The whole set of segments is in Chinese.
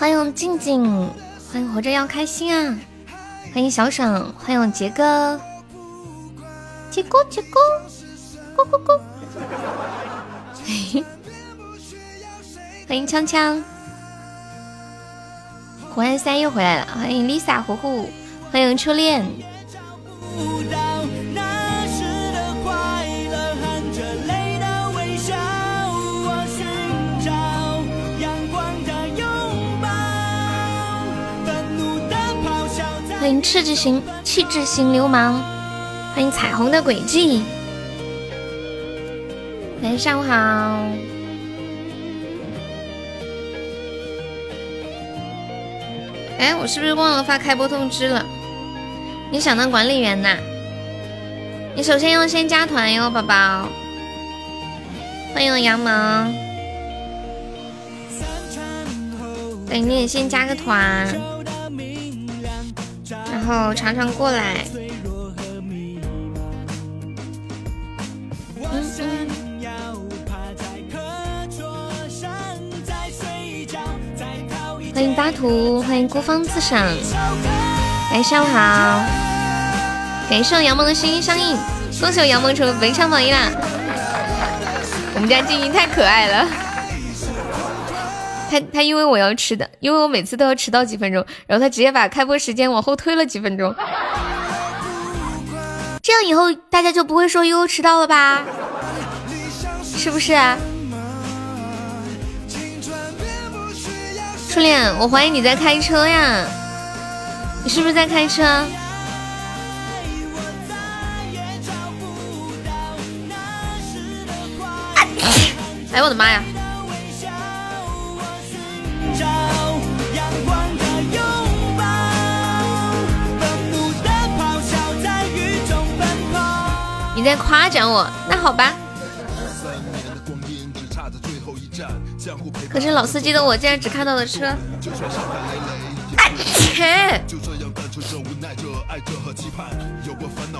欢迎静静，欢迎活着要开心啊！欢迎小爽，欢迎杰哥，杰哥杰哥，咕咕咕！欢迎锵锵，胡安三又回来了，欢迎 Lisa 糊糊，欢迎初恋。迎气质型气质型流氓，欢迎彩虹的轨迹，大家上午好。哎，我是不是忘了发开播通知了？你想当管理员呐？你首先要先加团哟，宝宝。欢迎杨萌，对，你也先加个团。然后常常过来。欢迎巴图，欢迎孤芳自赏，晚上好，感谢我杨萌的心心相印，恭喜我杨萌成为本场榜一啦！我们家静音太可爱了。他他因为我要吃的，因为我每次都要迟到几分钟，然后他直接把开播时间往后推了几分钟，这样以后大家就不会说悠悠迟到了吧？是不是啊？初恋，我怀疑你在开车呀，你是不是在开车？哎我的妈呀！你在夸奖我，那好吧。可是老司机的我竟然只看到了车。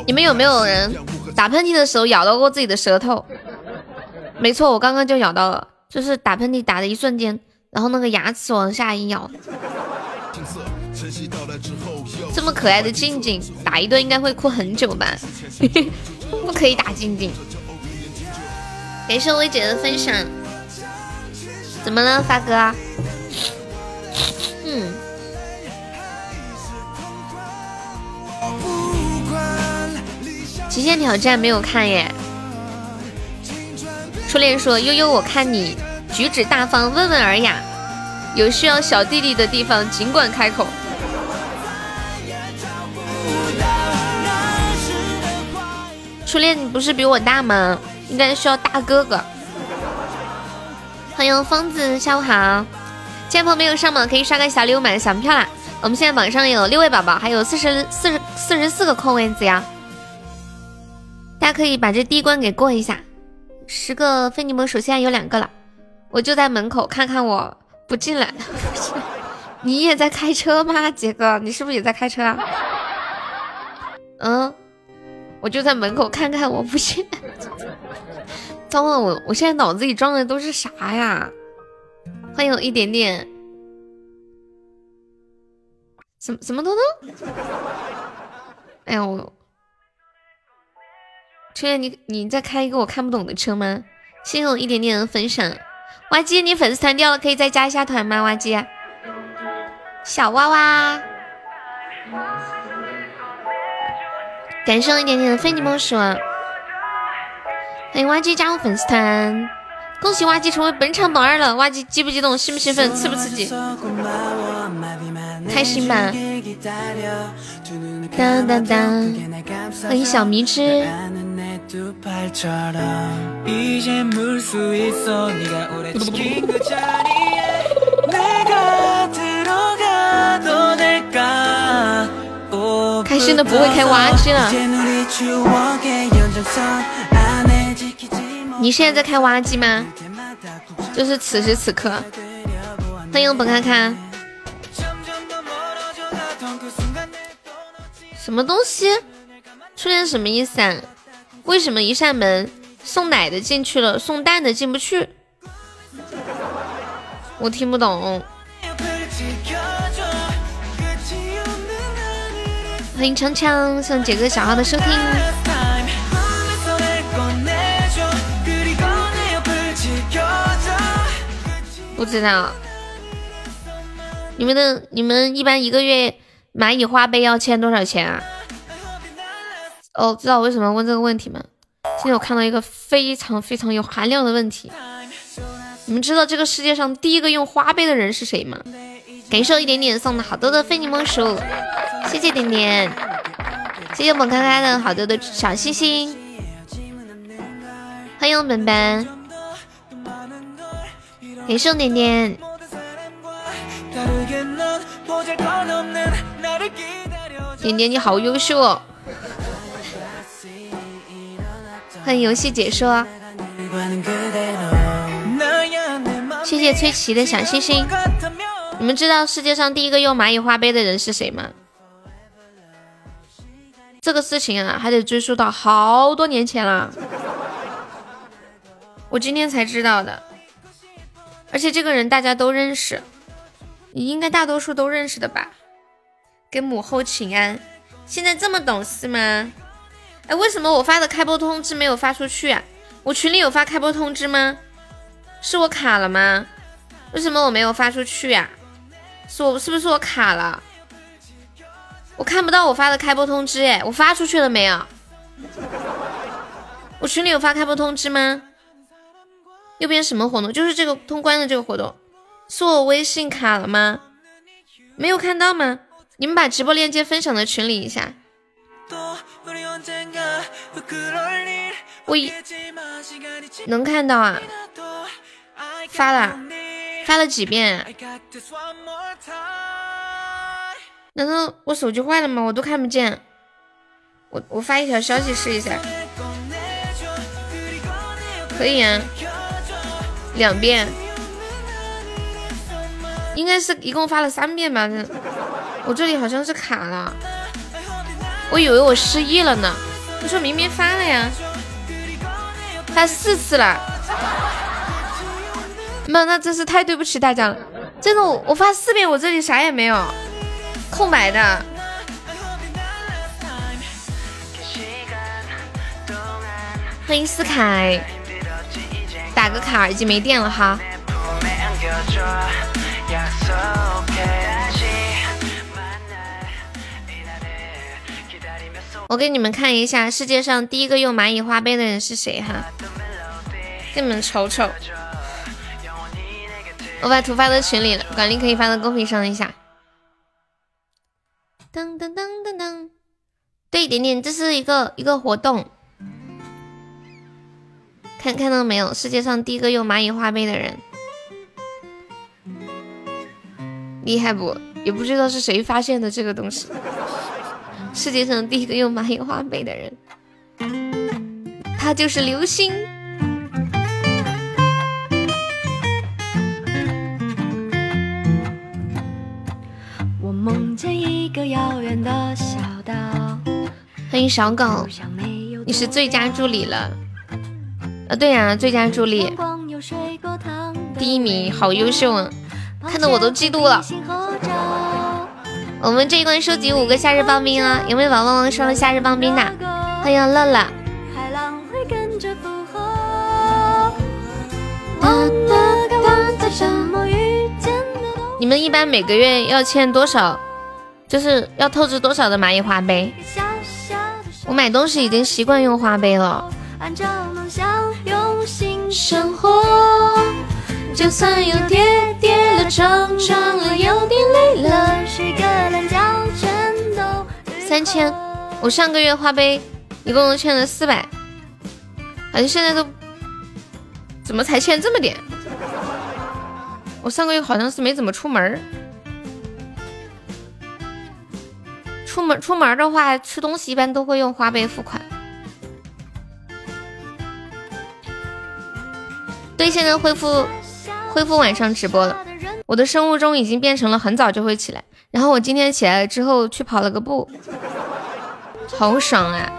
你们有没有人打喷嚏的时候咬到过自己的舌头？没错，我刚刚就咬到了，就是打喷嚏打的一瞬间，然后那个牙齿往下一咬。这么可爱的静静，打一顿应该会哭很久吧？不可以打静静。感谢薇姐的分享。怎么了，发哥？嗯。极限挑战没有看耶。初恋说：“悠悠，我看你举止大方，温文尔雅，有需要小弟弟的地方尽管开口。”初恋，你不是比我大吗？应该需要大哥哥。欢迎疯子，下午好。现在朋友没有上榜，可以刷个小礼物买个小门票啦。我们现在榜上有六位宝宝，还有四十四十四十四个空位子呀。大家可以把这第一关给过一下。十个非你莫属，现在有两个了。我就在门口看看，我不进来。你也在开车吗，杰哥？你是不是也在开车啊？嗯。我就在门口看看，我不信。糟了，我我现在脑子里装的都是啥呀？欢迎一点点，什么什么东东？哎呀，我初恋，你你在开一个我看不懂的车吗？谢谢我一点点的分享。挖机，你粉丝团掉了，可以再加一下团吗？挖机，小娃娃。感谢一点点的非你莫属，欢迎挖机加入粉丝团，恭喜挖机成为本场榜二了，挖机激不激动，兴不兴奋，刺不刺激？开心吧！当当当！欢迎小迷之。开心的不会开挖机了。你现在在开挖机吗？就是此时此刻。欢迎本看看。什么东西？初恋什么意思啊？为什么一扇门送奶的进去了，送蛋的进不去？我听不懂。欢迎强强，送杰哥小号的收听。不知道，你们的你们一般一个月蚂蚁花呗要欠多少钱啊？哦，知道我为什么问这个问题吗？今天我看到一个非常非常有含量的问题，你们知道这个世界上第一个用花呗的人是谁吗？感受一点点送的好多的非你莫属，谢谢点点，谢谢我们开开的好多的小星星，欢迎我们本本，感谢点点，点点你好优秀哦。欢迎游戏解说，谢谢崔琦的小星星。你们知道世界上第一个用蚂蚁花呗的人是谁吗？这个事情啊，还得追溯到好多年前了。我今天才知道的，而且这个人大家都认识，你应该大多数都认识的吧？给母后请安，现在这么懂事吗？哎，为什么我发的开播通知没有发出去啊？我群里有发开播通知吗？是我卡了吗？为什么我没有发出去呀？是我是不是我卡了？我看不到我发的开播通知，哎，我发出去了没有？我群里有发开播通知吗？右边什么活动？就是这个通关的这个活动，是我微信卡了吗？没有看到吗？你们把直播链接分享到群里一下。我能看到啊，发了，发了几遍？难道我手机坏了吗？我都看不见。我我发一条消息试一下，可以啊，两遍，应该是一共发了三遍吧？这我这里好像是卡了。我以为我失忆了呢，你说明明发了呀，发四次了，那那真是太对不起大家了，真的我我发四遍，我这里啥也没有，空白的。欢迎思凯，打个卡，耳机没电了哈。我给你们看一下世界上第一个用蚂蚁花呗的人是谁哈，给你们瞅瞅。我把图发到群里了，管理可以发到公屏上一下。噔噔噔噔噔，对，点点，这是一个一个活动，看看到没有？世界上第一个用蚂蚁花呗的人，厉害不？也不知道是谁发现的这个东西。世界上第一个用蚂蚁花呗的人，他就是流星。个遥远的小岛。欢迎小狗，你是最佳助理了。啊，对呀，最佳助理，第一名，好优秀啊！看得我都嫉妒了。我们这一关收集五个夏日棒冰啊！有没有宝宝们收了夏日棒冰的？欢迎乐乐。你们一般每个月要欠多少？就是要透支多少的蚂蚁花呗？我买东西已经习惯用花呗了。就算有跌跌撞撞了有点累了，睡个懒觉全都三千。我上个月花呗一共欠了四百，好像现在都怎么才欠这么点？我上个月好像是没怎么出门出门出门的话吃东西一般都会用花呗付款。对，现在恢复。恢复晚上直播了，我的生物钟已经变成了很早就会起来。然后我今天起来了之后去跑了个步，好爽啊！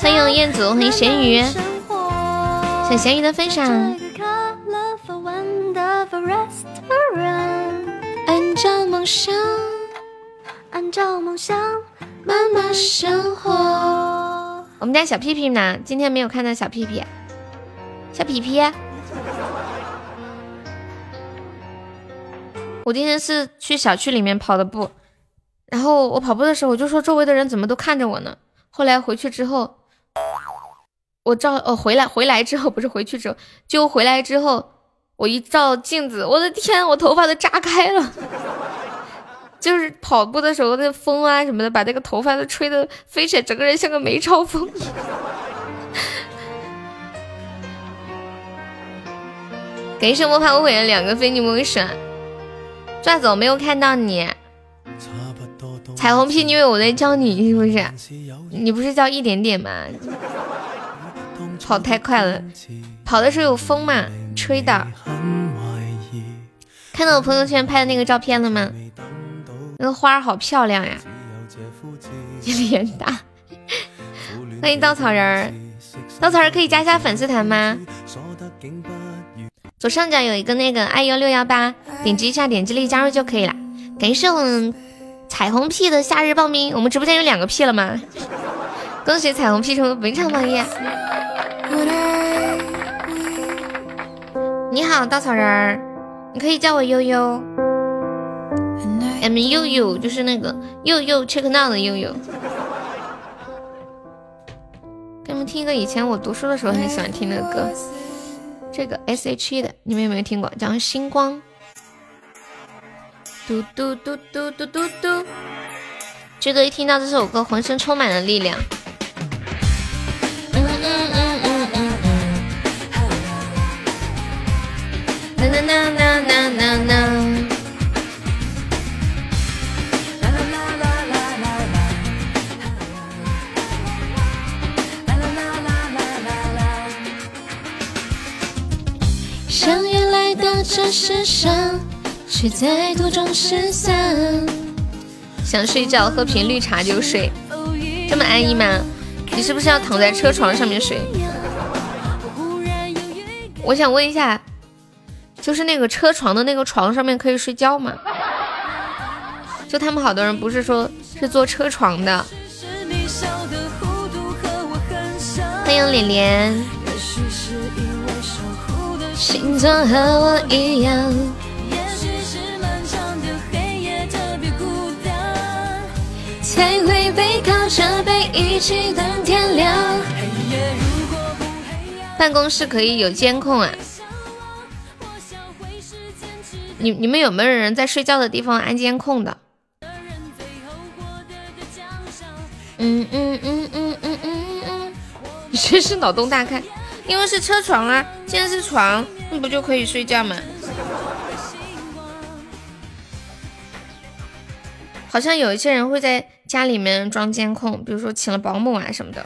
欢迎燕子，欢迎咸鱼，咸鱼的分享。按照梦想，按照梦想慢慢生活。我们家小屁屁呢？今天没有看到小屁屁。小屁屁？我今天是去小区里面跑的步，然后我跑步的时候我就说周围的人怎么都看着我呢？后来回去之后。我照哦回来回来之后不是回去之后，就回来之后。我一照镜子，我的天，我头发都炸开了。就是跑步的时候，那风啊什么的，把那个头发都吹得飞起来，整个人像个梅超风。感谢摸爬滚的两个非你莫属。拽走，没有看到你。彩虹屁，你以为我在叫你是不是？你不是叫一点点吗？跑太快了，跑的时候有风嘛？吹的，看到我朋友圈拍的那个照片了吗？那个花好漂亮呀！脸大，欢迎稻草人儿，稻草人可以加一下粉丝团吗？左上角有一个那个 iu 六幺八，点击一下，点击立即加入就可以了。感谢我们彩虹屁的夏日报名，我们直播间有两个屁了吗？恭喜彩虹屁成为本场榜一。你好，稻草人儿，你可以叫我悠悠，M 悠悠就是那个悠悠 check now 的悠悠。给你们听一个以前我读书的时候很喜欢听的歌，这个 S H E 的，你们有没有听过？叫《星光》。嘟嘟嘟嘟嘟嘟嘟，觉得一听到这首歌，浑身充满了力量。啦啦啦啦啦啦啦相约来到这世上，却在途中失散。想睡觉，喝瓶绿茶就睡，这么安逸吗？你是不是要躺在车床上面睡？我想问一下。就是那个车床的那个床上面可以睡觉吗？就他们好多人不是说是坐车床的。欢迎脸脸。星座和我一样。才会背靠着背一起等天亮。办公室可以有监控啊。你你们有没有人在睡觉的地方安监控的？嗯嗯嗯嗯嗯嗯嗯，你真是脑洞大开，因为是车床啊，既然是床，那不就可以睡觉吗？好像有一些人会在家里面装监控，比如说请了保姆啊什么的。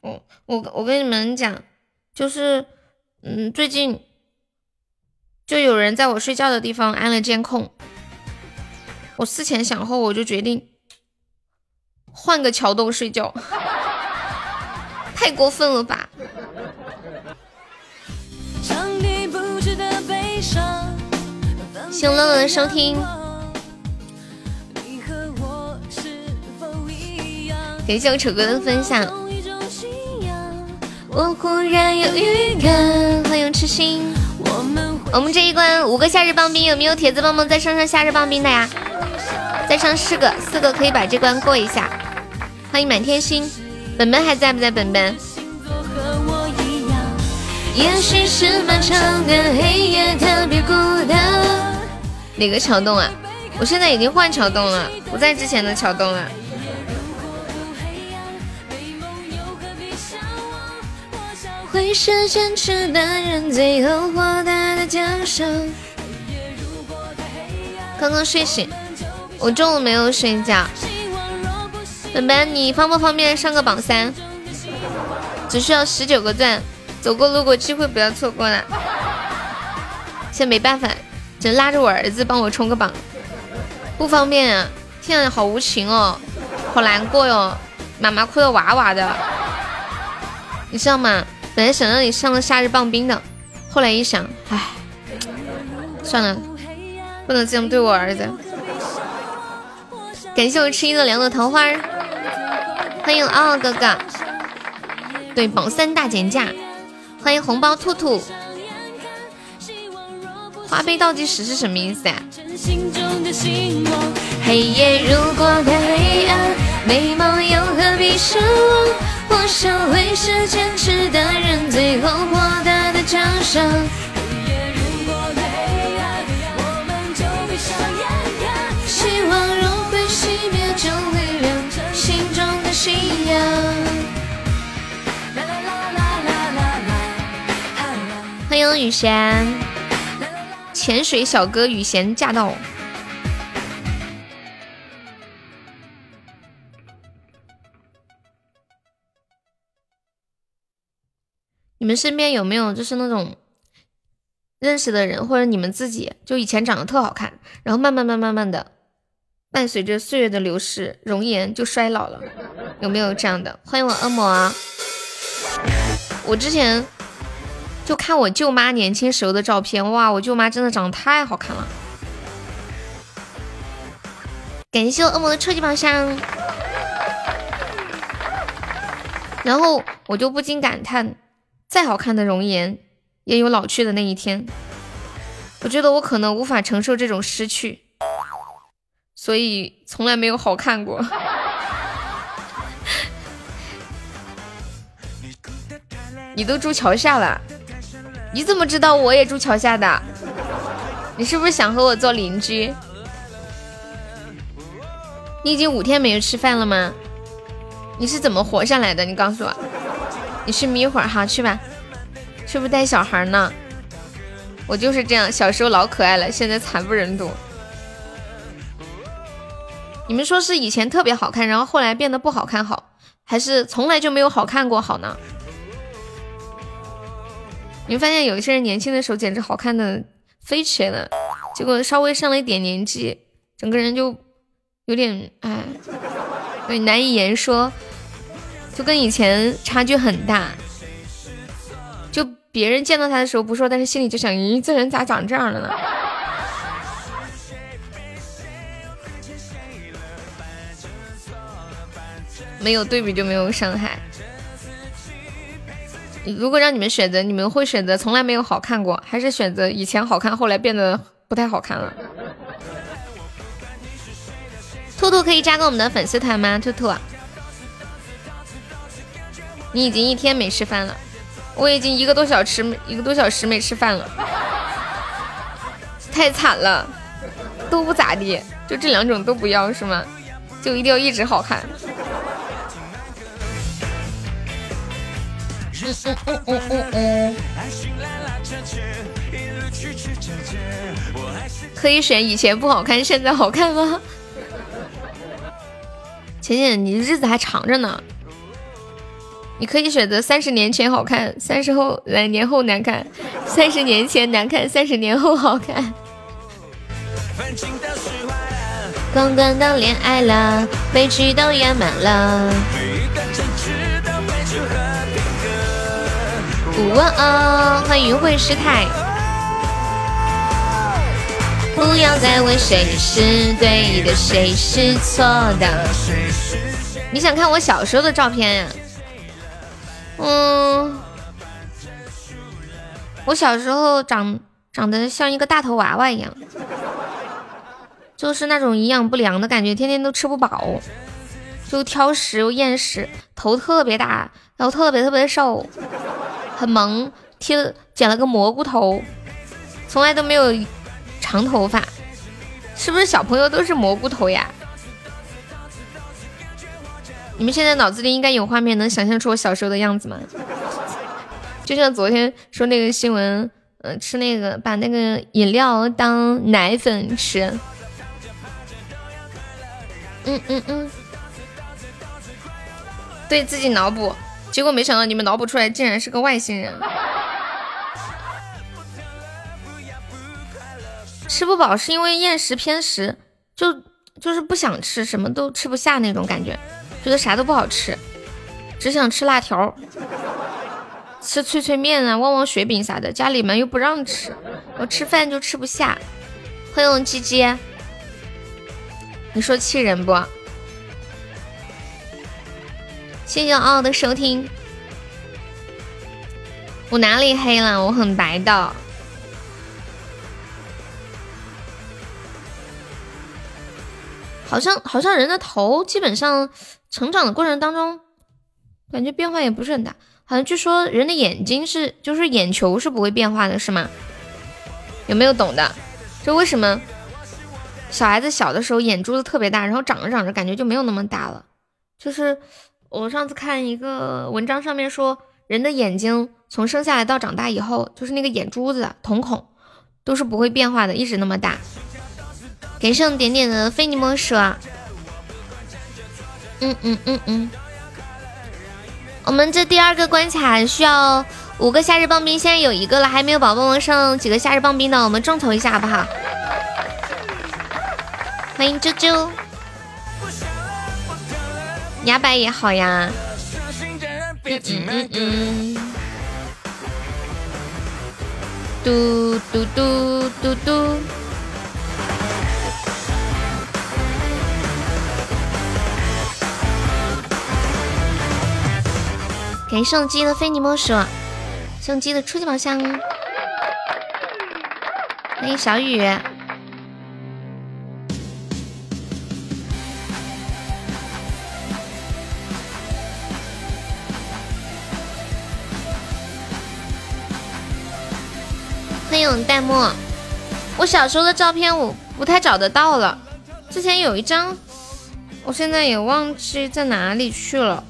我我我跟你们讲，就是。嗯，最近就有人在我睡觉的地方安了监控，我思前想后，我就决定换个桥洞睡觉，太过分了吧！谢乐乐的收听，感谢我丑哥的分享。我忽然有预感，欢迎痴心。我们这一关五个夏日棒冰，有没有铁子帮忙再上上夏日棒冰的呀？再上四个，四个可以把这关过一下。欢迎满天星，本本还在不在？本本。哪个桥洞啊？我现在已经换桥洞了，不在之前的桥洞了。会是坚持的人最后获得的奖赏。刚刚睡醒，我中午没有睡觉。本本，你方不方便上个榜三？只需要十九个钻，走过路过机会不要错过了。现在没办法，只能拉着我儿子帮我冲个榜。不方便啊！天啊好无情哦，好难过哟，妈妈哭的哇哇的，你知道吗？本来想让你上个夏日棒冰的，后来一想，唉，算了，不能这样对我儿子。感谢我吃一的两朵桃花，欢迎傲傲哥哥。对，榜三大减价，欢迎红包兔兔。花呗倒计时是什么意思啊？黑夜如果太黑暗，美梦又何必奢望？我想会是坚持的人最后获得的奖赏。希望若会熄灭，就会亮心中的信仰。欢迎雨贤，潜水小哥雨贤驾到。你们身边有没有就是那种认识的人，或者你们自己，就以前长得特好看，然后慢慢慢慢慢的，伴随着岁月的流逝，容颜就衰老了，有没有这样的？欢迎我恶魔啊，我之前就看我舅妈年轻时候的照片，哇，我舅妈真的长得太好看了。感谢我恶魔的超级宝箱，然后我就不禁感叹。再好看的容颜，也有老去的那一天。我觉得我可能无法承受这种失去，所以从来没有好看过。你都住桥下了，你怎么知道我也住桥下的？你是不是想和我做邻居？你已经五天没有吃饭了吗？你是怎么活下来的？你告诉我。你去眯会儿哈，去吧，是不是带小孩呢？我就是这样，小时候老可爱了，现在惨不忍睹。你们说是以前特别好看，然后后来变得不好看好，还是从来就没有好看过好呢？你们发现有一些人年轻的时候简直好看的飞起来了，结果稍微上了一点年纪，整个人就有点哎，对，难以言说。就跟以前差距很大，就别人见到他的时候不说，但是心里就想：咦，这人咋长这样了呢？没有对比就没有伤害。如果让你们选择，你们会选择从来没有好看过，还是选择以前好看，后来变得不太好看了？兔兔可以加个我们的粉丝团吗？兔兔。你已经一天没吃饭了，我已经一个多小时一个多小时没吃饭了，太惨了，都不咋地，就这两种都不要是吗？就一定要一直好看？可以选以前不好看，现在好看吗？浅浅，你日子还长着呢。你可以选择三十年前好看，三十后来年后难看，三十年前难看，三十年后好看。刚刚都恋爱了，悲剧都圆满了。哇哦，欢迎云慧师太。不要再问谁是对的，谁是错的。你想看我小时候的照片呀？嗯，我小时候长长得像一个大头娃娃一样，就是那种营养不良的感觉，天天都吃不饱，就挑食又厌食，头特别大，然后特别特别瘦，很萌，剃剪了个蘑菇头，从来都没有长头发，是不是小朋友都是蘑菇头呀？你们现在脑子里应该有画面，能想象出我小时候的样子吗？就像昨天说那个新闻，嗯，吃那个把那个饮料当奶粉吃，嗯嗯嗯，对自己脑补，结果没想到你们脑补出来竟然是个外星人。吃不饱是因为厌食偏食，就就是不想吃，什么都吃不下那种感觉。觉得啥都不好吃，只想吃辣条，吃脆脆面啊，旺旺雪饼啥的，家里面又不让吃，我吃饭就吃不下。欢迎鸡鸡，你说气人不？谢谢奥奥的收听。我哪里黑了？我很白的。好像好像人的头基本上成长的过程当中，感觉变化也不是很大。好像据说人的眼睛是就是眼球是不会变化的，是吗？有没有懂的？就为什么小孩子小的时候眼珠子特别大，然后长着长着感觉就没有那么大了？就是我上次看一个文章上面说，人的眼睛从生下来到长大以后，就是那个眼珠子瞳孔都是不会变化的，一直那么大。给上点点的非你莫属啊！嗯嗯嗯嗯，我们这第二个关卡需要五个夏日棒冰，现在有一个了，还没有宝宝们上几个夏日棒冰的，我们众筹一下好不好？欢迎啾啾，牙白也好呀。嗯嗯嗯，嘟嘟嘟嘟嘟。感谢送机的非你莫属，送机的初级宝箱，欢迎小雨，欢迎弹幕。我小时候的照片我不太找得到了，之前有一张，我现在也忘记在哪里去了。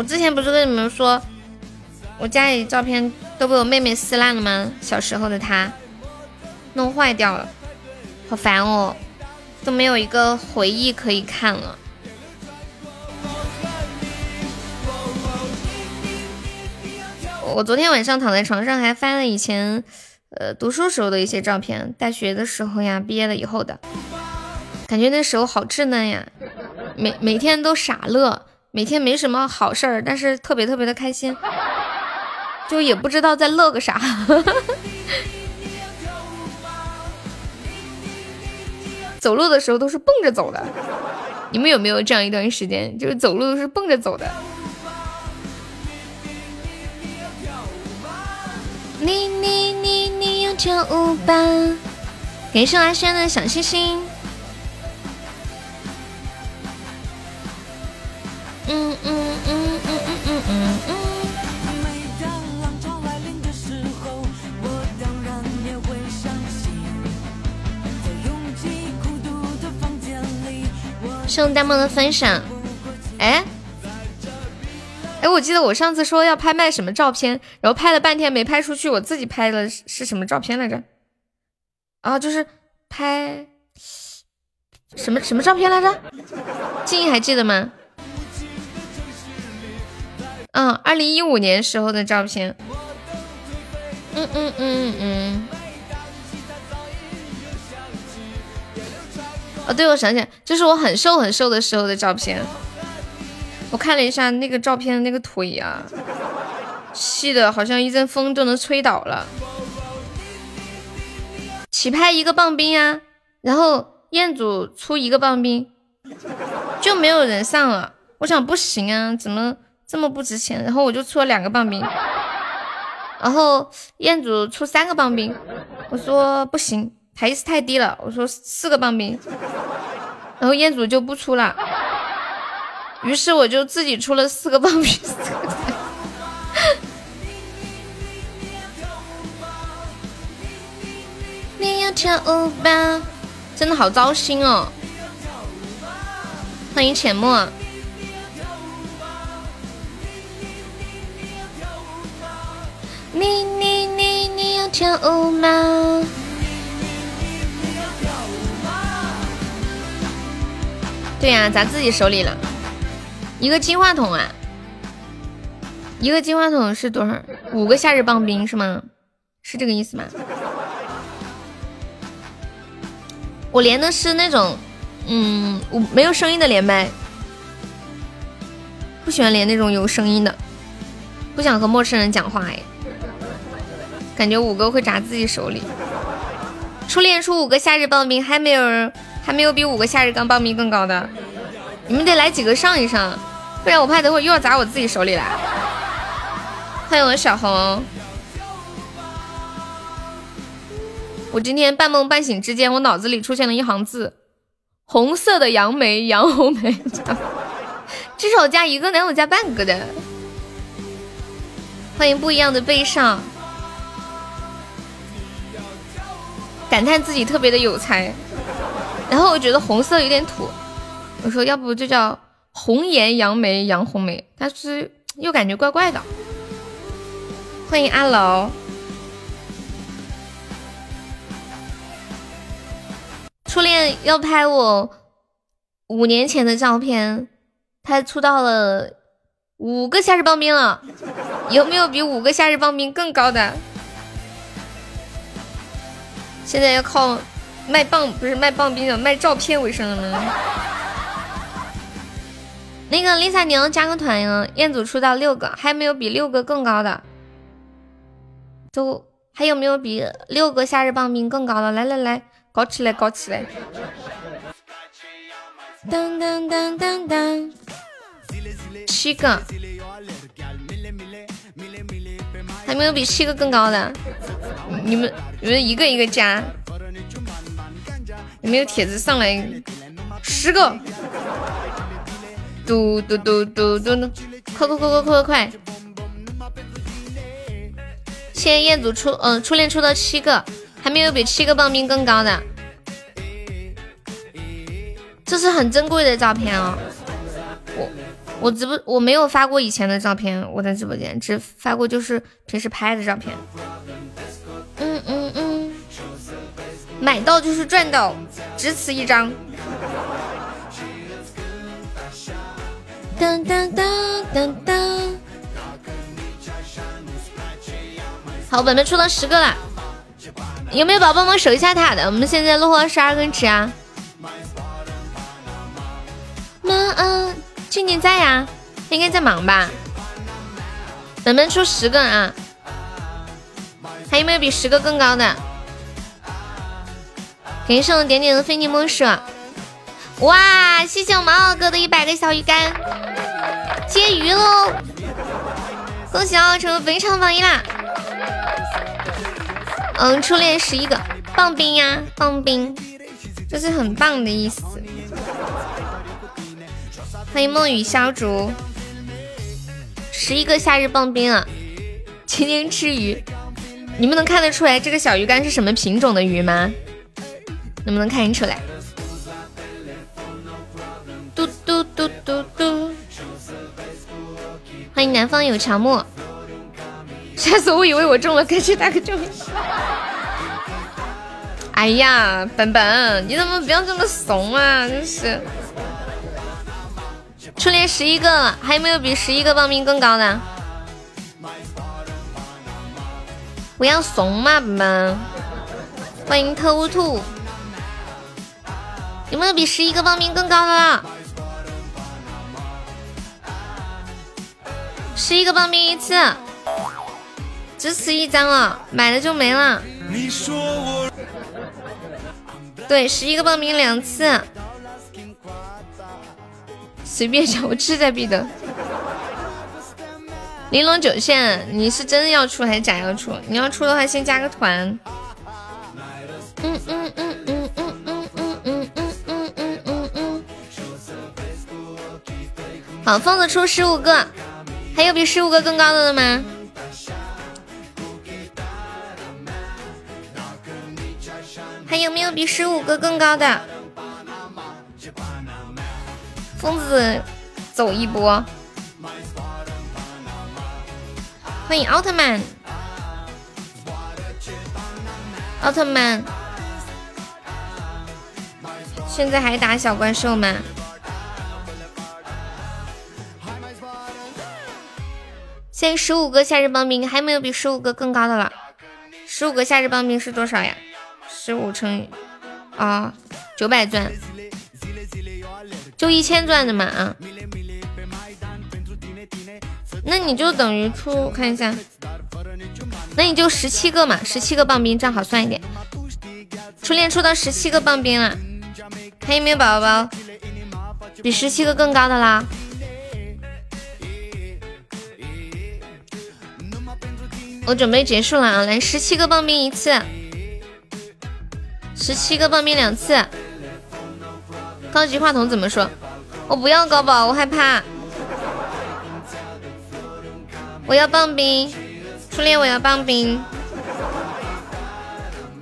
我之前不是跟你们说，我家里照片都被我妹妹撕烂了吗？小时候的她弄坏掉了，好烦哦，都没有一个回忆可以看了。我昨天晚上躺在床上还翻了以前呃读书时候的一些照片，大学的时候呀，毕业了以后的，感觉那时候好稚嫩呀，每每天都傻乐。每天没什么好事儿，但是特别特别的开心，就也不知道在乐个啥。走路的时候都是蹦着走的，你们有没有这样一段时间，就是走路都是蹦着走的？你你你你要跳舞吧？感谢阿轩的小星星。嗯嗯嗯嗯嗯嗯嗯。送弹幕的分享，哎哎，我记得我上次说要拍卖什么照片，然后拍了半天没拍出去，我自己拍的是什么照片来着？啊，就是拍什么什么照片来着？静怡还记得吗？嗯，二零一五年时候的照片。嗯嗯嗯嗯嗯。哦，对，我想起来，就是我很瘦很瘦的时候的照片。我看了一下那个照片的，那个腿啊，细的好像一阵风都能吹倒了。起拍一个棒冰呀，然后彦祖出一个棒冰，就没有人上了。我想不行啊，怎么？这么不值钱，然后我就出了两个棒冰，然后彦祖出三个棒冰，我说不行，台词太低了，我说四个棒冰，然后彦祖就不出了，于是我就自己出了四个棒冰。你要跳舞吧，真的好糟心哦！欢迎浅墨。你你你你要跳舞吗？对呀，砸自己手里了。一个金话筒啊，一个金话筒是多少？五个夏日棒冰是吗？是这个意思吗？我连的是那种，嗯，我没有声音的连麦。不喜欢连那种有声音的，不想和陌生人讲话哎，感觉五个会砸自己手里。初恋出五个夏日报名，还没有人，还没有比五个夏日刚报名更高的，你们得来几个上一上，不然我怕等会又要砸我自己手里来。欢迎我小红，我今天半梦半醒之间，我脑子里出现了一行字：红色的杨梅，杨红梅。至少加一个，哪有加半个的？欢迎不一样的悲伤，感叹自己特别的有才。然后我觉得红色有点土，我说要不就叫红颜杨梅杨红梅，但是又感觉怪怪的。欢迎阿楼，初恋要拍我五年前的照片。他出到了五个夏日棒冰了，有没有比五个夏日棒冰更高的？现在要靠卖棒不是卖棒冰的，卖照片为生了。那个 Lisa，你要加个团呀！彦祖出道六个，还有没有比六个更高的？都还有没有比六个夏日棒冰更高的？来来来，搞起来，搞起来！当当当当当，七个，还没有比七个更高的，你们你们一个一个加，有没有帖子上来？十个，嘟嘟嘟嘟嘟，快快快快快快快！现在彦祖出，嗯，初恋出到七个，还没有比七个棒冰更高的。这是很珍贵的照片哦，我我直播我没有发过以前的照片，我在直播间只发过就是平时拍的照片。嗯嗯嗯，买到就是赚到，只此一张。当当当当当。好，本本出了十个了，有没有宝宝们守一下塔的？我们现在落后二十二根池啊。嗯嗯，静静在呀，他应该在忙吧。能不能出十个啊？还有没有比十个更高的？给上点点的非你莫属。哇，谢谢我毛毛哥的一百个小鱼干，接鱼喽！恭喜奥成为本场榜一啦！嗯，初恋十一个，棒冰呀，棒冰，这是很棒的意思。欢迎梦雨消竹，十一个夏日棒冰啊！今天吃鱼，你们能看得出来这个小鱼干是什么品种的鱼吗？能不能看出来？嘟嘟嘟嘟嘟！欢迎南方有乔木，吓死我！以为我中了，赶紧打个救命！哎呀，本本，你怎么不要这么怂啊？真是。初恋十一个了，还有没有比十一个报名更高的？不要怂嘛，宝宝！欢迎特务兔，有没有比十一个报名更高的了？十一个报名一次，只此一张了，买了就没了。对，十一个报名两次。随便讲，我志在必得。玲珑九线，你是真的要出还是假要出？你要出的话，先加个团。嗯嗯嗯嗯嗯嗯嗯嗯嗯嗯嗯嗯。好，疯子出十五个，还有比十五个更高的了吗？还有没有比十五个更高的？疯子走一波，欢迎奥特曼，奥特曼，现在还打小怪兽吗？现在十五个夏日棒冰，还没有比十五个更高的了。十五个夏日棒冰是多少呀？十五乘以啊，九百钻。就一千钻的嘛啊！那你就等于出看一下，那你就十七个嘛，十七个棒冰，这样好算一点。初恋出到十七个棒冰了，还有没有宝宝比十七个更高的啦？我准备结束了啊！来，十七个棒冰一次，十七个棒冰两次。高级话筒怎么说？我不要高宝，我害怕。我要棒冰，初恋我要棒冰。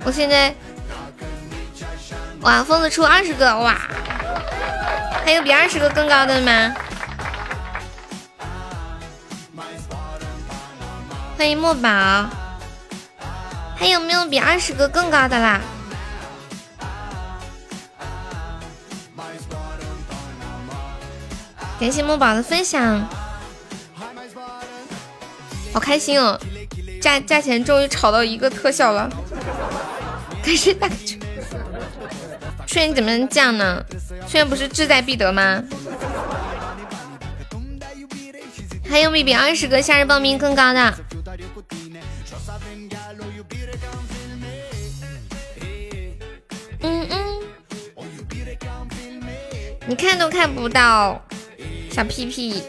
我现在，哇，疯子出二十个，哇，还有比二十个更高的吗？欢迎墨宝，还有没有比二十个更高的啦？感谢木宝的分享，好开心哦！价价钱终于炒到一个特效了，感谢大哥。去年怎么能这样呢？去年不是志在必得吗？还有没比二十个夏日报名更高的？嗯嗯，你看都看不到，小屁屁，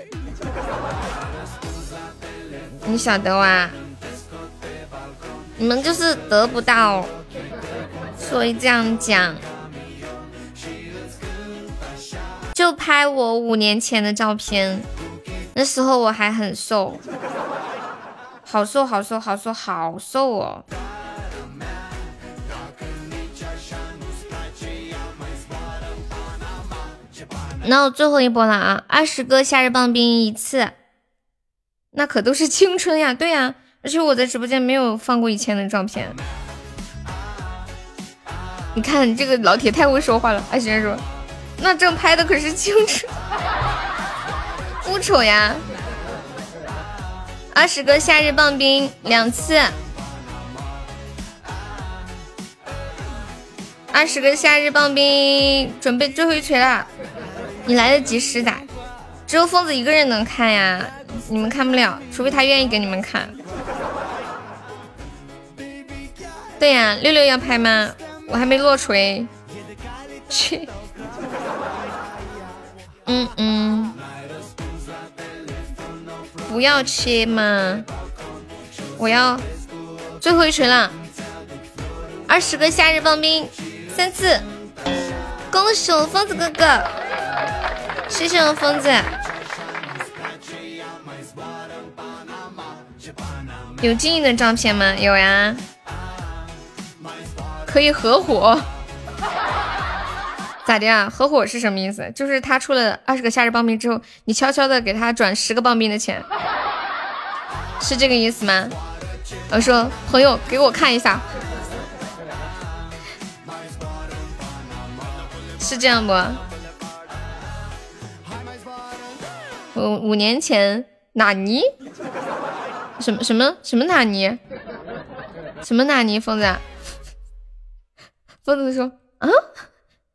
你晓得哇？你们就是得不到，所以这样讲。就拍我五年前的照片，那时候我还很瘦，好瘦好瘦好瘦好瘦哦。那我最后一波了啊！二十个夏日棒冰一次，那可都是青春呀！对呀，而且我在直播间没有放过以前的照片。你看这个老铁太会说话了，阿轩说，那正拍的可是青春，不丑呀！二十个夏日棒冰两次，二十个夏日棒冰，准备最后一锤了。你来得及时打，只有疯子一个人能看呀，你们看不了，除非他愿意给你们看。对呀，六六要拍吗？我还没落锤，去。嗯嗯，不要切嘛，我要最后一锤了，二十个夏日棒冰三次，恭喜我疯子哥哥。谢谢我疯子，有静音的照片吗？有呀，可以合伙，咋的呀？合伙是什么意思？就是他出了二十个夏日棒冰之后，你悄悄的给他转十个棒冰的钱，是这个意思吗？我说朋友，给我看一下，是这样不？五五年前，纳尼？什么什么什么纳尼？什么纳尼？疯子，疯子说：“啊，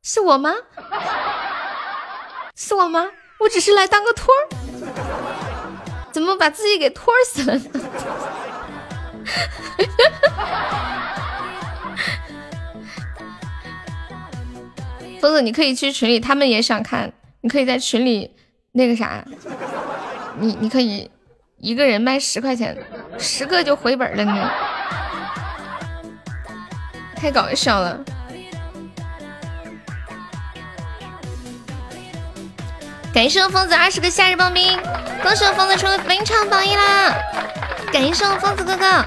是我吗？是我吗？我只是来当个托儿，怎么把自己给托死了呢？” 疯子，你可以去群里，他们也想看，你可以在群里。那个啥，你你可以一个人卖十块钱，十个就回本了呢，太搞笑了！感谢我疯子二十个夏日棒冰，恭喜我疯子成为本场榜一啦！感谢我疯子哥哥。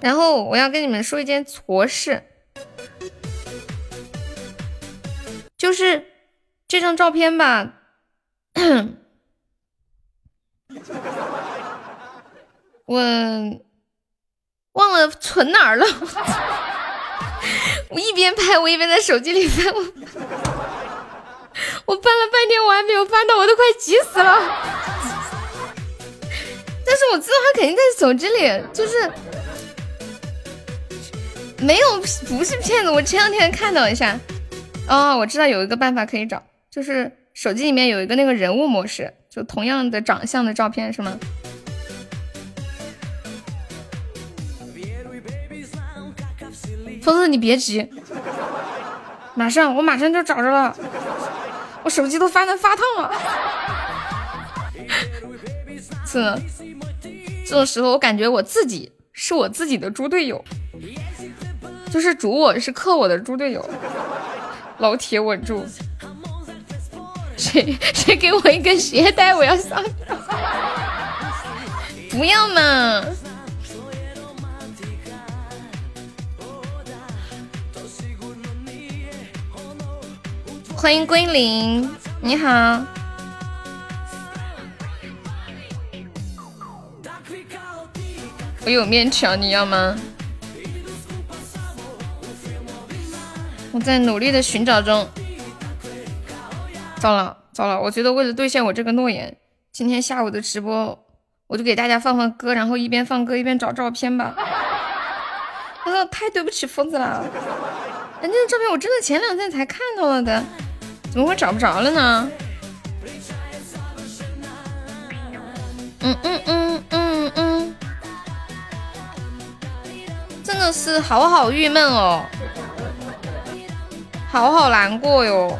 然后我要跟你们说一件错事，就是这张照片吧，我忘了存哪儿了。我一边拍，我一边在手机里翻，我我翻了半天，我还没有翻到，我都快急死了。但是我知道他肯定在手机里，就是。没有，不是骗子。我前两天看到一下，哦，我知道有一个办法可以找，就是手机里面有一个那个人物模式，就同样的长相的照片是吗？疯子，你别急，马上我马上就找着了，我手机都发的发烫了。是，这种时候我感觉我自己是我自己的猪队友，就是主我是克我的猪队友。老铁稳住，谁谁给我一根鞋带，我要上。不要嘛。欢迎归零，你好。我有面条，你要吗？我在努力的寻找中。糟了糟了，我觉得为了兑现我这个诺言，今天下午的直播我就给大家放放歌，然后一边放歌一边找照片吧。哎呀，太对不起疯子了，人家的照片我真的前两天才看到了的。怎么会找不着了呢？嗯嗯嗯嗯嗯，真的是好好郁闷哦，好好难过哟。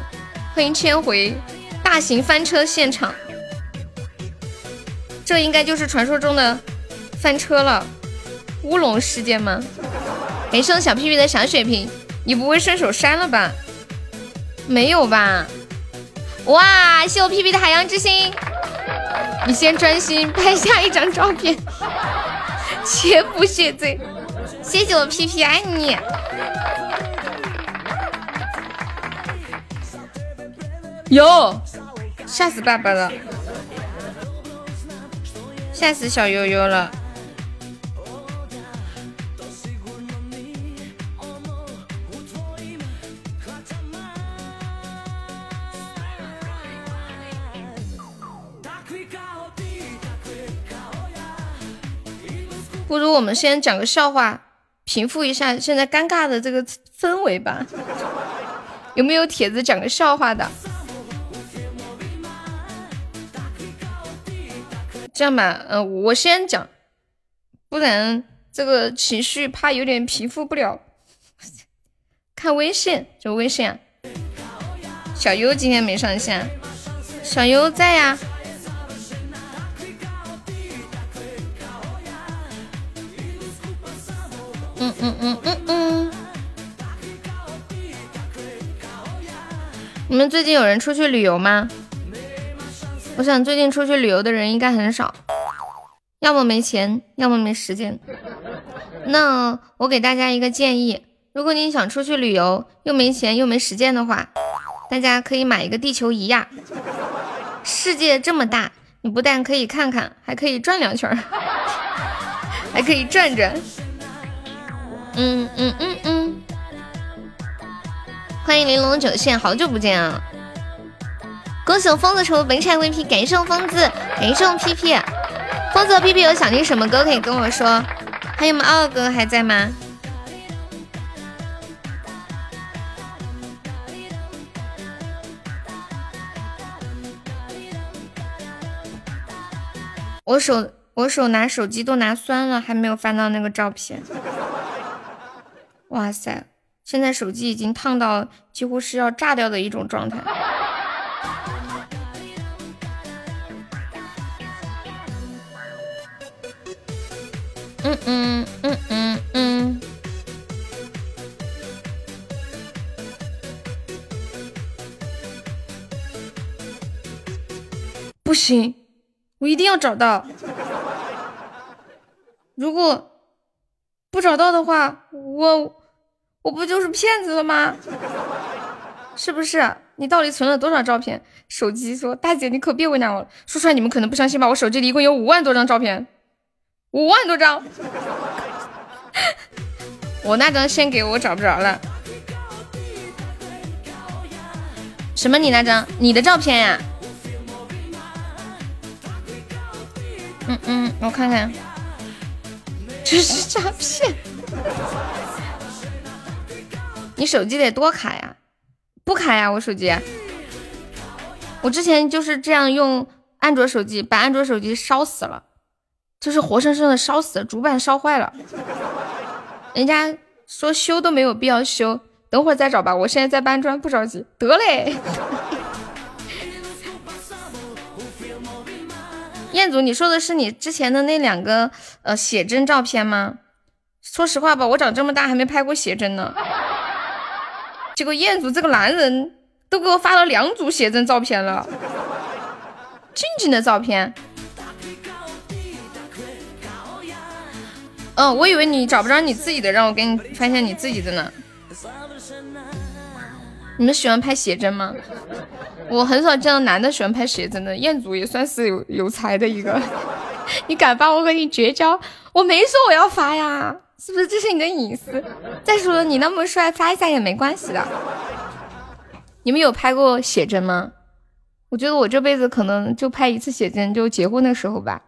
欢迎千回，大型翻车现场，这应该就是传说中的翻车了，乌龙事件吗？感谢小屁屁的小血瓶，你不会顺手删了吧？没有吧？哇！谢我屁屁的海洋之心，你先专心拍下一张照片，切不谢罪。谢谢我屁屁，爱你。哟，吓死爸爸了，吓死小悠悠了。不如我们先讲个笑话，平复一下现在尴尬的这个氛围吧。有没有帖子讲个笑话的？这样吧，嗯，我先讲，不然这个情绪怕有点平复不了。看微信，就微信啊。小优今天没上线，小优在呀。嗯嗯嗯嗯嗯，你们最近有人出去旅游吗？我想最近出去旅游的人应该很少，要么没钱，要么没时间。那我给大家一个建议，如果你想出去旅游又没钱又没时间的话，大家可以买一个地球仪呀。世界这么大，你不但可以看看，还可以转两圈，还可以转转。嗯嗯嗯嗯，欢迎玲珑九线，好久不见啊！恭喜我疯子成为本场 VP，感谢我疯子，感谢我屁屁，疯子和屁屁有想听什么歌可以跟我说？还有我们二哥还在吗？我手我手拿手机都拿酸了，还没有翻到那个照片。哇塞！现在手机已经烫到几乎是要炸掉的一种状态。嗯嗯嗯嗯嗯。不行，我一定要找到。如果不找到的话，我。我不就是骗子了吗？是不是？你到底存了多少照片？手机说：“大姐，你可别为难我了。”说出来你们可能不相信吧。我手机里一共有五万多张照片，五万多张。我那张先给我找不着了。什么？你那张？你的照片呀？嗯嗯，我看看，这是诈骗。你手机得多卡呀？不卡呀，我手机。我之前就是这样用安卓手机，把安卓手机烧死了，就是活生生的烧死了，主板烧坏了。人家说修都没有必要修，等会儿再找吧。我现在在搬砖，不着急。得嘞。彦祖，你说的是你之前的那两个呃写真照片吗？说实话吧，我长这么大还没拍过写真呢。结果彦祖这个男人都给我发了两组写真照片了，静静的照片。嗯，我以为你找不着你自己的，让我给你发现你自己的呢。你们喜欢拍写真吗？我很少见到男的喜欢拍写真的，彦祖也算是有有才的一个。你敢发我和你绝交？我没说我要发呀，是不是？这是你的隐私。再说了，你那么帅，发一下也没关系的。你们有拍过写真吗？我觉得我这辈子可能就拍一次写真，就结婚的时候吧。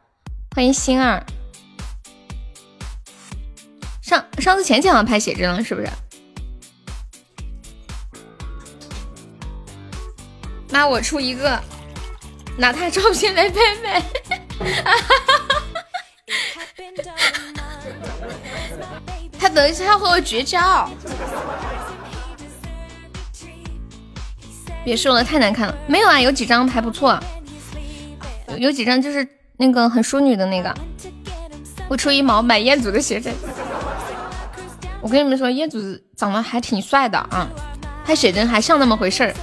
欢迎星儿。上上次前几好像拍写真了，是不是？妈，我出一个，拿他照片来拍卖。他等一下要和我绝交。别说了，太难看了。没有啊，有几张还不错，有几张就是那个很淑女的那个。我出一毛买彦祖的写真。我跟你们说，彦祖长得还挺帅的啊，拍写真还像那么回事儿。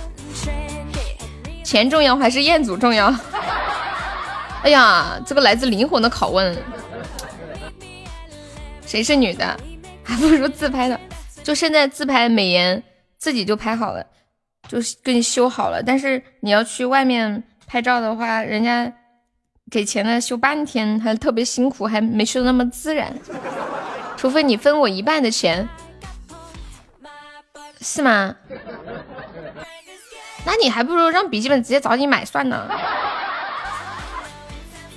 钱重要还是彦祖重要？哎呀，这个来自灵魂的拷问。谁是女的？还不如自拍的。就现在自拍美颜自己就拍好了，就给你修好了。但是你要去外面拍照的话，人家给钱的修半天，还特别辛苦，还没修那么自然。除非你分我一半的钱，是吗？那你还不如让笔记本直接找你买算了。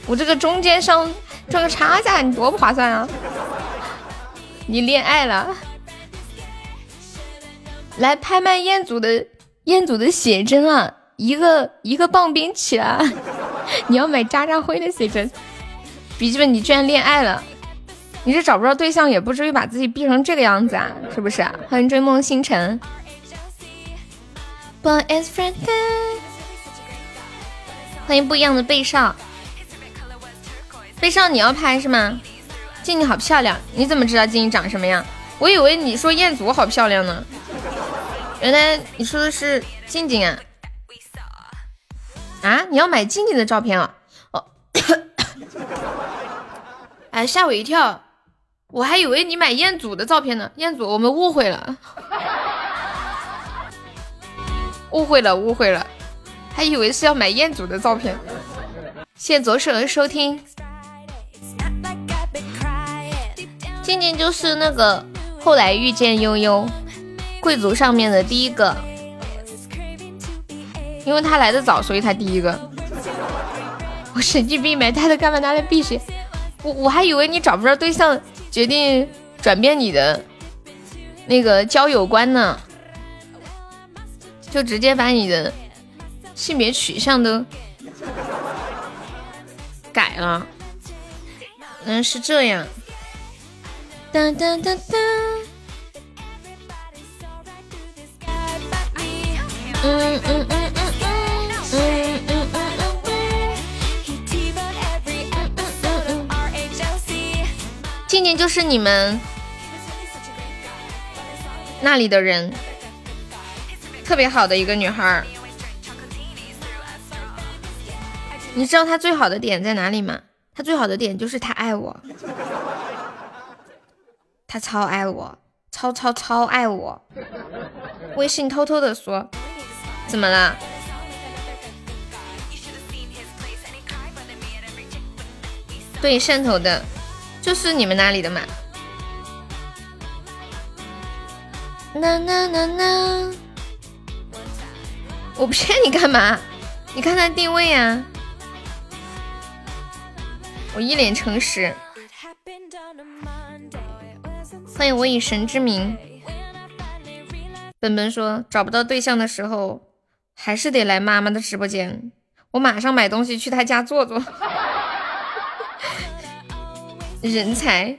我这个中间商赚个差价，你多不划算啊！你恋爱了，来拍卖彦祖的彦祖的写真啊，一个一个棒冰起来。你要买渣渣辉的写真，笔记本你居然恋爱了，你是找不着对象，也不至于把自己逼成这个样子啊，是不是？欢迎追梦星辰。欢迎不一样的贝少，贝少你要拍是吗？静静好漂亮，你怎么知道静静长什么样？我以为你说彦祖好漂亮呢，原来你说的是静静啊！啊，你要买静静的照片啊？哦，哎，吓我一跳，我还以为你买彦祖的照片呢。彦祖，我们误会了。误会了，误会了，还以为是要买彦祖的照片。谢谢左手的收听。静静就是那个后来遇见悠悠贵族上面的第一个，因为他来的早，所以他第一个。我神经病，买他的干嘛拿来避邪？我我还以为你找不着对象，决定转变你的那个交友观呢，就直接把你的性别取向都改了。嗯，是这样。哒哒哒哒。嗯嗯嗯嗯嗯嗯。嗯嗯嗯静静就是你们那里的人。特别好的一个女孩，你知道她最好的点在哪里吗？她最好的点就是她爱我，她超爱我，超超超爱我。微信偷偷的说，怎么了？对，汕头的，就是你们那里的嘛。啦啦啦啦。我骗你干嘛？你看他定位呀，我一脸诚实。欢迎我以神之名。本本说找不到对象的时候，还是得来妈妈的直播间。我马上买东西去他家坐坐。人才。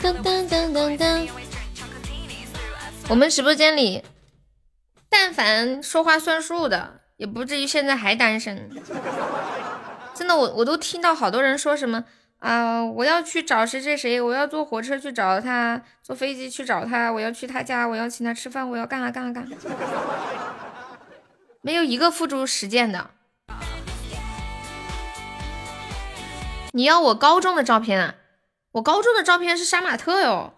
噔噔噔噔噔。我们直播间里，但凡说话算数的，也不至于现在还单身。真的，我我都听到好多人说什么啊，我要去找谁谁谁，我要坐火车去找他，坐飞机去找他，我要去他家，我要请他吃饭，我要干啥干啥干。没有一个付诸实践的。你要我高中的照片啊？我高中的照片是杀马特哟，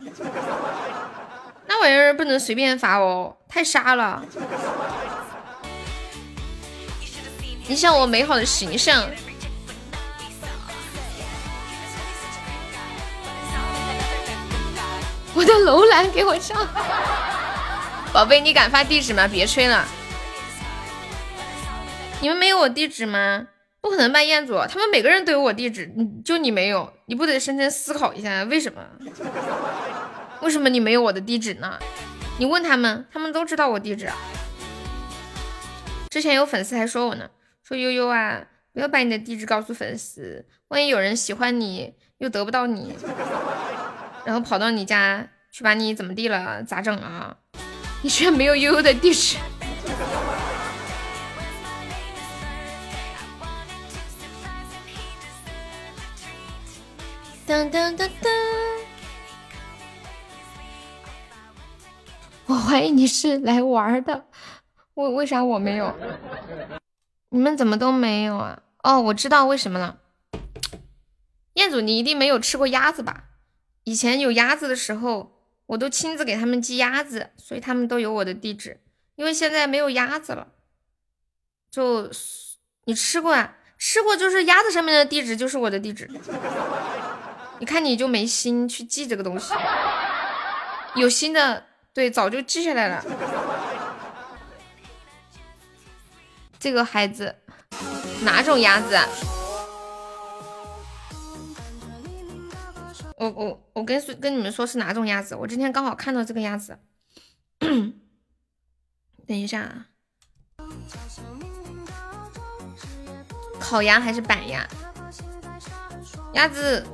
那玩意儿不能随便发哦，太杀了。影响我美好的形象。我的楼兰给我上，宝贝，你敢发地址吗？别吹了，你们没有我地址吗？不可能吧，彦祖，他们每个人都有我地址，你就你没有，你不得深深思考一下，为什么？为什么你没有我的地址呢？你问他们，他们都知道我地址。之前有粉丝还说我呢，说悠悠啊，不要把你的地址告诉粉丝，万一有人喜欢你又得不到你。然后跑到你家去把你怎么地了？咋整啊？你居然没有悠悠的地址！当当当当！我怀疑你是来玩的，为为啥我没有？你们怎么都没有啊？哦，我知道为什么了。彦祖，你一定没有吃过鸭子吧？以前有鸭子的时候，我都亲自给他们寄鸭子，所以他们都有我的地址。因为现在没有鸭子了，就你吃过啊？吃过就是鸭子上面的地址就是我的地址。你看你就没心去记这个东西，有心的对早就记下来了。这个孩子哪种鸭子？啊？我我我跟跟你们说是哪种鸭子？我今天刚好看到这个鸭子。等一下，啊，烤鸭还是板鸭？鸭子，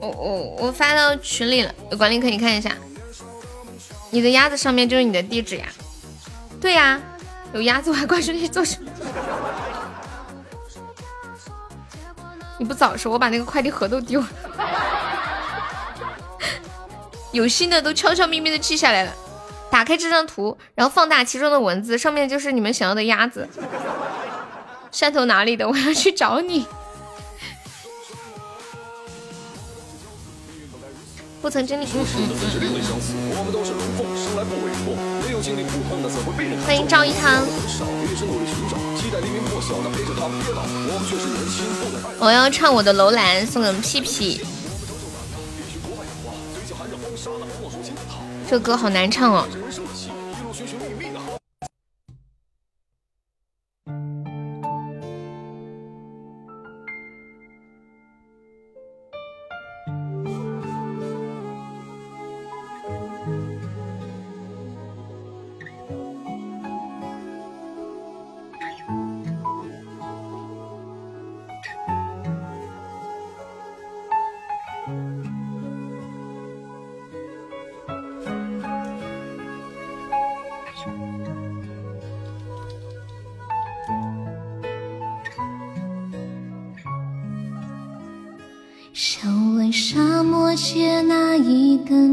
我我我发到群里了，有管理可以看一下。你的鸭子上面就是你的地址呀？对呀，有鸭子我还关注你做什么？你不早说，我把那个快递盒都丢了。有心的都悄悄咪咪的记下来了。打开这张图，然后放大其中的文字，上面就是你们想要的鸭子。汕头哪里的？我要去找你。不曾经历。欢迎赵一汤。我要唱我的楼兰，送给屁屁。这歌好难唱哦。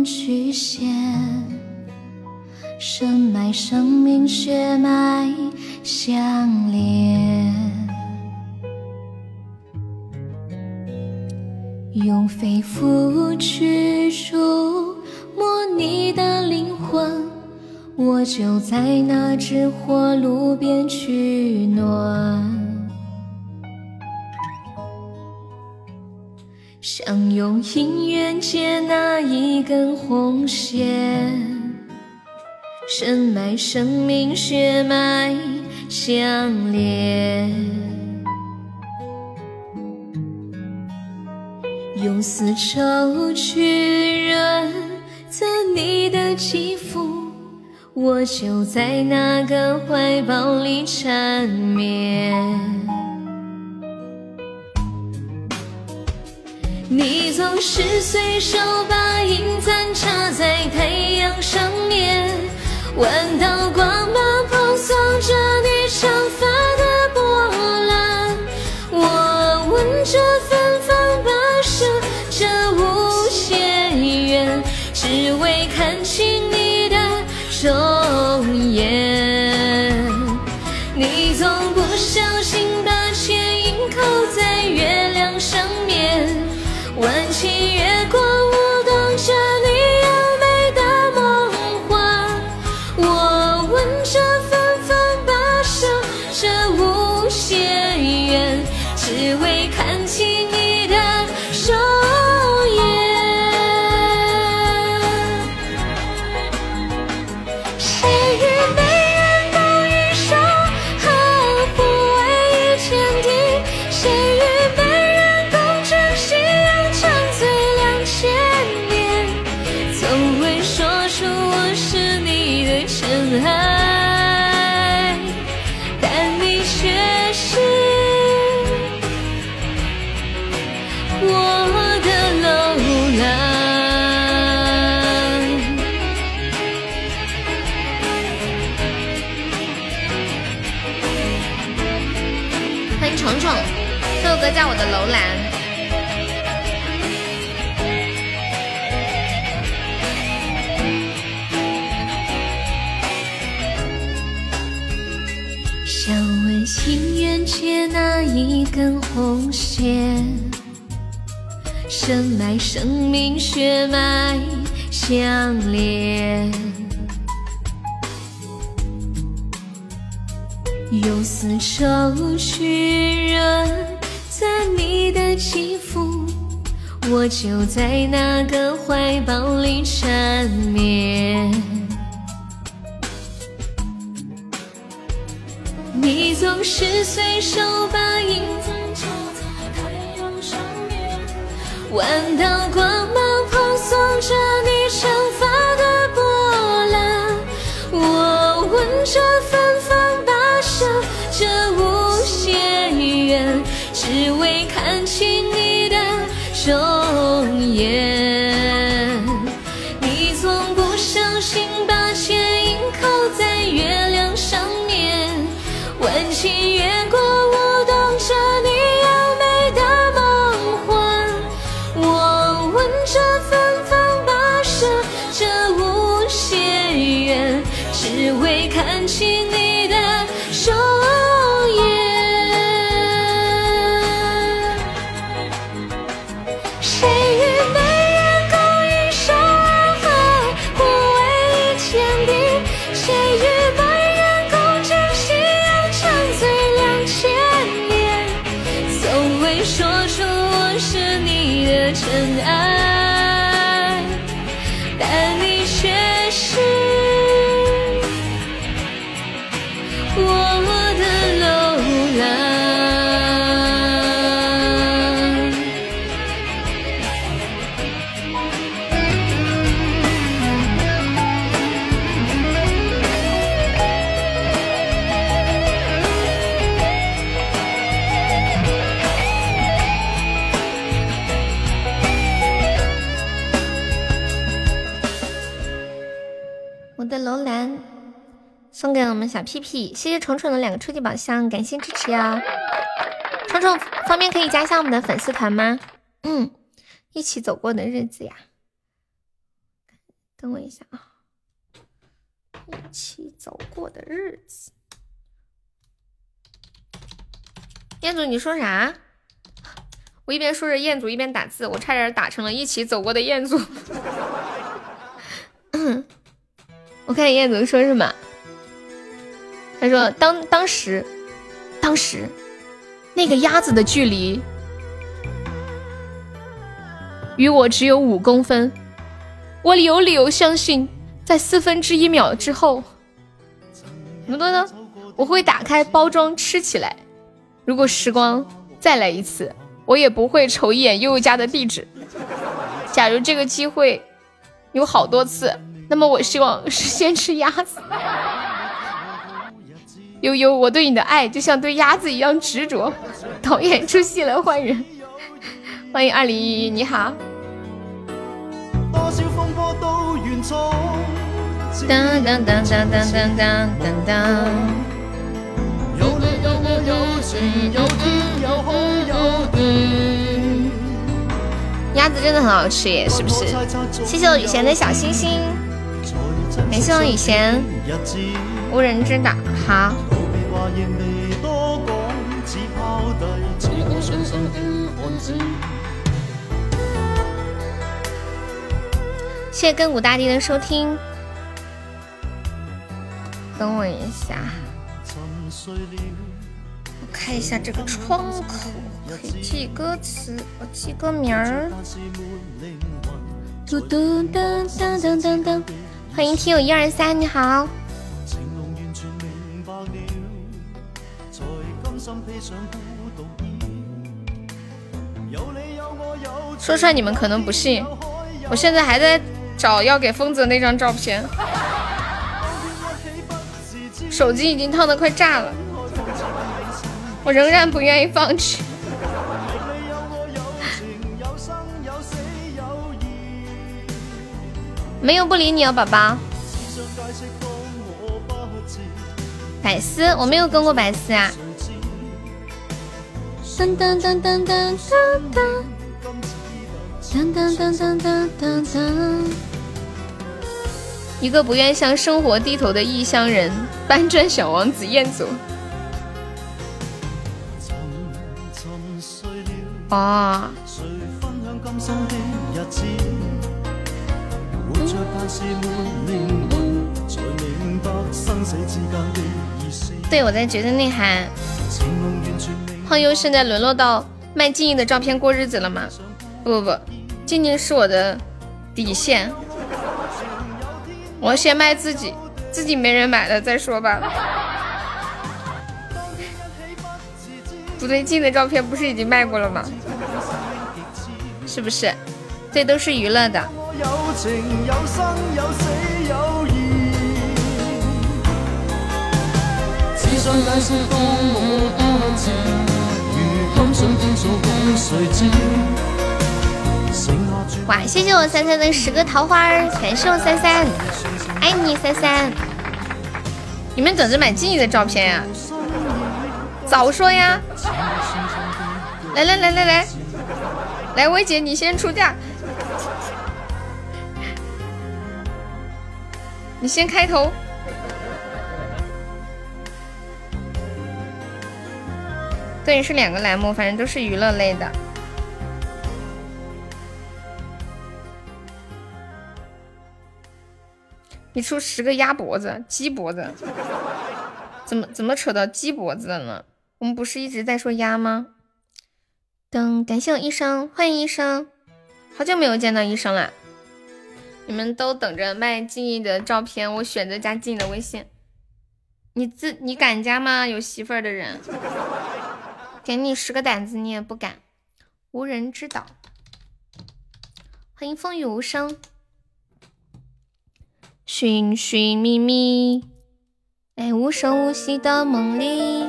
曲线，深埋生命血脉相连，用肺腑去触摸你的灵魂，我就在那只火炉边取暖。想用姻缘结那一根红线，深埋生命血脉相连。用丝绸去润泽你的肌肤，我就在那个怀抱里缠绵。你总是随手把银簪插在太阳上面，万道光芒蓬松着你长发的波澜。我闻着芬芳跋涉这无限远，只为看清你的容颜。你总不小血脉相连。用丝绸去润泽你的肌肤，我就在那个怀抱里缠绵。这芬芳跋涉这无限远，只为看清你的容颜。小屁屁，谢谢虫虫的两个初级宝箱，感谢支持呀！虫虫方便可以加一下我们的粉丝团吗？嗯，一起走过的日子呀，等我一下啊，一起走过的日子。彦祖，你说啥？我一边说着彦祖，一边打字，我差点打成了一起走过的彦祖。我看彦祖说什么？他说当当时，当时那个鸭子的距离与我只有五公分，我有理由相信，在四分之一秒之后，怎么的呢？我会打开包装吃起来。如果时光再来一次，我也不会瞅一眼悠悠家的地址。假如这个机会有好多次，那么我希望是先吃鸭子。悠悠，我对你的爱就像对鸭子一样执着。导演出戏了，换人。欢迎二零一一，你好。当当当当当当当当。鸭子真的很好吃耶，是不是？谢谢我雨贤的小星星，感谢我雨贤，无人知道。好。谢谢亘古大帝的收听。等我一下，我看一下这个窗口，可以记歌词，我记歌名儿。嘟嘟噔噔噔噔噔，欢迎听友一二三，你好。说出来你们可能不信，我现在还在找要给疯子那张照片。手机已经烫的快炸了，我仍然不愿意放弃。没有不理你哦，宝宝。百思，我没有跟过百思啊。噔噔噔噔噔噔噔噔噔噔噔噔噔噔。一个不愿向生活低头的异乡人，搬砖小王子彦祖。哦。对，我在绝对内涵。胖优现在沦落到卖静怡的照片过日子了吗？不不不，静静是我的底线。我先卖自己，自己没人买了再说吧。不对劲的照片不是已经卖过了吗？是不是？这都是娱乐的。哇！谢谢我三三的十个桃花，感谢我三三，爱你三三。你们等着买静怡的照片呀？早说呀！来来来来来，来薇姐你先出价，你先开头。对，是两个栏目，反正都是娱乐类的。你出十个鸭脖子、鸡脖子，怎么怎么扯到鸡脖子了呢？我们不是一直在说鸭吗？等，感谢我医生，欢迎医生，好久没有见到医生了。你们都等着卖静怡的照片，我选择加静怡的微信。你自你敢加吗？有媳妇儿的人，给你十个胆子你也不敢，无人知道。欢迎风雨无声。寻寻觅觅，哎无声无息的梦里。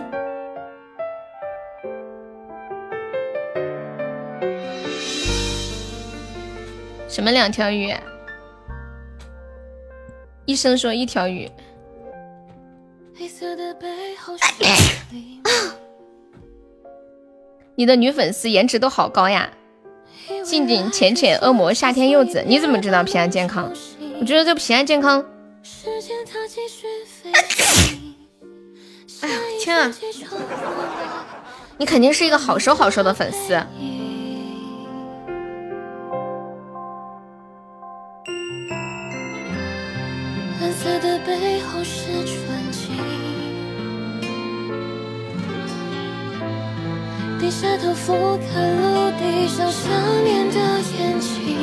什么两条鱼？医生说一条鱼。你的女粉丝颜值都好高呀！静静、浅浅、恶魔、夏天柚子，你怎么知道平安健康？我觉得这平安健康。哎呀天啊！你肯定是一个好收好收的粉丝。低下头，俯瞰陆地上想念的眼睛。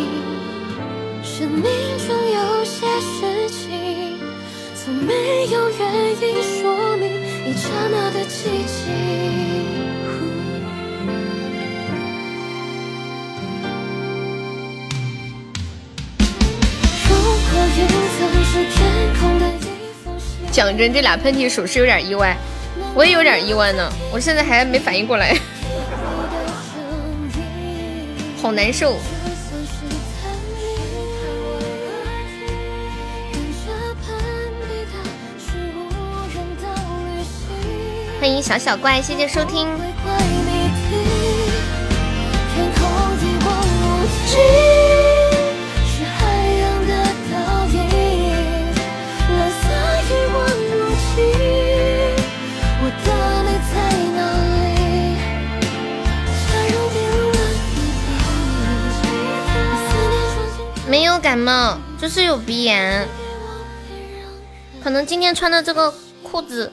生命中有些事情从没有原因说明，一刹那的寂静。讲真，这俩喷嚏属实有点意外，我也有点意外呢，我现在还没反应过来。好难受。欢迎小小怪，谢谢收听。没有感冒，就是有鼻炎，可能今天穿的这个裤子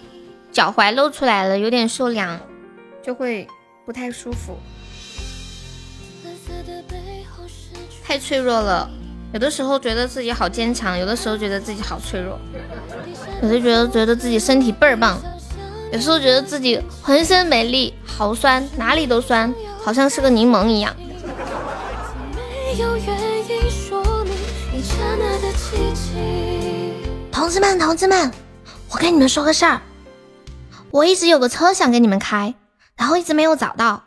脚踝露出来了，有点受凉，就会不太舒服。太脆弱了，有的时候觉得自己好坚强，有的时候觉得自己好脆弱，有的觉得觉得自己身体倍儿棒，有时候觉得自己浑身没力，好酸，哪里都酸，好像是个柠檬一样。刹那的奇迹同志们，同志们，我跟你们说个事儿，我一直有个车想给你们开，然后一直没有找到。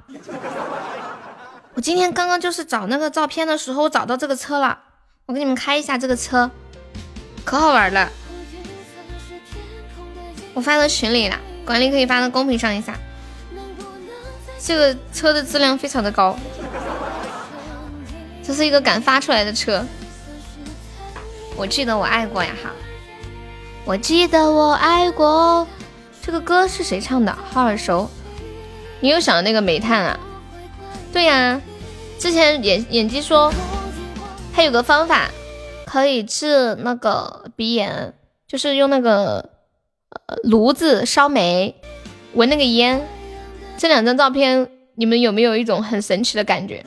我今天刚刚就是找那个照片的时候，找到这个车了，我给你们开一下这个车，可好玩了。我发到群里了，管理可以发到公屏上一下。这个车的质量非常的高，这是一个敢发出来的车。我记得我爱过呀哈，我记得我爱过。这个歌是谁唱的？好耳熟。你又想那个煤炭啊？对呀，之前眼眼睛说，他有个方法可以治那个鼻炎，就是用那个炉子烧煤，闻那个烟。这两张照片，你们有没有一种很神奇的感觉？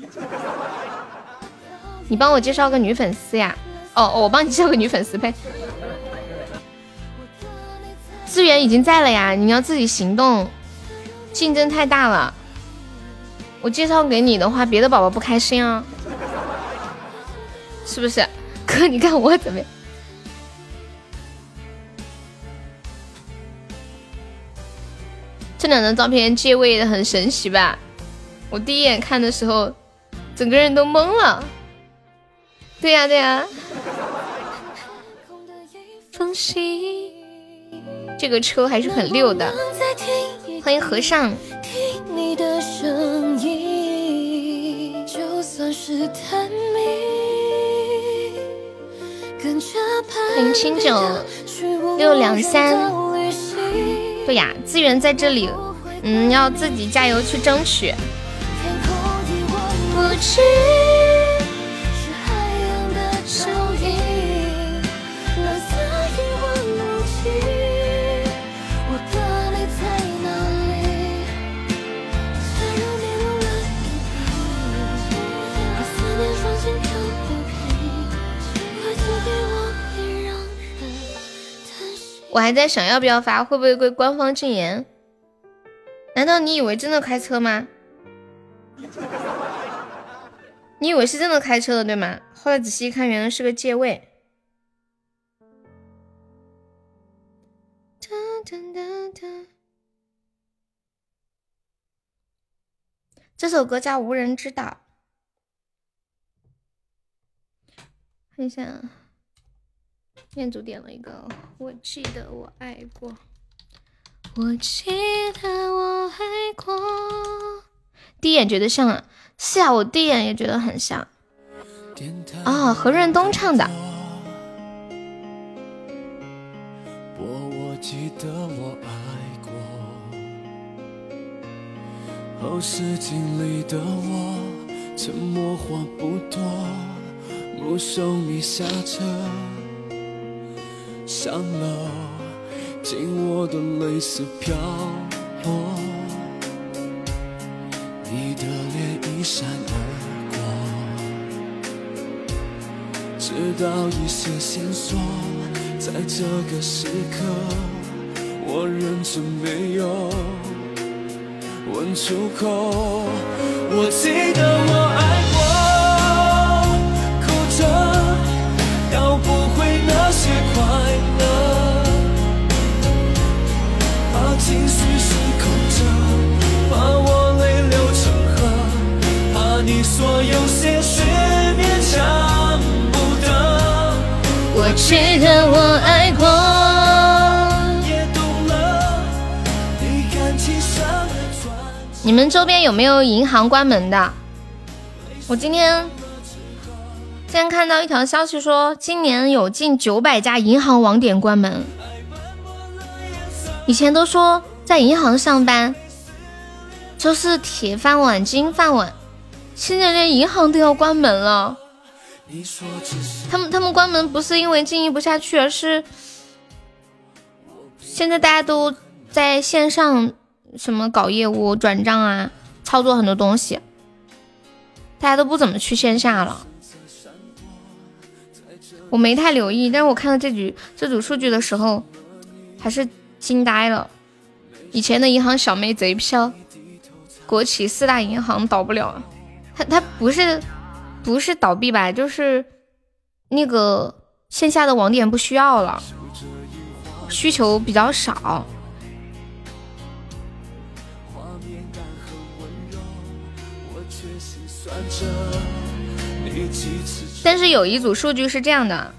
你帮我介绍个女粉丝呀？哦，我帮你介绍个女粉丝呗。资源已经在了呀，你要自己行动，竞争太大了。我介绍给你的话，别的宝宝不开心啊，是不是？哥，你看我怎么样？这两张照片借位的很神奇吧？我第一眼看的时候，整个人都懵了。对呀对呀。这个车还是很溜的。欢迎和尚。欢迎清酒六两三。对呀，资源在这里，嗯，要自己加油去争取。我还在想要不要发，会不会被官方禁言？难道你以为真的开车吗？你以为是真的开车的对吗？后来仔细一看，原来是个借位。这首歌叫《无人知道》。看一下。念祖点了一个，我记得我爱过，我记得我爱过。第一眼觉得像啊，是啊，我第一眼也觉得很像。啊，何润东唱的。我记得我爱过，后视镜里的我，沉默话不多，目送你下车。上楼，紧握的泪丝飘落，你的脸一闪而过，直到一丝线索，在这个时刻，我忍着没有问出口。我记得我爱过，所有些事勉强不得。我记得我爱过。也懂了你感情上的转你们周边有没有银行关门的？我今天今天看到一条消息说今年有近九百家银行网点关门。以前都说在银行上班就是铁饭碗金饭碗。现在连银行都要关门了。他们他们关门不是因为经营不下去，而是现在大家都在线上什么搞业务、转账啊，操作很多东西，大家都不怎么去线下了。我没太留意，但是我看到这组这组数据的时候，还是。惊呆了！以前的银行小妹贼飘，国企四大银行倒不了，它它不是不是倒闭吧？就是那个线下的网点不需要了，需求比较少。但是有一组数据是这样的。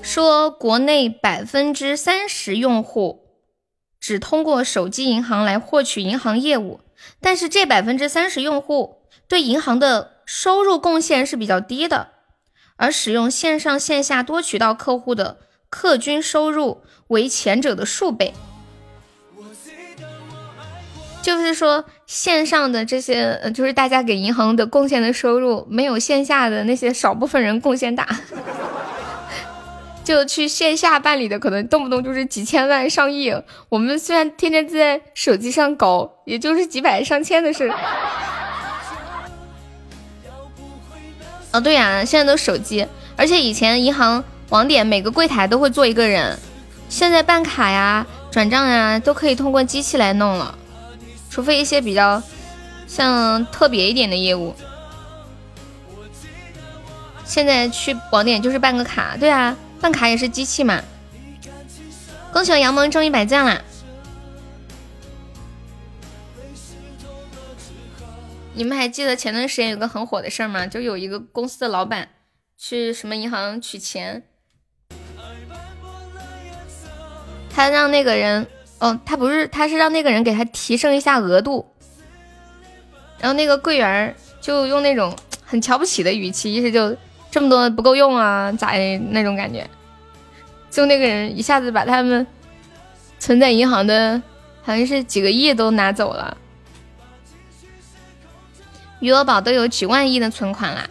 说国内百分之三十用户只通过手机银行来获取银行业务，但是这百分之三十用户对银行的收入贡献是比较低的，而使用线上线下多渠道客户的客均收入为前者的数倍。就是说，线上的这些，就是大家给银行的贡献的收入，没有线下的那些少部分人贡献大。就去线下办理的，可能动不动就是几千万、上亿。我们虽然天天在手机上搞，也就是几百上千的事。哦，对呀，现在都手机，而且以前银行网点每个柜台都会坐一个人，现在办卡呀、转账呀都可以通过机器来弄了，除非一些比较像特别一点的业务。现在去网点就是办个卡，对啊。办卡也是机器嘛！恭喜我杨萌中一百赞啦！你们还记得前段时间有个很火的事儿吗？就有一个公司的老板去什么银行取钱，他让那个人，哦，他不是，他是让那个人给他提升一下额度，然后那个柜员就用那种很瞧不起的语气，意思就。这么多不够用啊？咋的那种感觉？就那个人一下子把他们存在银行的，好像是几个亿都拿走了。余额宝都有几万亿的存款啦！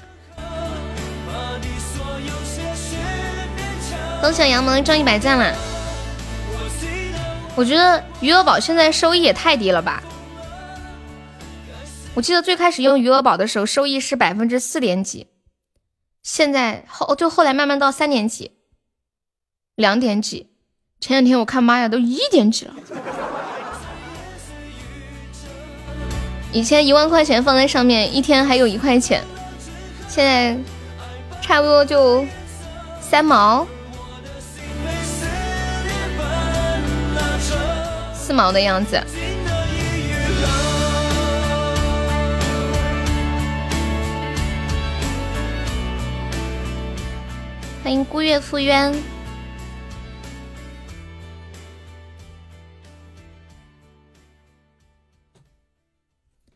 恭喜杨萌挣一百赞啦！我觉得余额宝现在收益也太低了吧？我记得最开始用余额宝的时候，收益是百分之四点几。现在后就后来慢慢到三点几，两点几，前两天我看妈呀，都一点几了。以前一万块钱放在上面，一天还有一块钱，现在差不多就三毛、四毛的样子。欢迎孤月赴渊。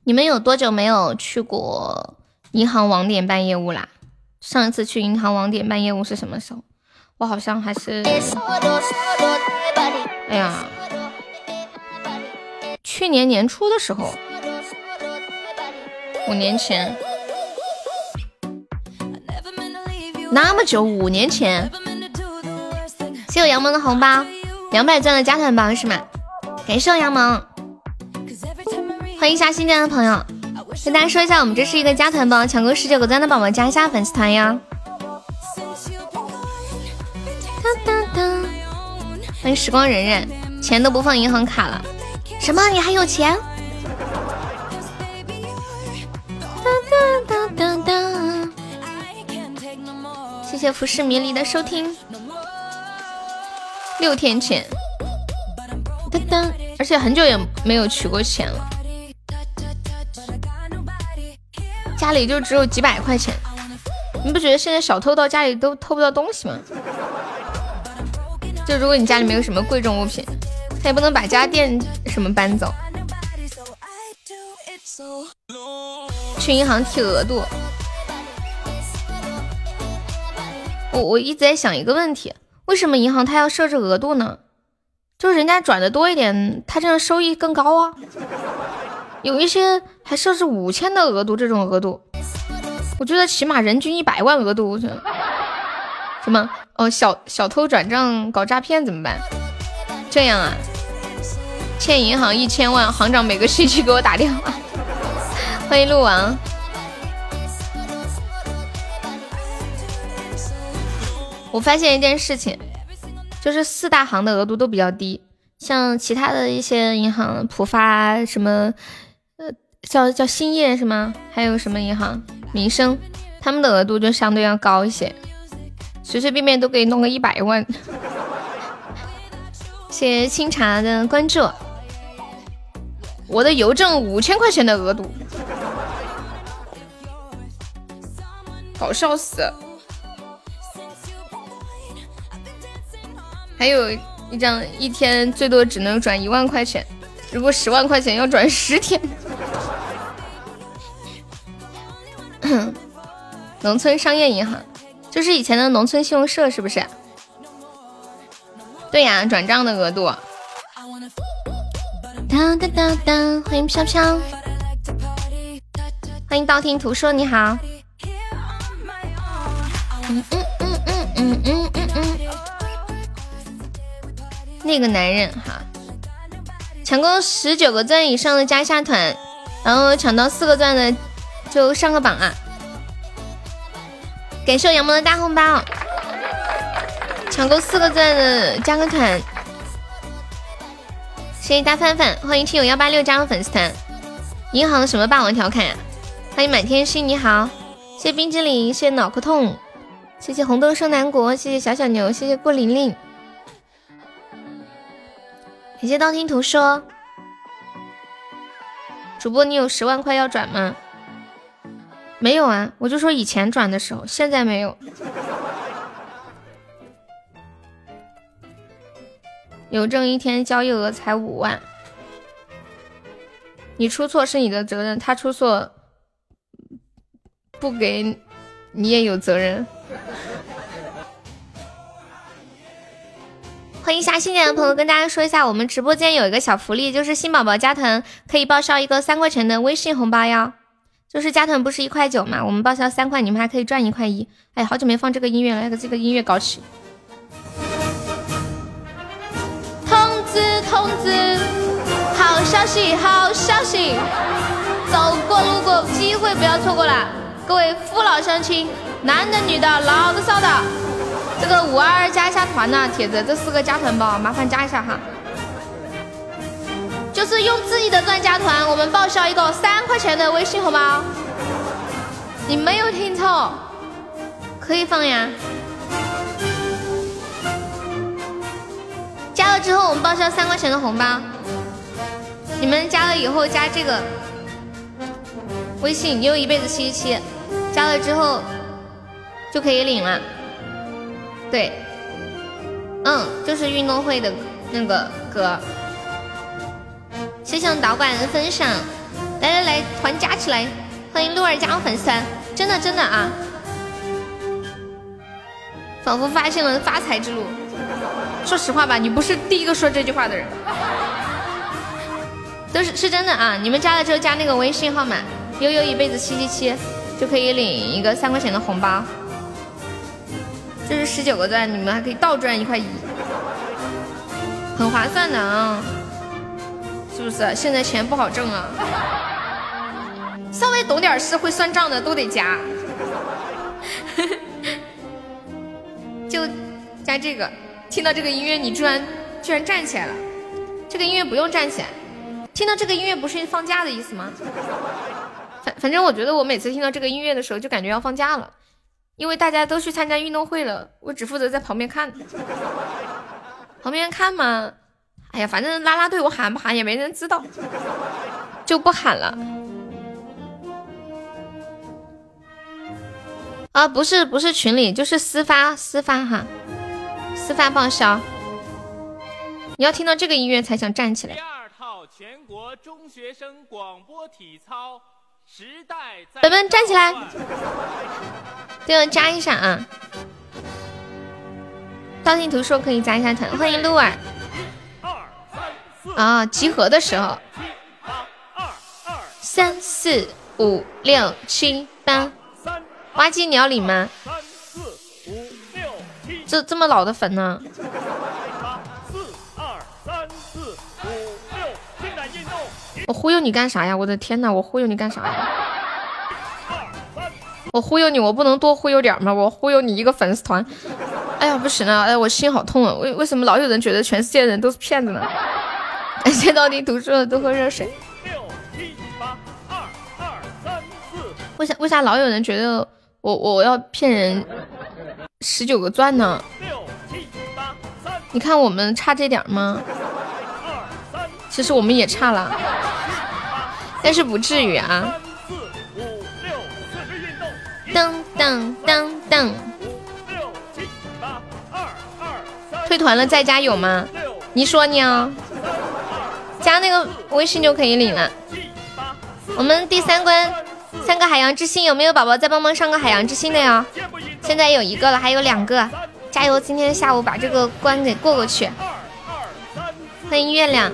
你们有多久没有去过银行网点办业务啦？上一次去银行网点办业务是什么时候？我好像还是……哎呀，去年年初的时候，五年前。那么久，五年前，谢我杨萌的红包，两百钻的加团包是吗？感谢我杨萌，欢迎一下新进来的朋友，跟大家说一下，我们这是一个加团包，抢够十九个赞的宝宝加一下粉丝团呀。欢迎时光荏苒，钱都不放银行卡了，什么？你还有钱？哒哒哒哒哒。谢谢浮世迷离的收听。六天前，噔噔，而且很久也没有取过钱了，家里就只有几百块钱。你不觉得现在小偷到家里都偷不到东西吗？就如果你家里没有什么贵重物品，他也不能把家电什么搬走。去银行提额度，我我一直在想一个问题：为什么银行它要设置额度呢？就是人家转的多一点，他这样收益更高啊。有一些还设置五千的额度，这种额度，我觉得起码人均一百万额度。什么？哦，小小偷转账搞诈骗怎么办？这样啊？欠银行一千万，行长每个星期给我打电话。欢迎鹿王。我发现一件事情，就是四大行的额度都比较低，像其他的一些银行，浦发什么。叫叫兴业是吗？还有什么银行？民生，他们的额度就相对要高一些，随随便便都可以弄个一百万。谢谢清茶的关注。我的邮政五千块钱的额度，搞笑死。还有一张一天最多只能转一万块钱，如果十万块钱要转十天。农村商业银行就是以前的农村信用社，是不是？对呀，转账的额度。当当当当，欢迎飘飘，欢迎道听途说，你好。嗯嗯嗯嗯嗯嗯嗯嗯。那个男人哈，抢够十九个钻以上的加一下团，然后抢到四个钻的就上个榜啊。感谢杨萌的大红包，抢够四个钻的加个团，谢谢大范范，欢迎听友幺八六加入粉丝团。银行什么霸王条款呀？欢迎满天星，你好，谢谢冰激凌，谢谢脑壳痛，谢谢红豆生南国，谢谢小小牛，谢谢顾玲玲，感谢道听途说。主播，你有十万块要转吗？没有啊，我就说以前转的时候，现在没有。邮政一天交易额才五万，你出错是你的责任，他出错不给你也有责任。欢迎一下新进来的朋友，跟大家说一下，我们直播间有一个小福利，就是新宝宝加团可以报销一个三块钱的微信红包哟。就是加团不是一块九嘛，我们报销三块，你们还可以赚一块一。哎，好久没放这个音乐了，来给这个音乐搞起。通知通知，好消息好消息，走过路过机会不要错过了，各位父老乡亲，男的女的老的少的，这个五二二加一下团呢，铁子这四个加团包，麻烦加一下哈。就是用自己的钻加团，我们报销一个三块钱的微信红包。你没有听错，可以放呀。加了之后，我们报销三块钱的红包。你们加了以后加这个微信，你有一辈子七七七，加了之后就可以领了。对，嗯，就是运动会的那个歌。谢谢导管的分享，来来来，团加起来，欢迎鹿儿加入粉丝团，真的真的啊，仿佛发现了发财之路。说实话吧，你不是第一个说这句话的人，都是是真的啊。你们加了之后加那个微信号码悠悠一辈子七七七，就可以领一个三块钱的红包，这是十九个钻，你们还可以倒赚一块一，很划算的啊。是不是现在钱不好挣啊？稍微懂点事、会算账的都得加，就加这个。听到这个音乐，你居然居然站起来了。这个音乐不用站起来。听到这个音乐不是放假的意思吗？反反正我觉得我每次听到这个音乐的时候，就感觉要放假了，因为大家都去参加运动会了，我只负责在旁边看。旁边看嘛。哎呀，反正拉拉队我喊不喊也没人知道，就不喊了。啊，不是不是群里，就是私发私发哈，私发报销。你要听到这个音乐才想站起来。第二套全国中学生广播体操，本本站起来，对我加一下啊！道听途说可以加一下团，欢迎鹿儿。啊，集合的时候。三四五六七八。挖机你要领吗？这这么老的粉呢？我忽悠你干啥呀？我的天呐，我忽悠你干啥呀？我忽悠你，我不能多忽悠点吗？我忽悠你一个粉丝团。哎呀，不行了，哎，我心好痛啊！为为什么老有人觉得全世界人都是骗子呢？感谢到底读书了多喝热水。为啥为啥老有人觉得我我要骗人十九个钻呢？你看我们差这点吗？其实我们也差了，但是不至于啊。噔噔噔噔。退团了再加有吗？你说你哦，加那个微信就可以领了。我们第三关三个海洋之心，有没有宝宝再帮忙上个海洋之心的呀？现在有一个了，还有两个，加油！今天下午把这个关给过过去。欢迎月亮。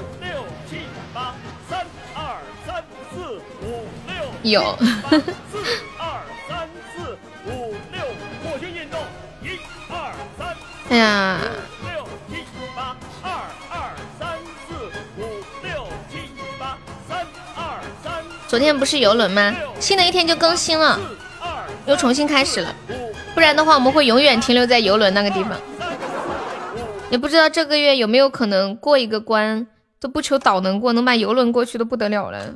有。四二三四五六，火星运动，一二三哎呀。六七八，二二三四五六七八，三二三昨天不是游轮吗？新的一天就更新了，又重新开始了。不然的话，我们会永远停留在游轮那个地方。也不知道这个月有没有可能过一个关，都不求岛能过，能把游轮过去都不得了了。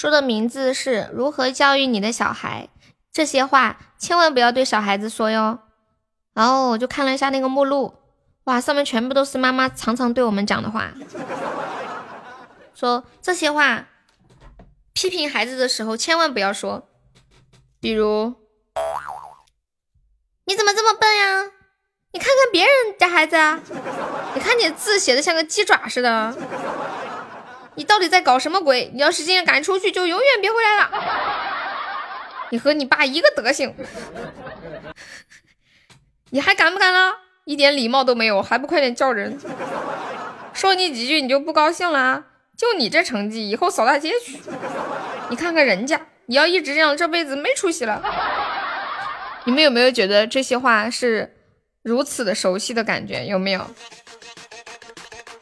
书的名字是《如何教育你的小孩》，这些话千万不要对小孩子说哟。然后我就看了一下那个目录，哇，上面全部都是妈妈常常对我们讲的话，说这些话，批评孩子的时候千万不要说。比如，你怎么这么笨呀？你看看别人家孩子啊，你看你字写的像个鸡爪似的，你到底在搞什么鬼？你要是今天赶出去，就永远别回来了。你和你爸一个德行，你还敢不敢了？一点礼貌都没有，还不快点叫人？说你几句你就不高兴了？就你这成绩，以后扫大街去。你看看人家。你要一直这样，这辈子没出息了。你们有没有觉得这些话是如此的熟悉的感觉？有没有？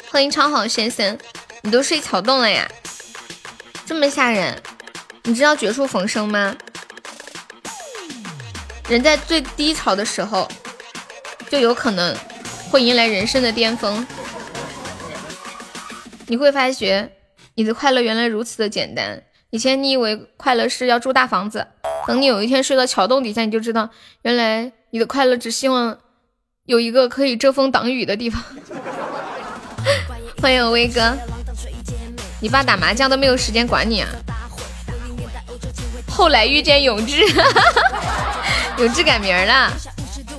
欢迎超好先生，你都睡桥洞了呀？这么吓人？你知道绝处逢生吗？人在最低潮的时候，就有可能会迎来人生的巅峰。你会发觉，你的快乐原来如此的简单。以前你以为快乐是要住大房子，等你有一天睡到桥洞底下，你就知道，原来你的快乐只希望有一个可以遮风挡雨的地方。欢迎威哥，你爸打麻将都没有时间管你啊。后来遇见永志，永志改名了。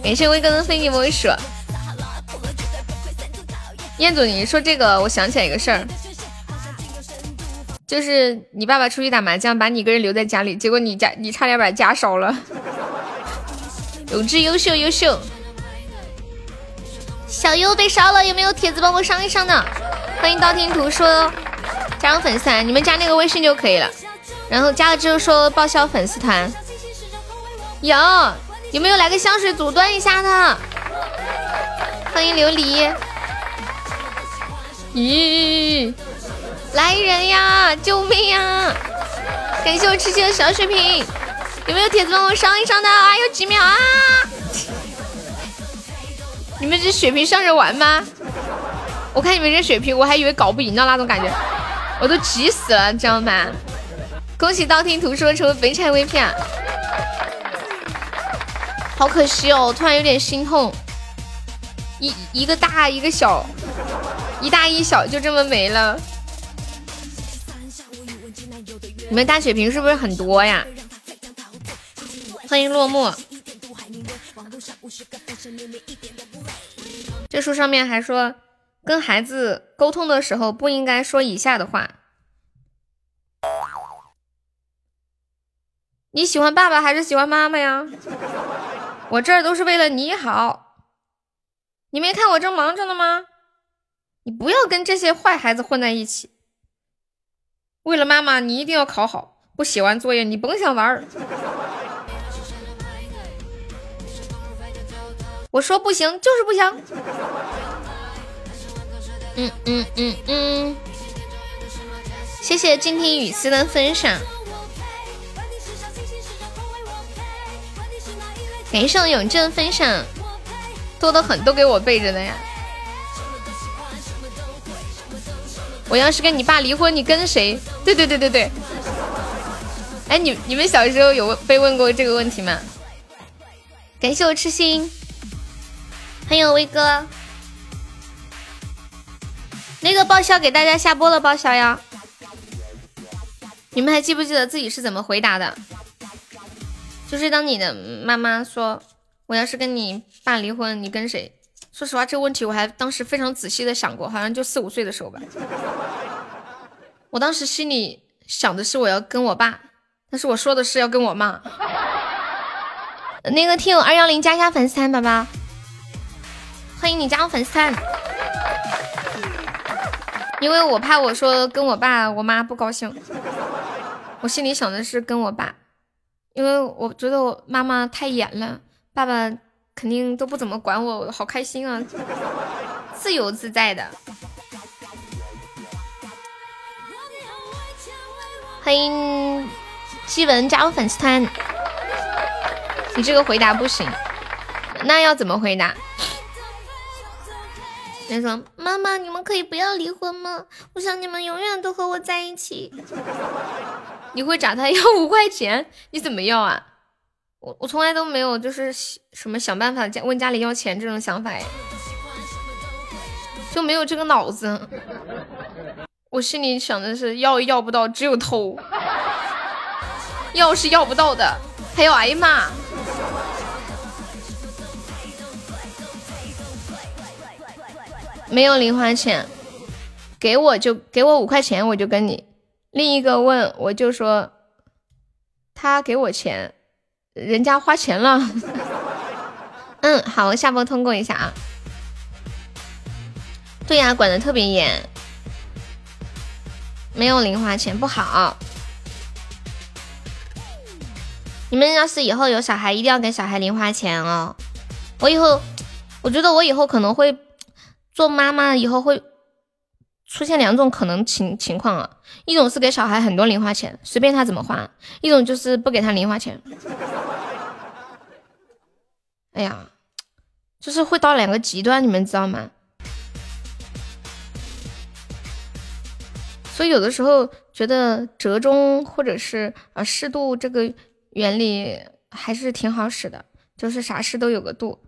感谢威哥的飞机魔术。彦祖，你说这个，我想起来一个事儿。就是你爸爸出去打麻将，把你一个人留在家里，结果你家你差点把家烧了。永志优秀优秀，小优被烧了，有没有铁子帮我上一上呢？欢迎道听途说，加上粉丝团，你们加那个微信就可以了。然后加了之后说报销粉丝团。有有没有来个香水阻断一下的？欢迎琉璃。咦。来人呀！救命呀！感谢我吃鸡的小水瓶，有没有铁子帮我上一上的？还有几秒啊！你们这血瓶上着玩吗？我看你们这血瓶，我还以为搞不赢的那种感觉。我都急死了，你知道吗？恭喜道听途说成为肥菜 VP！好可惜哦，我突然有点心痛，一一个大一个小，一大一小就这么没了。你们大血瓶是不是很多呀？欢迎落寞。这书上面还说，跟孩子沟通的时候不应该说以下的话：你喜欢爸爸还是喜欢妈妈呀？我这儿都是为了你好，你没看我正忙着呢吗？你不要跟这些坏孩子混在一起。为了妈妈，你一定要考好。不写完作业，你甭想玩儿。我说不行，就是不行。嗯嗯嗯嗯，谢谢静听雨丝的分享。感谢永正分享，多的很，都给我备着的呀。我要是跟你爸离婚，你跟谁？对对对对对。哎，你你们小时候有被问过这个问题吗？感谢我痴心，还有威哥，那个报销给大家下播了，报销呀！你们还记不记得自己是怎么回答的？就是当你的妈妈说我要是跟你爸离婚，你跟谁？说实话，这个问题我还当时非常仔细的想过，好像就四五岁的时候吧。我当时心里想的是我要跟我爸。但是我说的是要跟我妈。那个听友二幺零加一下粉丝团，宝宝，欢迎你加入粉丝团。因为我怕我说跟我爸我妈不高兴，我心里想的是跟我爸，因为我觉得我妈妈太严了，爸爸肯定都不怎么管我，我好开心啊，自由自在的。欢迎。西文加入粉丝团，你这个回答不行，那要怎么回答？他说：“妈妈，你们可以不要离婚吗？我想你们永远都和我在一起。”你会找他要五块钱？你怎么要啊？我我从来都没有就是什么想办法问家里要钱这种想法，就没有这个脑子。我心里想的是要要不到，只有偷。要是要不到的，还要挨骂。没有零花钱，给我就给我五块钱，我就跟你。另一个问，我就说他给我钱，人家花钱了。嗯，好，我下播通过一下啊。对呀，管的特别严，没有零花钱不好。你们要是以后有小孩，一定要给小孩零花钱哦。我以后，我觉得我以后可能会做妈妈，以后会出现两种可能情情况啊。一种是给小孩很多零花钱，随便他怎么花；一种就是不给他零花钱。哎呀，就是会到两个极端，你们知道吗？所以有的时候觉得折中或者是啊适度这个。原理还是挺好使的，就是啥事都有个度。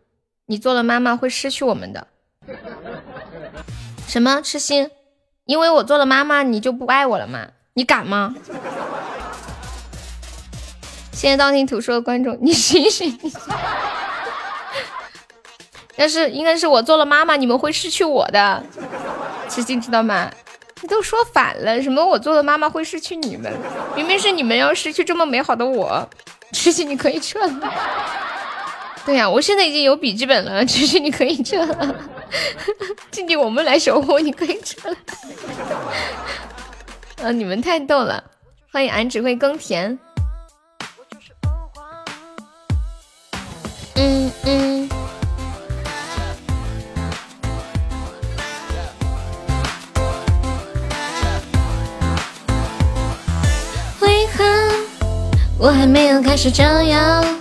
你做了妈妈会失去我们的。什么痴心？因为我做了妈妈，你就不爱我了吗？你敢吗？谢谢道听途说的观众，你醒醒！要是应该是我做了妈妈，你们会失去我的。痴心知道吗？你都说反了，什么我做了妈妈会失去你们？明明是你们要失去这么美好的我，痴心你可以撤了。对呀，我现在已经有笔记本了，痴心你可以撤了。静静，我们来守护，你可以撤了。啊，你们太逗了！欢迎俺只会耕田。嗯嗯。为何我还没有开始这样，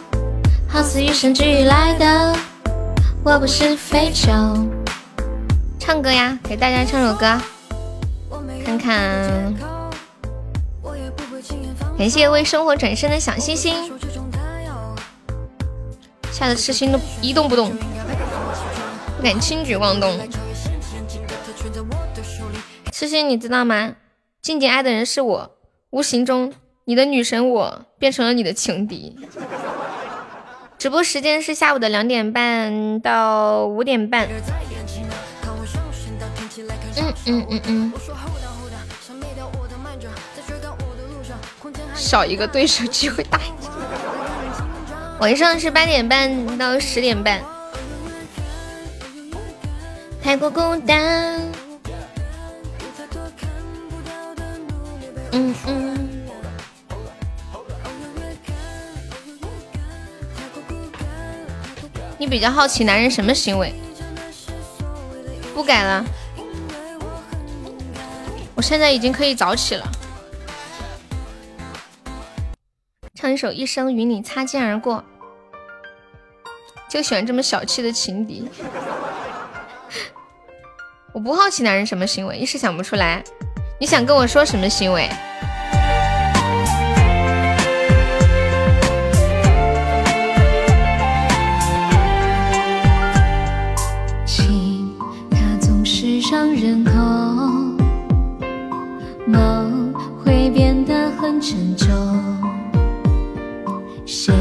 好似与生俱来的。我不是非洲。唱歌呀，给大家唱首歌，看看，感谢为生活转身的小星星，吓得痴心都一动不动，不敢轻举妄动。痴心，你知道吗？静静爱的人是我，无形中你的女神我变成了你的情敌。直播时间是下午的两点半到五点半。嗯嗯嗯嗯。少一个对手机会大一点。晚上是八点半到十点半。太过孤单。嗯嗯。你比较好奇男人什么行为？不改了。我现在已经可以早起了。唱一首《一生与你擦肩而过》，就喜欢这么小气的情敌。我不好奇男人什么行为，一时想不出来。你想跟我说什么行为？总是让人痛。梦会变得很沉重，谁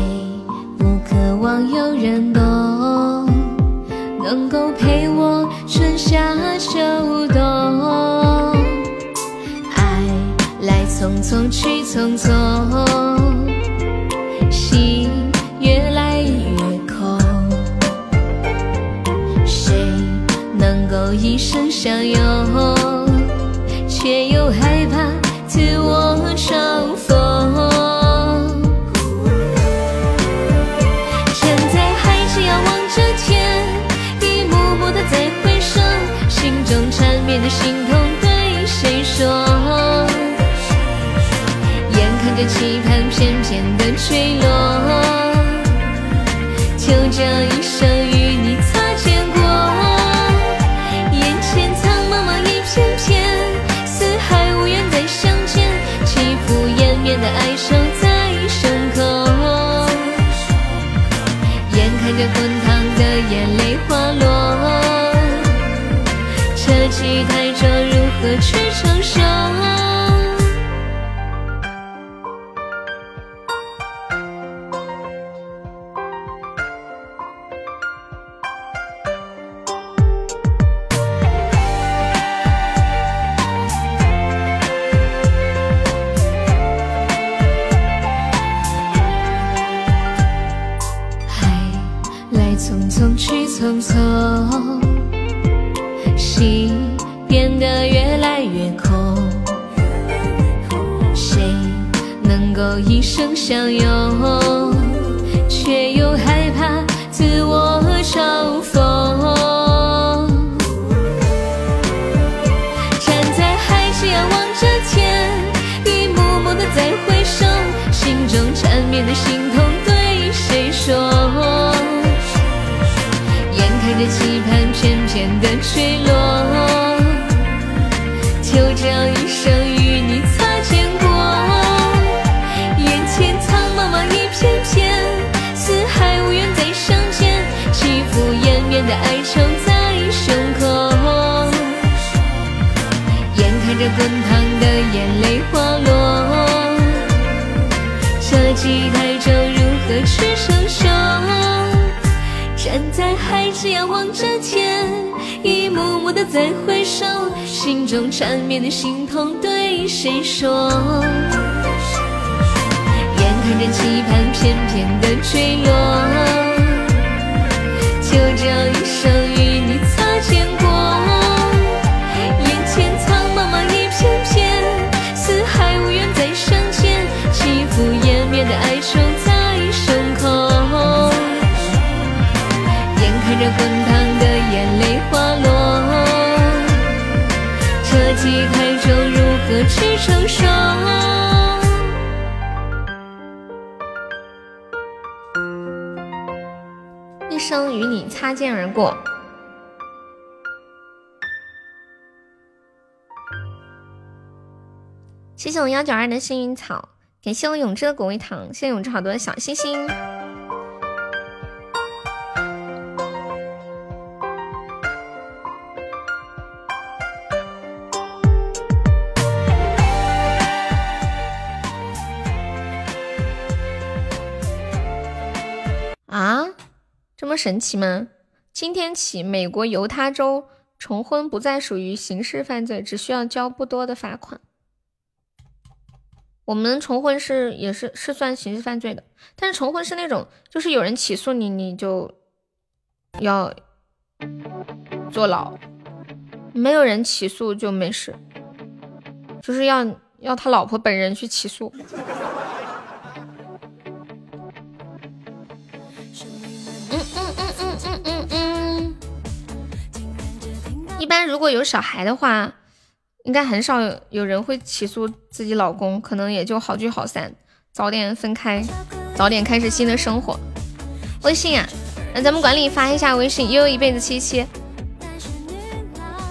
不渴望有人懂，能够陪我春夏秋冬？爱来匆匆去匆匆，能够一生相拥？却又害怕自我嘲讽。站在海之遥望着天，一幕幕的在回首，心中缠绵的心痛对谁说？眼看着期盼片片的坠落，就这样匆匆，心变得越来越空。谁能够一生相拥，却又害怕自我嘲讽？站在海之遥望着天，一幕幕的再回首，心中缠绵的心痛对谁说？的期盼片片的坠落，就这样一生与你擦肩过。眼前苍茫茫一片片，四海无缘再相见，起伏延绵的哀愁在胸口。眼看着滚烫的眼泪滑落，这期待着如何去承受？站在海只要望着天，一幕幕的再回首，心中缠绵的心痛对谁说？眼看着期盼片片的坠落，就这一生与你擦肩过。着滚烫的眼泪滑落，这期待中如何去承受？一生与你擦肩而过。谢谢我幺九二的幸运草，感谢我永志的果味糖，谢谢永志好多的小心心。么神奇吗？今天起，美国犹他州重婚不再属于刑事犯罪，只需要交不多的罚款。我们重婚是也是是算刑事犯罪的，但是重婚是那种就是有人起诉你，你就要坐牢；没有人起诉就没事，就是要要他老婆本人去起诉。一般如果有小孩的话，应该很少有人会起诉自己老公，可能也就好聚好散，早点分开，早点开始新的生活。微信啊，那咱们管理发一下微信，悠悠一辈子七七。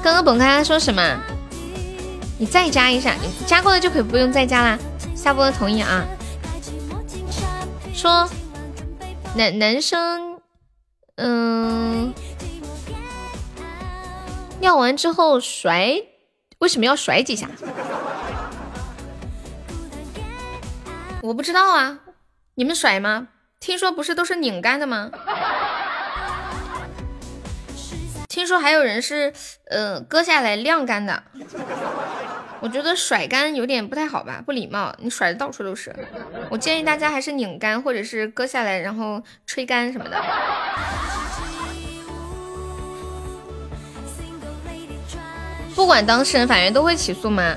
刚刚本开说什么？你再加一下，你加过的就可以不用再加啦。下播的同意啊。说男男生，嗯。尿完之后甩，为什么要甩几下？我不知道啊，你们甩吗？听说不是都是拧干的吗？听说还有人是呃割下来晾干的。我觉得甩干有点不太好吧，不礼貌。你甩的到处都是，我建议大家还是拧干，或者是割下来然后吹干什么的。不管当事人，法院都会起诉吗？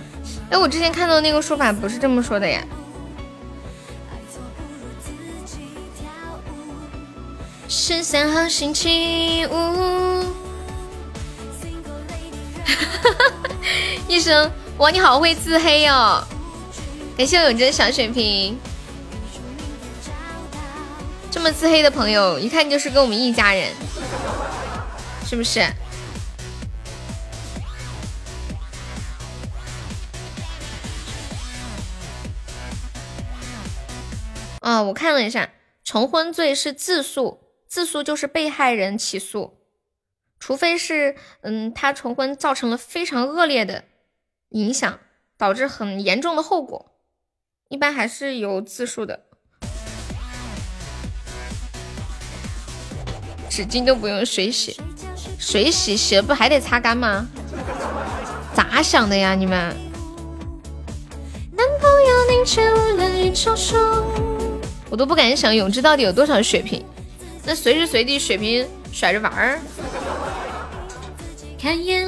哎，我之前看到那个说法不是这么说的呀。十三号星期五。医生，哇，你好会自黑哦！感谢我永的小血瓶。这么自黑的朋友，一看就是跟我们一家人，是不是？啊，我看了一下，重婚罪是自诉，自诉就是被害人起诉，除非是，嗯，他重婚造成了非常恶劣的影响，导致很严重的后果，一般还是有自诉的。纸巾都不用水洗，水洗洗不还得擦干吗？咋想的呀，你们？男朋友凝结了宇宙双。我都不敢想永志到底有多少血瓶，那随时随地血瓶甩着玩儿。看眼。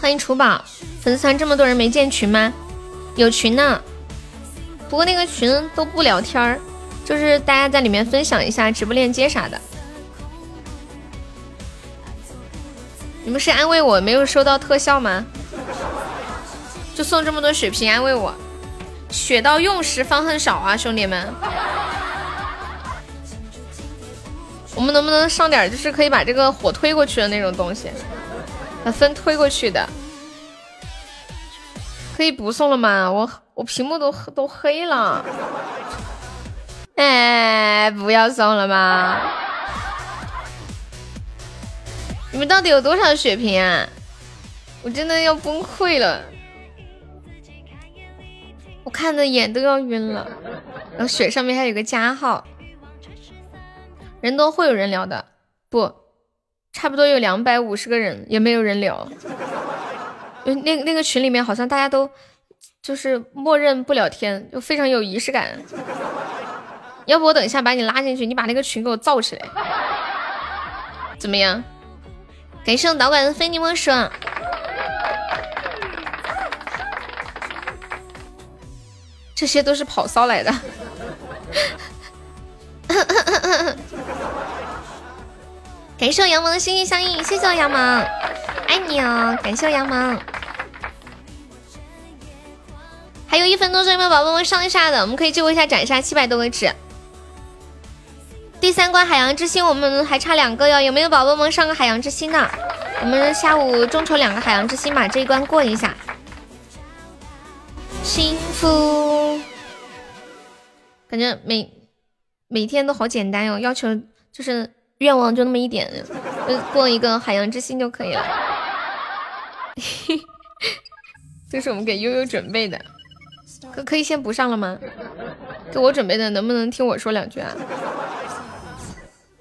欢迎楚宝，粉丝团这么多人没建群吗？有群呢，不过那个群都不聊天儿，就是大家在里面分享一下直播链接啥的。你们是安慰我没有收到特效吗？就送这么多血瓶安慰我，血到用时方恨少啊，兄弟们！我们能不能上点就是可以把这个火推过去的那种东西，把分推过去的？可以不送了吗？我我屏幕都都黑了，哎，不要送了吗？你们到底有多少血瓶啊？我真的要崩溃了，我看的眼都要晕了。然后血上面还有个加号，人多会有人聊的，不，差不多有两百五十个人，也没有人聊。那那个群里面好像大家都就是默认不聊天，就非常有仪式感。要不我等一下把你拉进去，你把那个群给我造起来，怎么样？感谢我导管的非你莫属，这些都是跑骚来的。感谢我杨萌的心心相印，谢谢我杨萌，爱你哦！感谢我杨萌，还有一分多钟，有没有宝宝们上一下的？我们可以救一下，斩杀七百多个纸。第三关海洋之心，我们还差两个哟，有没有宝宝们上个海洋之心的？我们下午众筹两个海洋之心，把这一关过一下。幸福，感觉每每天都好简单哟，要求就是愿望就那么一点，过一个海洋之心就可以了。这是我们给悠悠准备的，可可以先不上了吗？给我准备的，能不能听我说两句啊？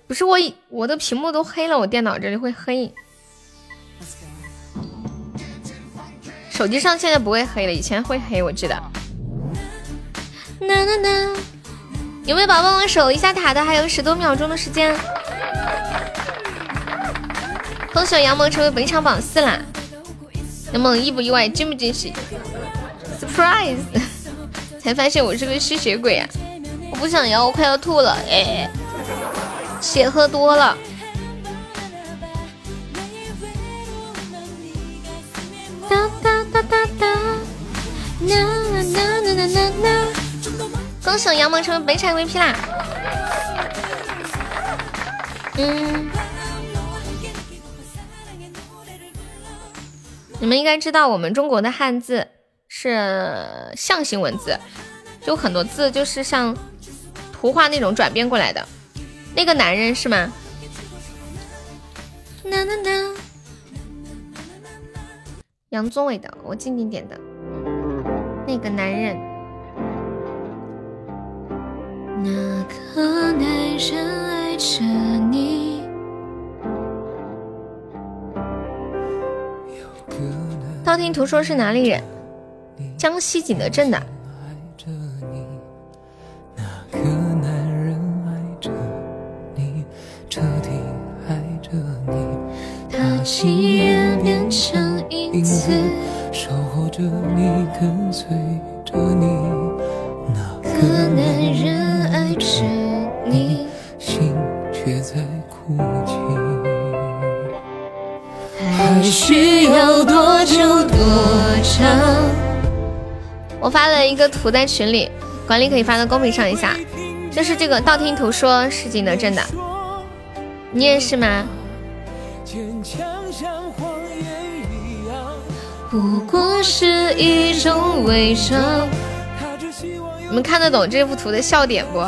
不是我，我的屏幕都黑了，我电脑这里会黑。手机上现在不会黑了，以前会黑，我记得。呐呐呐，有没有宝宝帮我守一下塔的？还有十多秒钟的时间。恭喜杨萌成为本场榜四啦！杨萌意不意外？惊不惊喜？Surprise！才发现我是个吸血鬼啊！我不想要，我快要吐了，哎。血喝多了。哒哒哒哒哒，啦啦啦啦啦啦啦！恭喜杨萌成为本场 VP 啦！嗯，你们应该知道，我们中国的汉字是象形文字，就很多字就是像图画那种转变过来的。那个男人是吗？呐呐呐！杨宗纬的，我静静点的。那个男人，那个男人爱着你。道听途说是哪里人？江西景德镇的。情愿变成影子，守护着你，跟随着你。那个男人爱着你，心却在哭泣。还需要多久多长？我发了一个图在群里，管理可以发到公屏上一下。就是这个道听途说是景德镇的，你也是吗？坚强不过是一种伪装。你们看得懂这幅图的笑点不？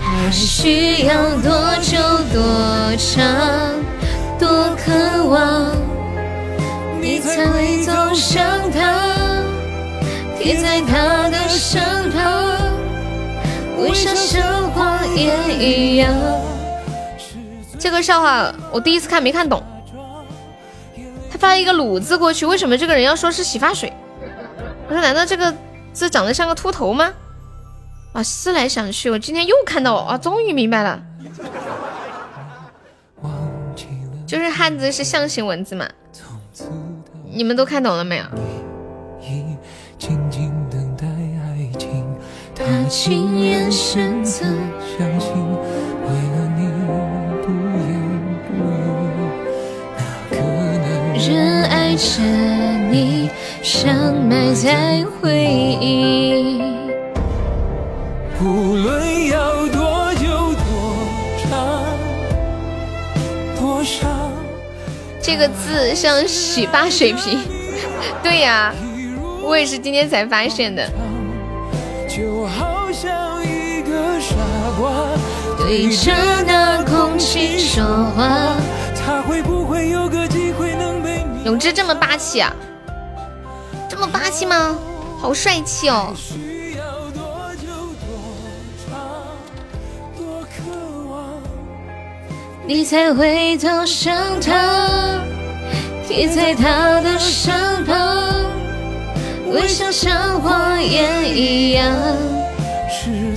还需要多久多长？多渴望你才会走向他，贴在他的身旁，微笑像谎言一样。这个笑话我第一次看没看懂。他发一个鲁字过去，为什么这个人要说是洗发水？我说难道这个字长得像个秃头吗？啊，思来想去，我今天又看到啊，终于明白了，就是汉字是象形文字嘛。你们都看懂了没有？人爱着你，深埋在回忆。无论要多久多长多少。这个字像洗发水瓶，对呀，我也是今天才发现的。就好像一个傻瓜，对着那空气说话。他会不会有个机会能？永志这么霸气啊？这么霸气吗？好帅气哦！你才会走向他，贴在他的身旁，微笑像谎言一样，是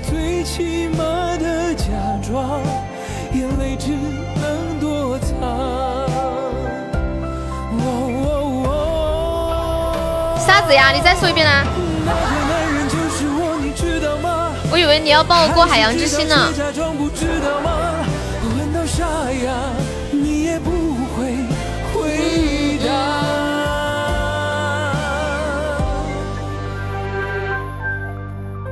子呀？你再说一遍啦！我以为你要帮我过海洋之心呢。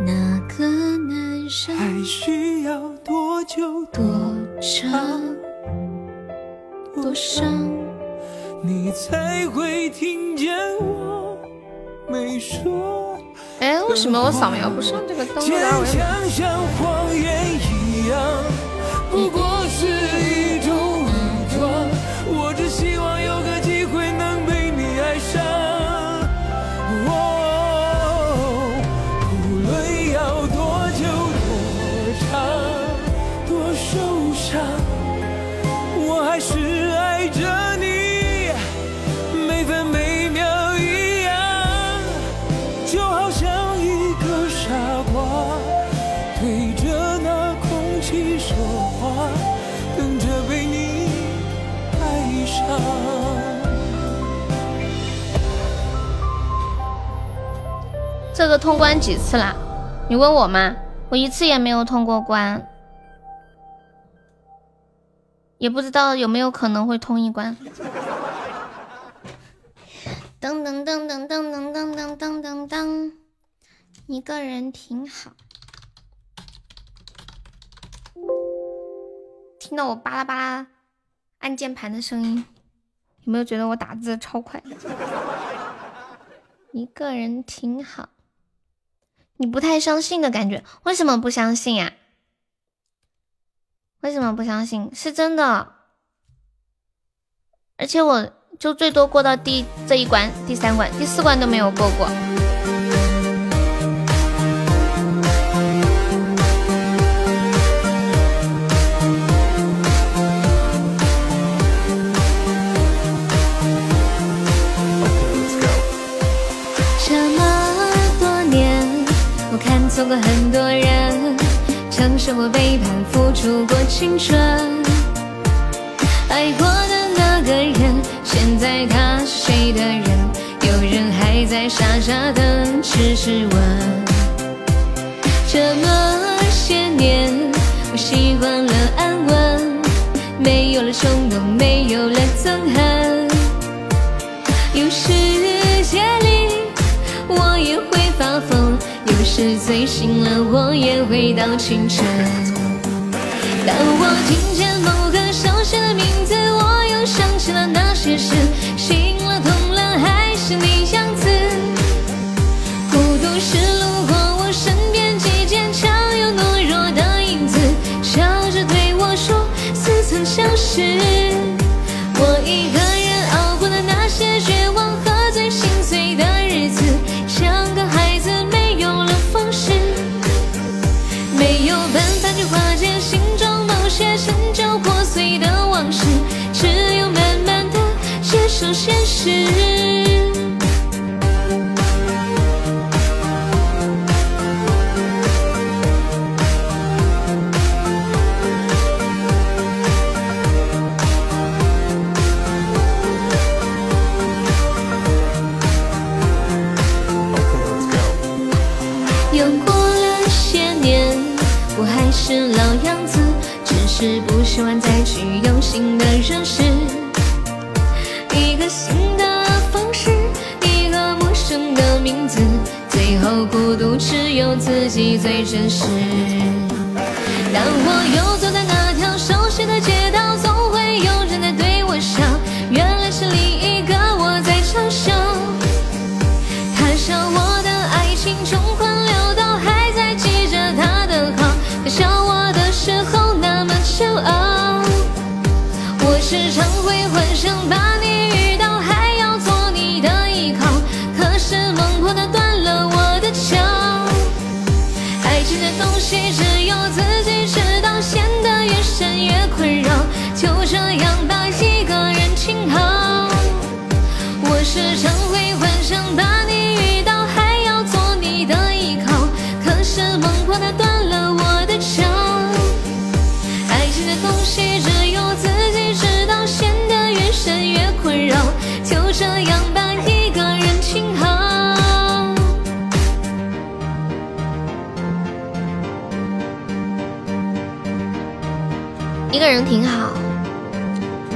那个生还需要多久多长多伤？你才会听见我？哎，为什么我扫描不上这个登录的二维码？这个通关几次啦？你问我吗？我一次也没有通过关，也不知道有没有可能会通一关。噔噔噔噔噔噔噔噔噔噔噔，一个人挺好。听到我巴拉巴拉按键盘的声音，有没有觉得我打字超快？一个人挺好。你不太相信的感觉，为什么不相信呀、为什么不相信？是真的，而且我就最多过到第这一关、第三关、第四关都没有过过。错过很多人，承受过背叛，付出过青春。爱过的那个人，现在他是谁的人？有人还在傻傻等，只是问。这么些年，我习惯了安稳，没有了冲动，没有了憎恨。有时醉醒了我也会到清晨。当我听见某个熟悉的名字，我又想起了那些事，现实。又过了些年，我还是老样子，只是不喜欢再去用新的认识。名字，最后孤独只有自己最真实。当我又走在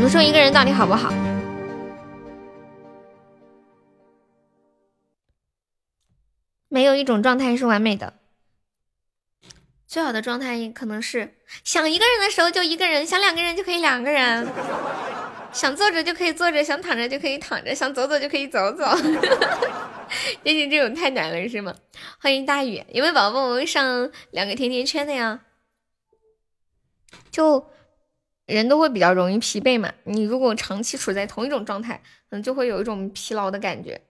我说一个人到底好不好？没有一种状态是完美的，最好的状态可能是想一个人的时候就一个人，想两个人就可以两个人，想坐着就可以坐着，想躺着就可以躺着，想走走就可以走走。但是这种太难了，是吗？欢迎大雨，有没有宝宝们上两个甜甜圈的呀？就人都会比较容易疲惫嘛，你如果长期处在同一种状态，可能就会有一种疲劳的感觉，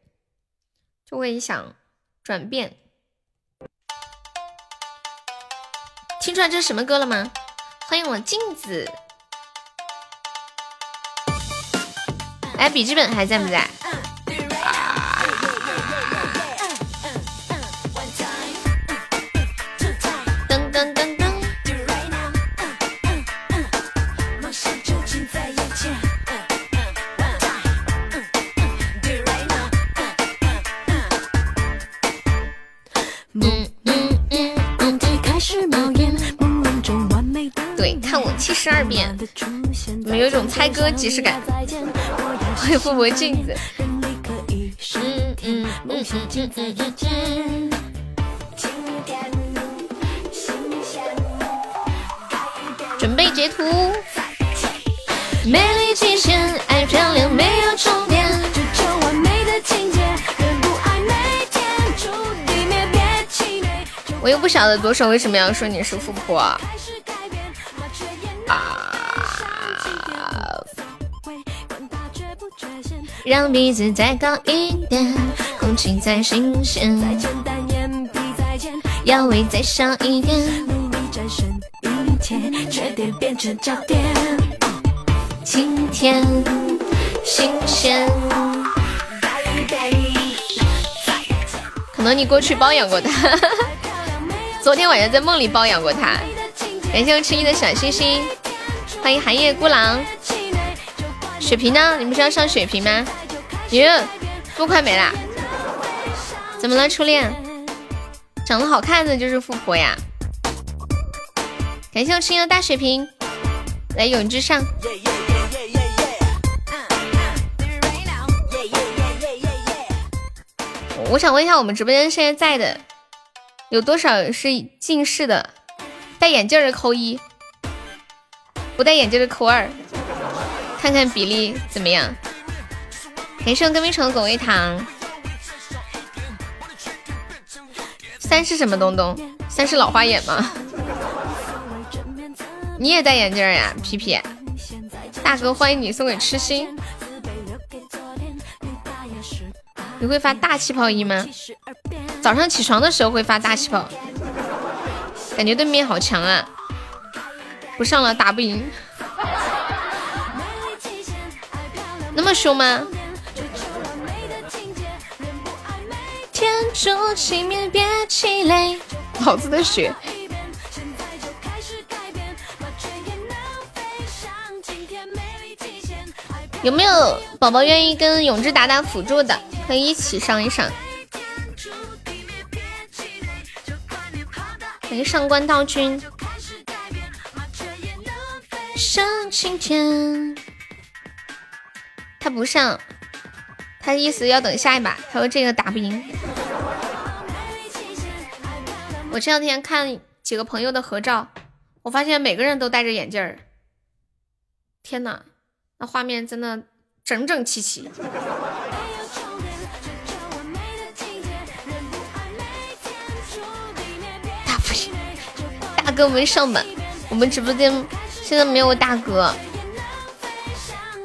就会想转变。听出来这是什么歌了吗？欢迎我镜子。哎，笔记本还在不在？七十二变，怎么有一种猜歌即视感？欢迎富婆镜子。嗯嗯嗯嗯嗯嗯嗯。准备截图。美丽极限，爱漂亮没有终点，追求完美的境界，人不爱每天注定灭，别气馁。我又不晓得左手为什么要说你是富婆啊？让鼻子再高一点，空气再新鲜，再简单眼皮再尖，腰围再小一点，努力战胜一切，缺点变成焦点。今天新鲜，可能你过去包养过他，昨天晚上在梦里包养过他。感谢我吃一的小星星，欢迎寒夜孤狼。血瓶呢？你们是要上血瓶吗？哟，这么快没啦？怎么了，初恋？长得好看的就是富婆呀！感谢我青的大血瓶，来永之上。我想问一下，我们直播间现在在的有多少是近视的？戴眼镜的扣一，不戴眼镜的扣二，看看比例怎么样？感谢我隔壁城的狗味糖。三是什么东东？三是老花眼吗？你也戴眼镜呀，皮皮。大哥，欢迎你送给痴心。你会发大气泡音吗？早上起床的时候会发大气泡，感觉对面好强啊！不上了，打不赢。那么凶吗？天诛地灭，别气馁。老子的血。有没有宝宝愿意跟永志打打辅助的？可以一起上一上。欢迎上官道君。上青天。他不上，他意思要等下一把。他说这个打不赢。我这两天看几个朋友的合照，我发现每个人都戴着眼镜儿。天呐！那画面真的整整齐齐。大不行，大哥没上满，我们直播间现在没有大哥，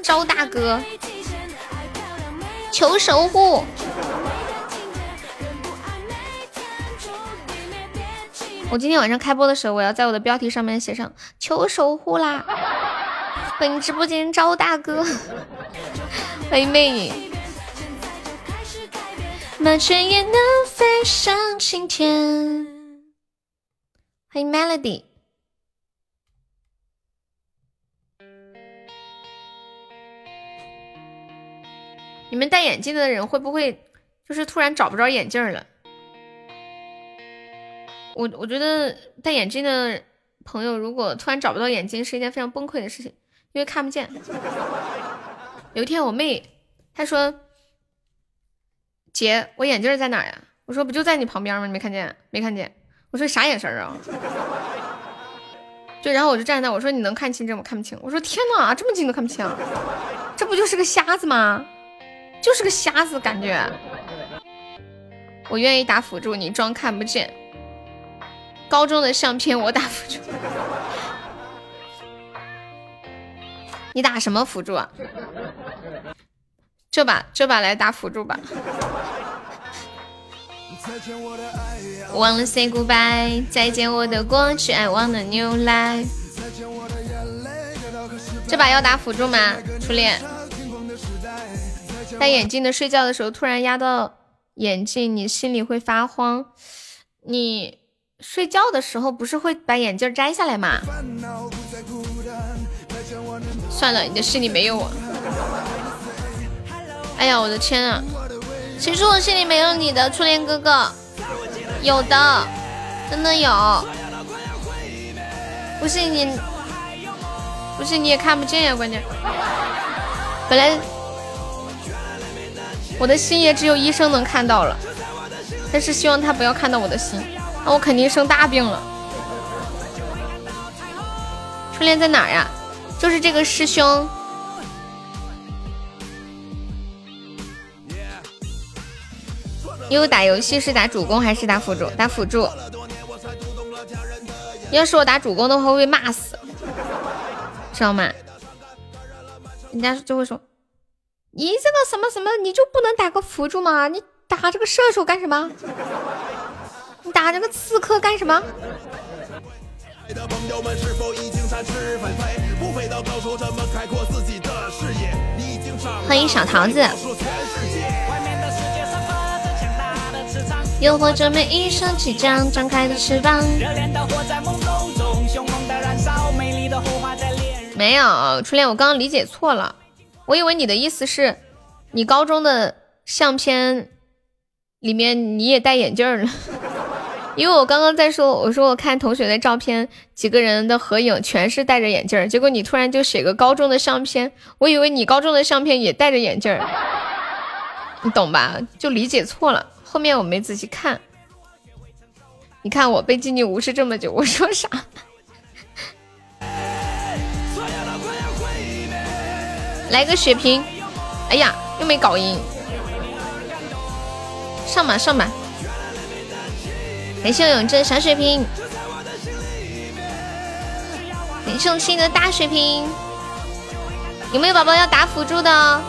招大哥，求守护。我今天晚上开播的时候，我要在我的标题上面写上求守护啦。欢迎直播间招大哥，欢迎魅影。麻雀也能飞上青天。欢迎 Melody。你们戴眼镜的人会不会就是突然找不着眼镜了？我我觉得戴眼镜的朋友如果突然找不到眼镜，是一件非常崩溃的事情。因为看不见。有一天我妹她说：“姐，我眼镜在哪呀？”我说：“不就在你旁边吗？你没看见？没看见？”我说：“啥眼神啊？” 对，然后我就站在那，我说你能看清这我？看不清。我说天哪，这么近都看不清，这不就是个瞎子吗？就是个瞎子感觉。我愿意打辅助，你装看不见。高中的相片我打辅助，你打什么辅助啊？这把这把来打辅助吧。忘了 say goodbye，再见我的过去，I want a new life。这把要打辅助吗？初恋。戴眼镜的睡觉的时候突然压到眼镜，你心里会发慌。你睡觉的时候不是会把眼镜摘下来吗？算了，你的心里没有我。哎呀，我的天啊！谁说我心里没有你的初恋哥哥？有的，真的有。不信你，不信你也看不见呀，关键。本来我的心也只有医生能看到了，但是希望他不要看到我的心，那我肯定生大病了。初恋在哪儿呀？就是这个师兄。因为打游戏是打主攻还是打辅助？打辅助。要是我打主攻的话会被骂死，知道吗？人家就会说：“你这个什么什么，你就不能打个辅助吗？你打这个射手干什么？你打这个刺客干什么？”欢迎小桃子。又或者每一双即将张开的翅膀。没有初恋，我刚刚理解错了，我以为你的意思是，你高中的相片里面你也戴眼镜了，因为我刚刚在说，我说我看同学的照片，几个人的合影全是戴着眼镜，结果你突然就写个高中的相片，我以为你高中的相片也戴着眼镜，你懂吧？就理解错了。后面我没仔细看，你看我被静静无视这么久，我说啥？来个血瓶！哎呀，又没搞赢，上吧上吧！感谢我永贞小血瓶，感谢七的大血瓶，有没有宝宝要打辅助的？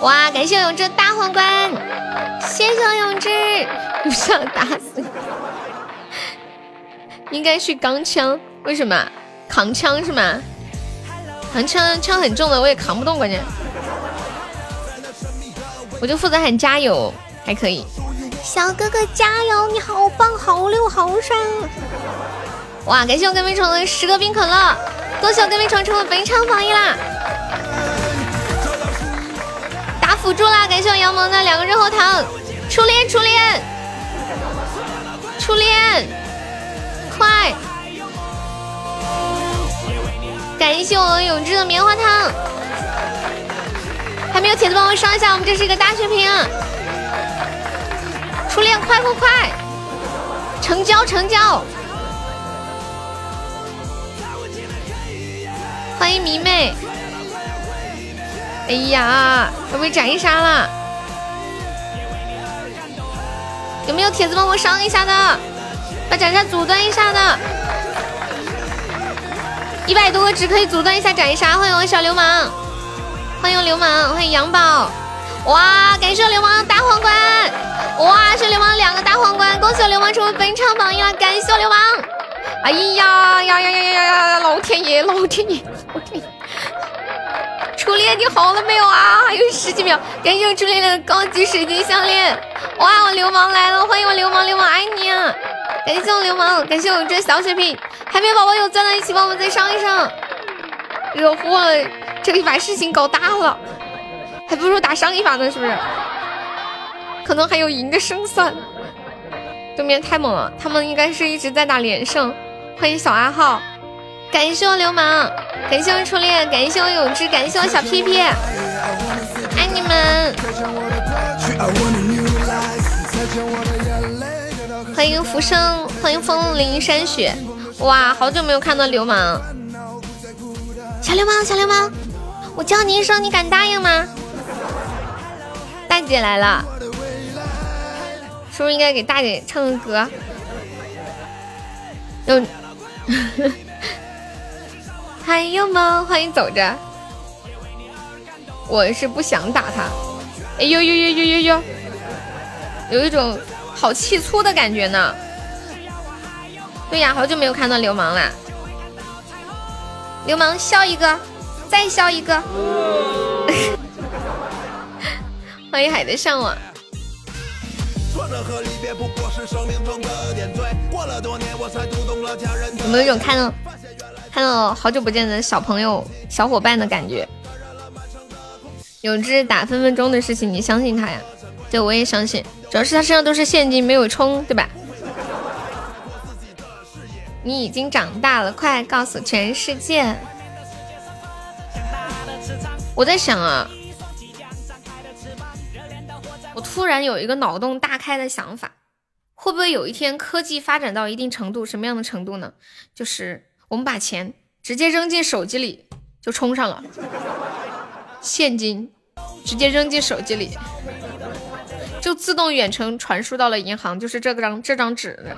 哇！感谢我永志大皇冠，谢谢永志，不想打死，应该是钢枪，为什么？扛枪是吗？扛枪枪很重的，我也扛不动，关键。我就负责喊加油，还可以。小哥哥加油，你好棒，好溜，好帅！哇！感谢我跟飞虫的十个冰可乐，恭喜我跟飞虫成为本场榜一啦！打辅助啦！感谢我杨萌的两个热后糖，初恋初恋初恋，快！感谢我永志的棉花糖，还没有铁子帮我上一下，我们这是一个大血瓶。初恋快快快，成交成交！欢迎迷妹。哎呀，要被斩一杀了！有没有铁子帮我上一下的？把斩杀阻断一下的。一百多个值可以阻断一下斩杀。欢迎我小流氓，欢迎流氓，欢迎杨宝。哇，感谢流氓大皇冠！哇，是流氓两个大皇冠，恭喜流氓成为本场榜一了！感谢流氓。哎呀呀呀呀呀呀！老天爷，老天爷，老天爷！初恋，你好了没有啊？还有十几秒，感谢我初恋的高级水晶项链。哇，我流氓来了，欢迎我流氓，流氓爱你啊！感谢我流氓，感谢我这小血瓶，海绵宝宝有钻的，一起帮我们再上一上。惹祸了，这里把事情搞大了，还不如打上一把呢，是不是？可能还有赢的胜算。对面太猛了，他们应该是一直在打连胜。欢迎小阿浩。感谢我流氓，感谢我初恋，感谢我永志，感谢我小屁屁，爱你们！欢迎浮生，欢迎风铃山雪，哇，好久没有看到流氓，小流氓，小流氓，我叫你一声，你敢答应吗？大姐来了，是不是应该给大姐唱个歌？有，还有吗？欢迎走着，我是不想打他。哎呦呦呦呦呦呦，有一种好气粗的感觉呢。对呀，好久没有看到流氓了。流氓笑一个，再笑一个。欢迎海的向往。有没有一种看到看到好久不见的小朋友、小伙伴的感觉？有只打分分钟的事情，你相信他呀？对，我也相信。主要是他身上都是现金，没有充，对吧？你已经长大了，快告诉全世界！我在想啊，我突然有一个脑洞大开的想法，会不会有一天科技发展到一定程度，什么样的程度呢？就是我们把钱直接扔进手机里就充上了，现金直接扔进手机里，就自动远程传输到了银行，就是这张这张纸。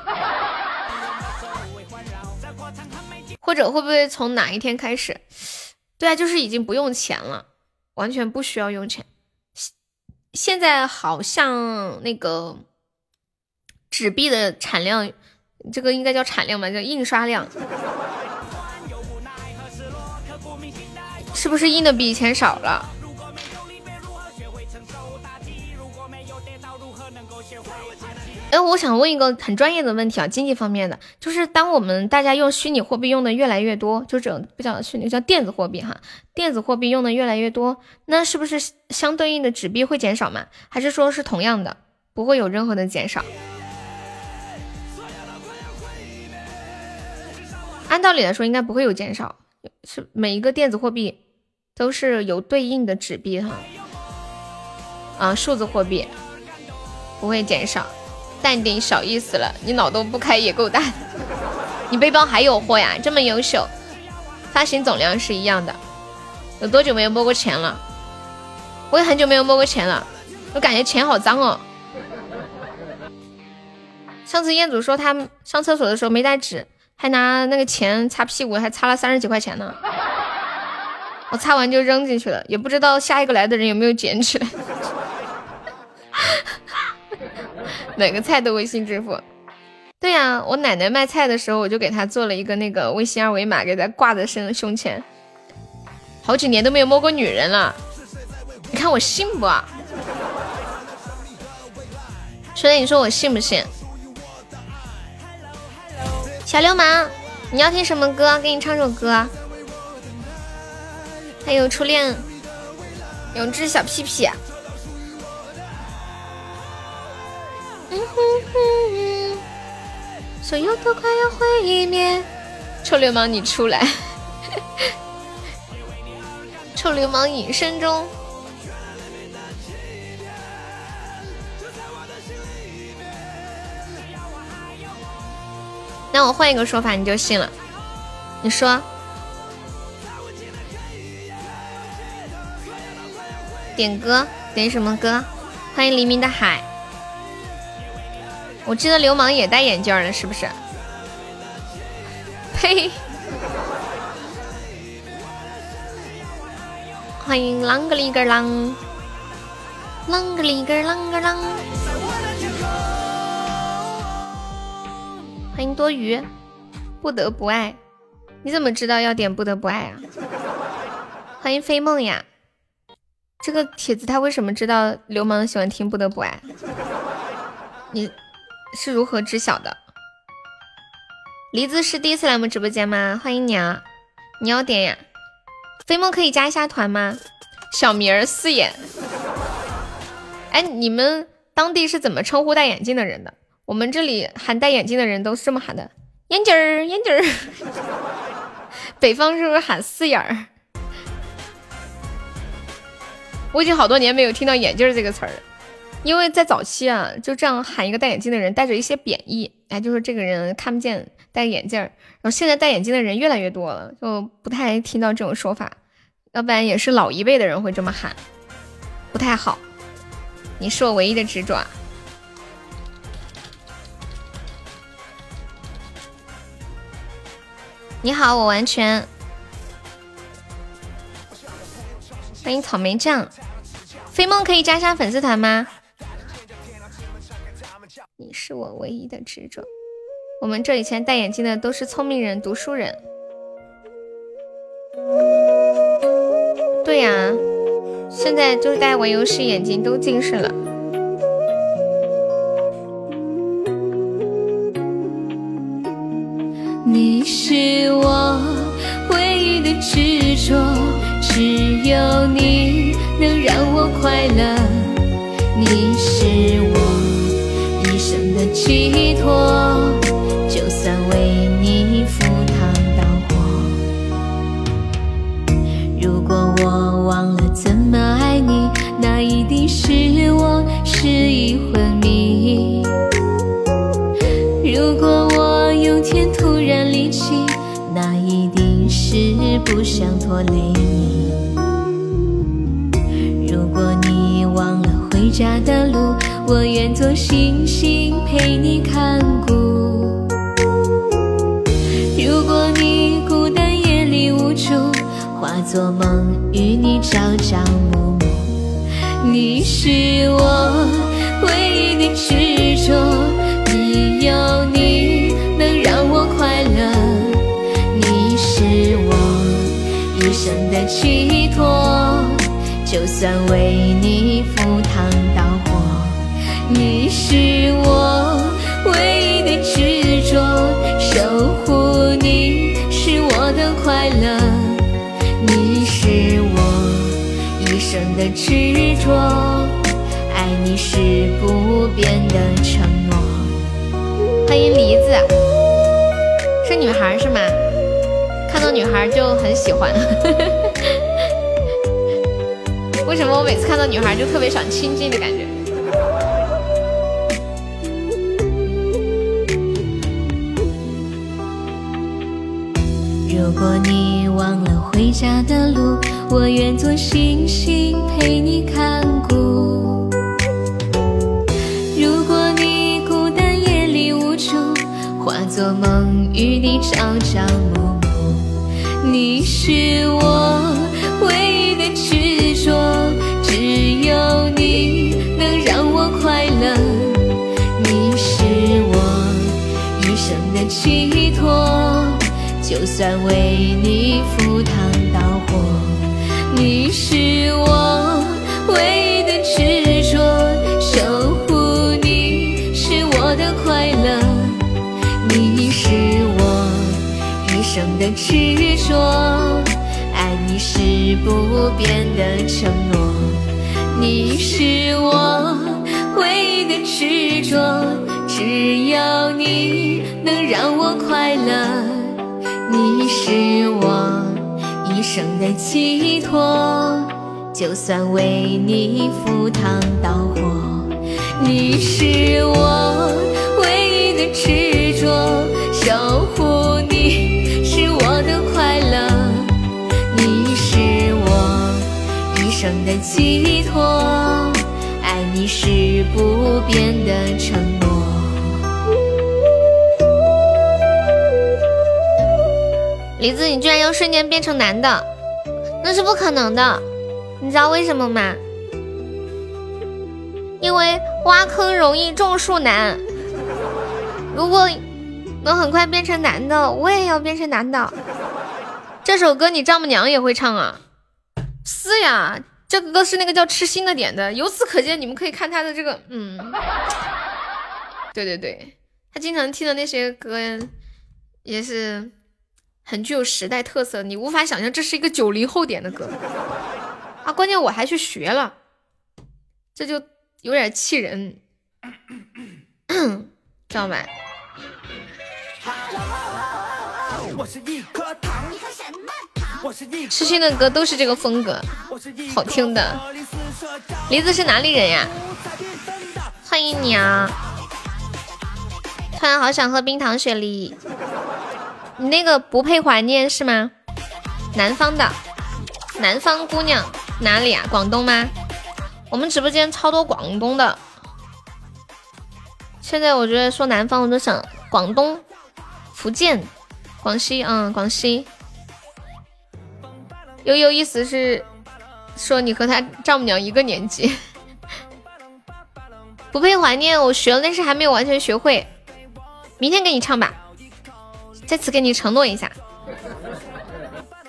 或者会不会从哪一天开始？对啊，就是已经不用钱了，完全不需要用钱。现在好像那个纸币的产量，这个应该叫产量吧，叫印刷量，是不是印的比以前少了？哎，我想问一个很专业的问题啊，经济方面的，就是当我们大家用虚拟货币用的越来越多，就这种不叫虚拟，叫电子货币哈，电子货币用的越来越多，那是不是相对应的纸币会减少吗？还是说是同样的，不会有任何的减少？按道理来说，应该不会有减少，是每一个电子货币都是有对应的纸币哈，啊，数字货币不会减少。淡定，小意思了。你脑洞不开也够大。你背包还有货呀？这么优秀，发行总量是一样的。有多久没有摸过钱了？我也很久没有摸过钱了。我感觉钱好脏哦。上次彦祖说他上厕所的时候没带纸，还拿那个钱擦屁股，还擦了三十几块钱呢。我擦完就扔进去了，也不知道下一个来的人有没有捡起来。哪个菜都微信支付，对呀，我奶奶卖菜的时候，我就给她做了一个那个微信二维码，给她挂在身胸前。好几年都没有摸过女人了，你看我信不？兄弟，你说我信不信？小流氓，你要听什么歌？给你唱首歌。还有初恋，永志小屁屁。所有都快要毁灭，臭流氓你出来！臭流氓隐身中。那我换一个说法，你就信了。你说，点歌，点什么歌？欢迎黎明的海。我记得流氓也戴眼镜了，是不是？呸！欢迎啷个里个啷，啷个里个啷个啷。欢迎多余，不得不爱。你怎么知道要点不得不爱啊？欢迎飞梦呀！这个帖子他为什么知道流氓喜欢听不得不爱？你。是如何知晓的？梨子是第一次来我们直播间吗？欢迎你啊！你要点呀？飞梦可以加一下团吗？小名儿四眼。哎，你们当地是怎么称呼戴眼镜的人的？我们这里喊戴眼镜的人都是这么喊的：眼镜儿，眼镜儿。北方是不是喊四眼儿？我已经好多年没有听到眼镜这个词儿了。因为在早期啊，就这样喊一个戴眼镜的人，带着一些贬义，哎，就说这个人看不见，戴眼镜儿，然后现在戴眼镜的人越来越多了，就不太听到这种说法，要不然也是老一辈的人会这么喊，不太好。你是我唯一的执着。你好，我完全。欢迎草莓酱，飞梦可以加上粉丝团吗？你是我唯一的执着。我们这以前戴眼镜的都是聪明人、读书人。对呀，现在就是戴玩游戏眼睛都近视了。你是我唯一的执着，只有你能让我快乐。你是我一生的寄托，就算为你赴汤蹈火。如果我忘了怎么爱你，那一定是我失忆昏迷。如果我有天突然离弃，那一定是不想拖累你。家的路，我愿做星星陪你看顾。如果你孤单夜里无助，化作梦与你朝朝暮暮。你是我唯一的执着，只有你能让我快乐。你是我一生的寄托，就算为你是我唯一的执着，守护你是我的快乐。你是我一生的执着，爱你是不变的承诺。欢迎梨子，是女孩是吗？看到女孩就很喜欢。为什么我每次看到女孩就特别想亲近的感觉？如果你忘了回家的路，我愿做星星陪你看顾。如果你孤单夜里无助，化作梦与你朝朝暮暮。你是我唯一的执着，只有你能让我快乐。你是我一生的寄托，就算为你赴汤蹈火。你是我唯一的执着，守护你是我的快乐。你是我一生的执着，爱你是不变的承诺。你是我唯一的执着，只有你能让我快乐。你是我一生的寄托，就算为你赴汤蹈火。你是我唯一的执着，守护你是我的快乐。你是我一生的寄托，爱你是不变的承诺。梨子，你居然要瞬间变成男的，那是不可能的，你知道为什么吗？因为挖坑容易种树难。如果能很快变成男的，我也要变成男的。这首歌你丈母娘也会唱啊？是呀，这个歌是那个叫痴心的点的。由此可见，你们可以看他的这个，嗯，对对对，他经常听的那些歌也是很具有时代特色，你无法想象这是一个九零后点的歌啊！关键我还去学了，这就有点气人，知道吧？痴心的歌都是这个风格，好听的。梨子是哪里人呀？欢迎你啊！突然好想喝冰糖雪梨。你那个不配怀念是吗？南方的，南方姑娘哪里啊？广东吗？我们直播间超多广东的。现在我觉得说南方，我都想广东、福建、广西，嗯，广西。悠悠意思是说你和他丈母娘一个年纪。不配怀念，我学了，但是还没有完全学会。明天给你唱吧，在此给你承诺一下。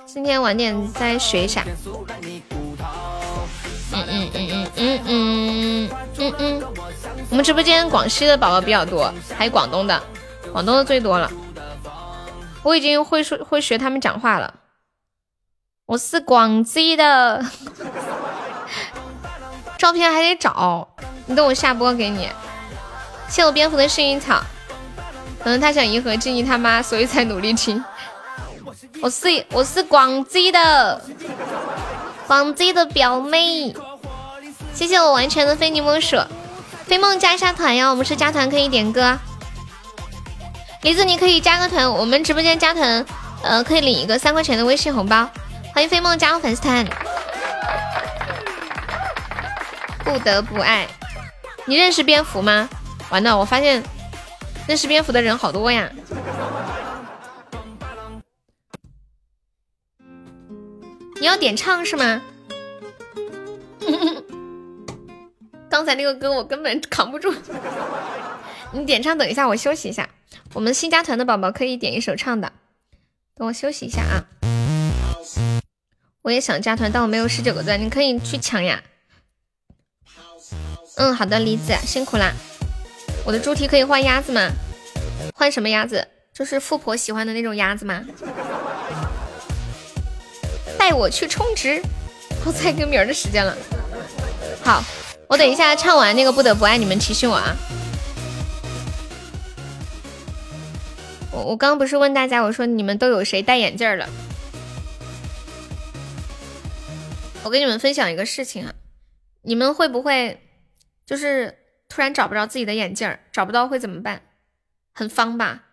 今天晚点再学一下。嗯嗯嗯嗯嗯嗯嗯嗯。我们直播间广西的宝宝比较多，还有广东的，广东的最多了。我已经会说会学他们讲话了。我是广西的，照片还得找。你等我下播给你。谢我蝙蝠的幸运草，可能他想迎合静怡他妈，所以才努力听。我是我是广西的，广西的表妹。谢谢我完全的非你莫属。飞梦加一下团呀，我们是加团可以点歌。梨子你可以加个团，我们直播间加团，呃，可以领一个三块钱的微信红包。欢迎飞梦加入粉丝团。不得不爱。你认识蝙蝠吗？完了，我发现认识蝙蝠的人好多呀。你要点唱是吗？刚才那个歌我根本扛不住。你点唱，等一下我休息一下。我们新加团的宝宝可以点一首唱的。等我休息一下啊。我也想加团，但我没有十九个钻，你可以去抢呀。嗯，好的，梨子辛苦啦。我的猪蹄可以换鸭子吗？换什么鸭子？就是富婆喜欢的那种鸭子吗？带我去充值，我猜跟明儿的时间了。好，我等一下唱完那个不得不爱，你们提醒我啊。我我刚刚不是问大家，我说你们都有谁戴眼镜了？我跟你们分享一个事情啊，你们会不会？就是突然找不着自己的眼镜儿，找不到会怎么办？很方吧？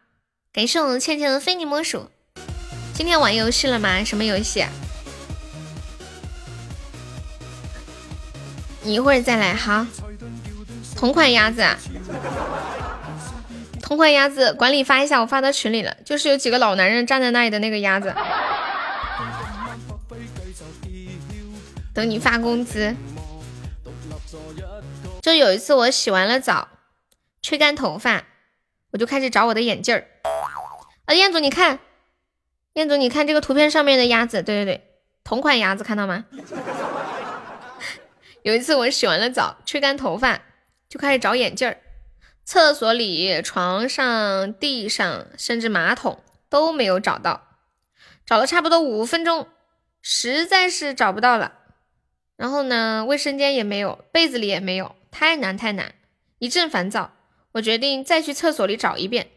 感谢我们倩倩的非你莫属。今天玩游戏了吗？什么游戏？你一会儿再来哈。同款鸭子啊，同款鸭子，管理发一下，我发到群里了。就是有几个老男人站在那里的那个鸭子。等你发工资。就有一次我洗完了澡，吹干头发，我就开始找我的眼镜儿。啊，彦祖你看，彦祖你看这个图片上面的鸭子，对对对，同款鸭子看到吗？有一次我洗完了澡，吹干头发，就开始找眼镜儿，厕所里、床上、地上，甚至马桶都没有找到，找了差不多五分钟，实在是找不到了。然后呢，卫生间也没有，被子里也没有。太难太难，一阵烦躁，我决定再去厕所里找一遍，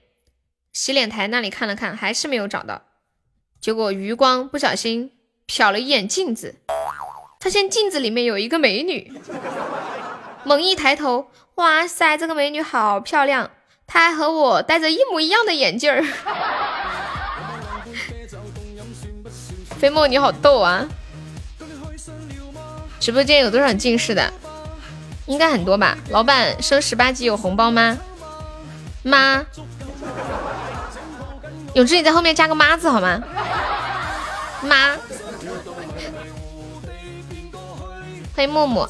洗脸台那里看了看，还是没有找到。结果余光不小心瞟了一眼镜子，发现镜子里面有一个美女。猛一抬头，哇塞，这个美女好漂亮，她还和我戴着一模一样的眼镜儿。飞沫你好逗啊！直播间有多少近视的？应该很多吧，老板升十八级有红包吗？妈，永志你在后面加个妈字好吗？妈，欢迎默默。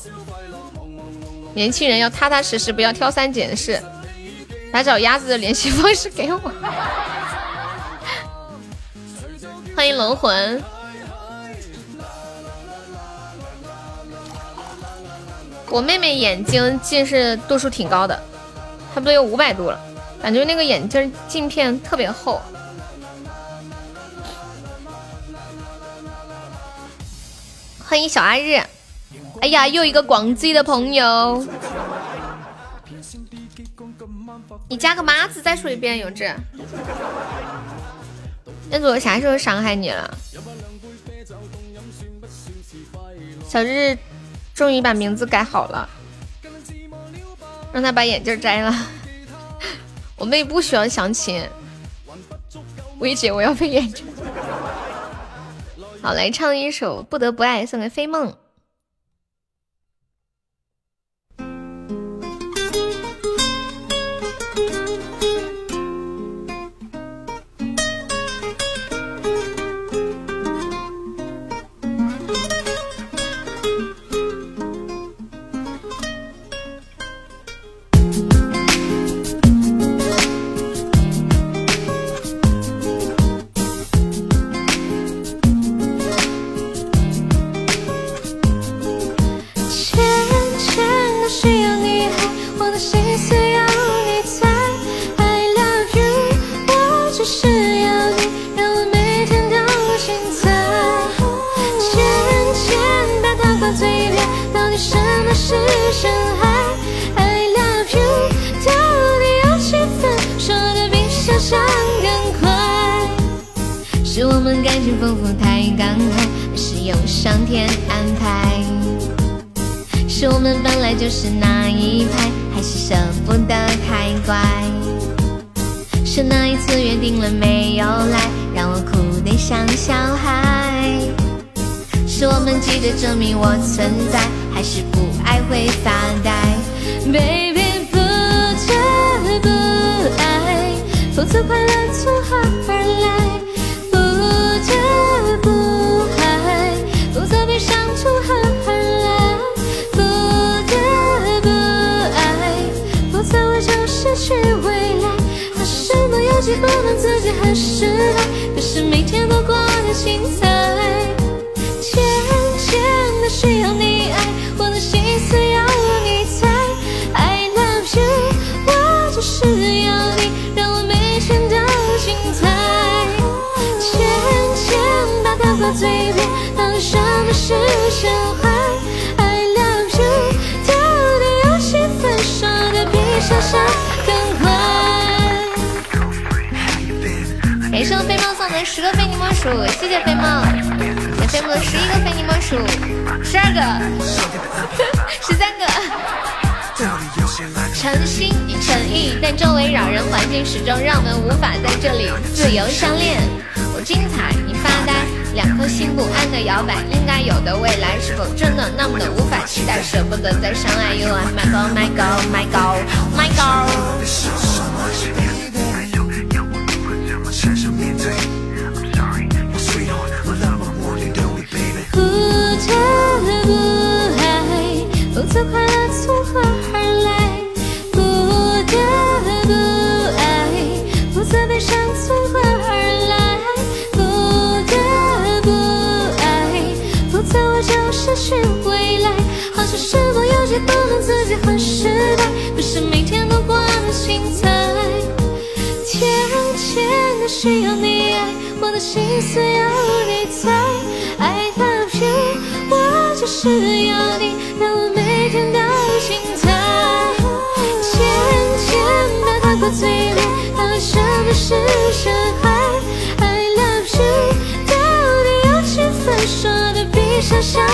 年轻人要踏踏实实，不要挑三拣四。来找鸭子的联系方式给我。欢迎龙魂。我妹妹眼睛近视度数挺高的，差不多有五百度了，感觉那个眼镜镜片特别厚。欢迎小阿日，哎呀，又一个广西的朋友，你加个妈字再说一遍，永志。那我啥时候伤害你了？小日。终于把名字改好了，让他把眼镜摘了。我妹不需要相亲，薇姐，我要配眼镜。好，来唱一首《不得不爱》，送给飞梦。我们感情丰富太刚好，还是有上天安排？是我们本来就是那一派，还是舍不得太乖？是那一次约定了没有来，让我哭得像小孩？是我们急着证明我存在，还是不爱会发呆？Baby，不得不爱，否则快乐从何而来？不能自己很失败，可是每天都过得精彩。浅浅的需要你爱，我的心思要你猜。I love you，我就是要你，让我每天都精彩。浅浅把它挂嘴边，到底什么是深海？I love you，到底有几分？说的比想象谢我飞梦送的十个非你莫属，谢谢飞梦，给飞梦的十一个非你莫属，十二个，十三个。诚心与诚意，但周围扰人环境始终让我们无法在这里自由相恋。我精彩，你发呆，两颗心不安的摇摆，应该有的未来是否真的那么的无法期待？舍不得再相爱，You are my girl, my girl, my girl, my girl。不得不爱，否则快乐从何而来？不得不爱，否则悲伤从何而来？不得不爱，否则我就失去未来。好像是否有些不能自浅的需要你爱，我的心思要你猜。I love you，我就是要你，让我每天都精彩。浅浅的糖挂嘴边，到底什么是深海？I love you，到底有几分？说的比想象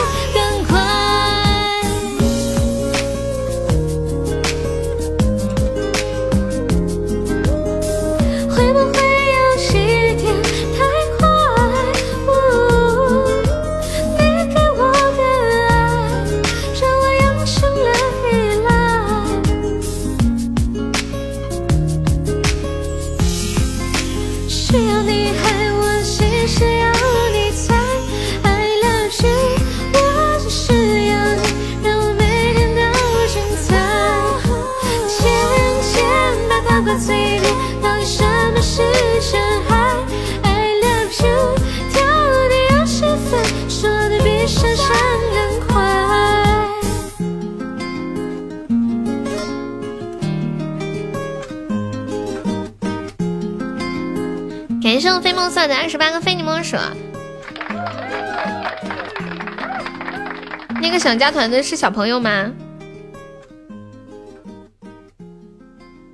梦送的二十八个非你莫属。那个想加团的是小朋友吗？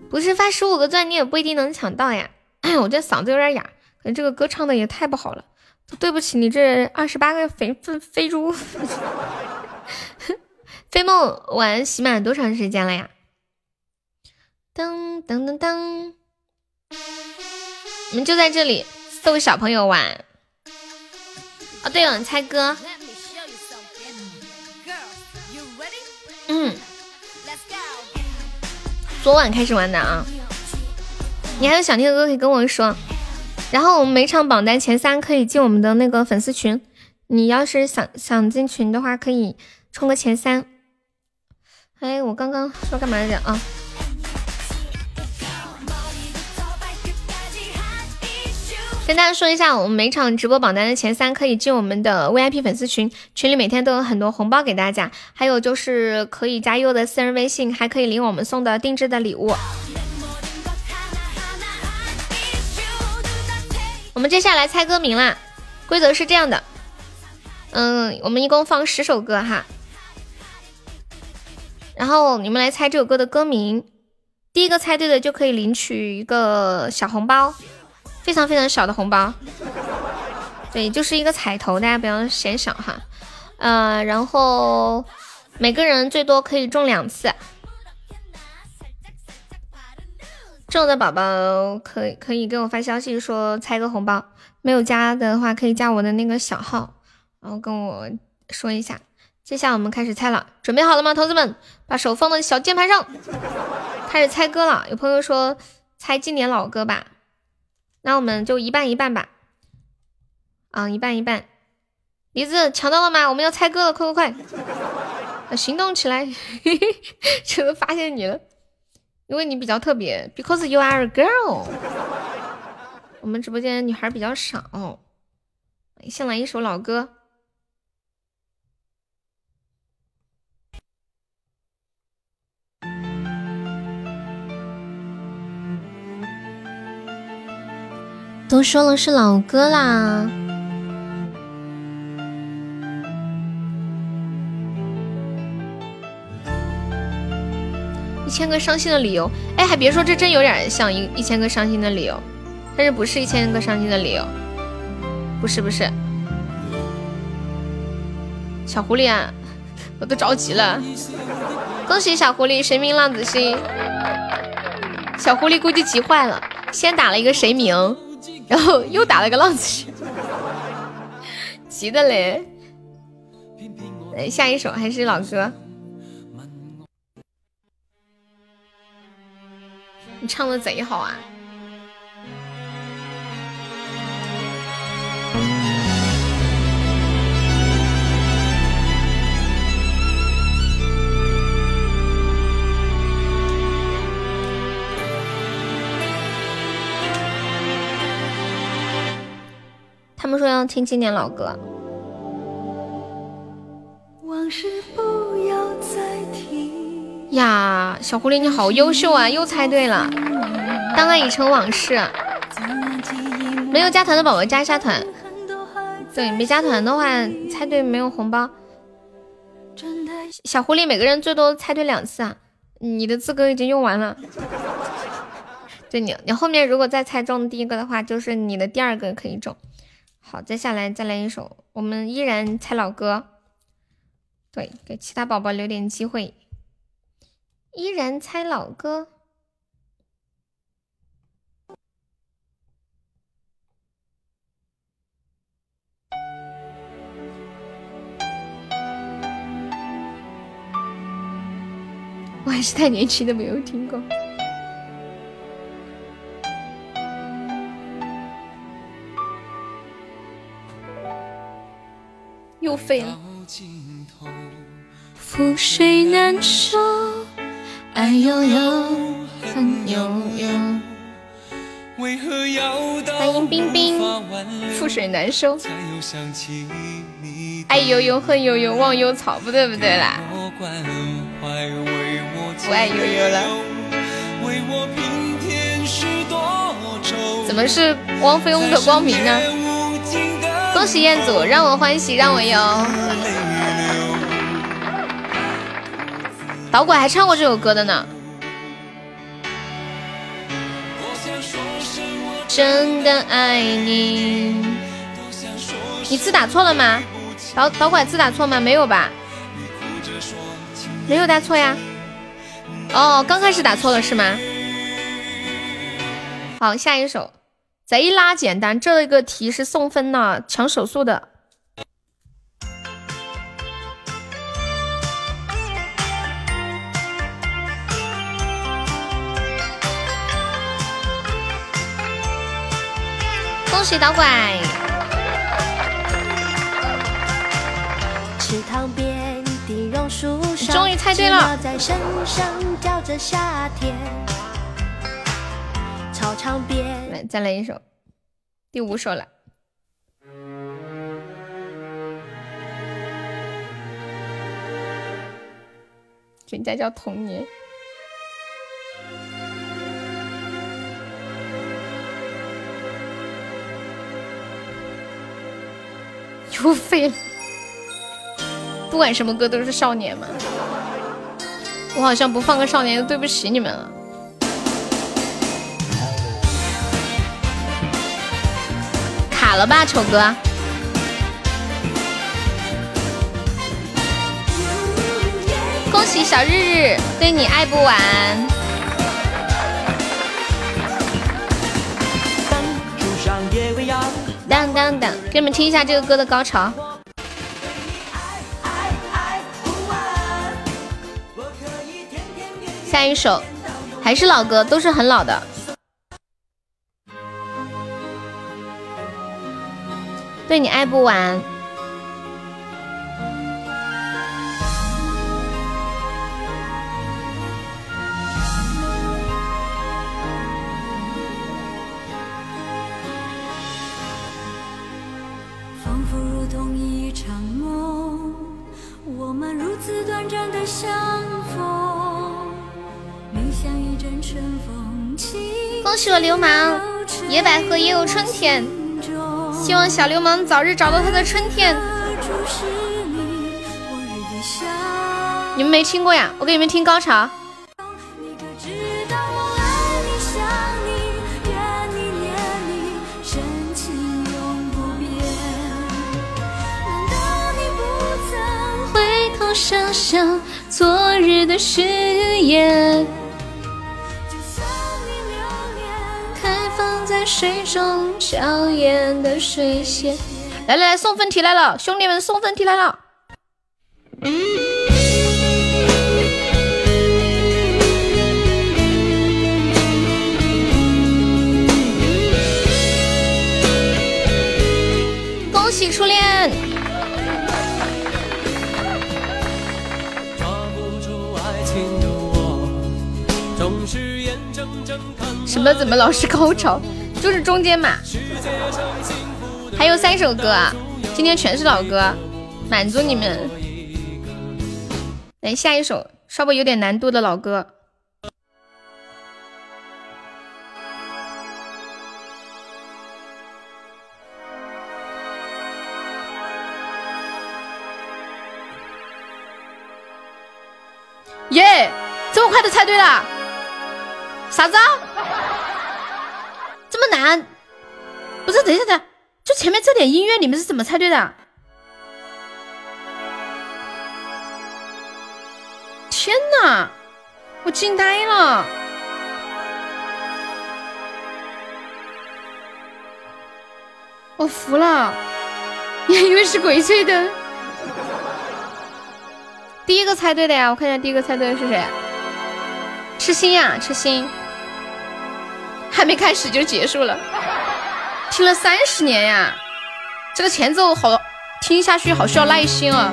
不是发十五个钻，你也不一定能抢到呀。哎，我这嗓子有点哑，可能这个歌唱的也太不好了，对不起你这二十八个肥肥肥猪。飞梦玩喜满多长时间了呀？噔噔噔噔，你们就在这里逗小朋友玩。哦，对了，猜歌。嗯，昨晚开始玩的啊。你还有想听的歌可以跟我说。然后我们每场榜单前三可以进我们的那个粉丝群。你要是想想进群的话，可以冲个前三。哎，我刚刚说干嘛来着啊？跟大家说一下，我们每场直播榜单的前三可以进我们的 VIP 粉丝群，群里每天都有很多红包给大家，还有就是可以加优的私人微信，还可以领我们送的定制的礼物。我们接下来猜歌名啦，规则是这样的，嗯，我们一共放十首歌哈，然后你们来猜这首歌的歌名，第一个猜对的就可以领取一个小红包。非常非常小的红包，对，就是一个彩头，大家不要嫌小哈。呃，然后每个人最多可以中两次，中的宝宝可以可以给我发消息说猜个红包，没有加的话可以加我的那个小号，然后跟我说一下。接下来我们开始猜了，准备好了吗，同志们？把手放到小键盘上，开始猜歌了。有朋友说猜经典老歌吧。那我们就一半一半吧，啊，一半一半。梨子抢到了吗？我们要猜歌了，快快快，行动起来！这都发现你了，因为你比较特别，because you are a girl。我们直播间女孩比较少，先来一首老歌。都说了是老歌啦，一千个伤心的理由。哎，还别说，这真有点像一一千个伤心的理由，但是不是一千个伤心的理由？不是不是，小狐狸啊，我都着急了。恭喜小狐狸神明浪子心，小狐狸估计急坏了，先打了一个谁名。然后又打了个浪子，急的嘞。下一首还是老歌，你唱的贼好啊！他们说要听经典老歌。呀，小狐狸你好优秀啊，又猜对了。当爱已成往事。没有加团的宝宝加一下团。对，没加团的话猜对没有红包。小狐狸每个人最多猜对两次啊，你的资格已经用完了。对你，你后面如果再猜中第一个的话，就是你的第二个可以中。好，接下来再来一首，我们依然猜老歌，对，给其他宝宝留点机会，依然猜老歌。我还是太年轻的，没有听过。又废了。覆水难收，爱悠悠，恨悠悠。欢迎冰冰，覆水难收。爱悠悠，恨悠悠，忘忧草，不对不对啦。不爱悠悠了。怎么是汪菲翁的光明呢？恭喜彦祖，让我欢喜让我忧。导管还唱过这首歌的呢。真的爱你。你字打错了吗？导导管字打错吗？没有吧？没有打错呀。哦，刚开始打错了是吗？好，下一首。贼拉简单，这个题是送分呢，抢手速的。恭喜导拐，池塘边的榕树上，终于猜对了知了在身上叫着夏天。操场边，来，再来一首，第五首了。人家叫童年。又废了，不管什么歌都是少年嘛。我好像不放个少年就，对不起你们了。卡了吧，丑哥？恭喜小日日，对你爱不完。当当当，给你们听一下这个歌的高潮。下一首还是老歌，都是很老的。对你爱不完。仿佛如同一场梦，我们如此短暂的相逢，你像一阵春风轻恭喜我流氓，野百合也有春天。希望小流氓早日找到他的春天。你，们没听过呀？我给你们听高潮。回头想想昨日的誓言，娇艳的水仙。来来来，送分题来了，兄弟们，送分题来了。恭喜初恋！抓不住爱情的我，总是眼睁睁看什么？怎么老是高潮？就是中间嘛。还有三首歌啊，今天全是老歌，满足你们。来下一首稍微有点难度的老歌。耶，这么快就猜对了？啥子啊？这么难？不是，等一下，等下，就前面这点音乐，你们是怎么猜对的？天哪，我惊呆了！我服了，你还以为是鬼吹灯？第一个猜对的呀，我看一下第一个猜对的是谁？痴心呀，痴心，还没开始就结束了。听了三十年呀，这个前奏好听下去，好需要耐心啊。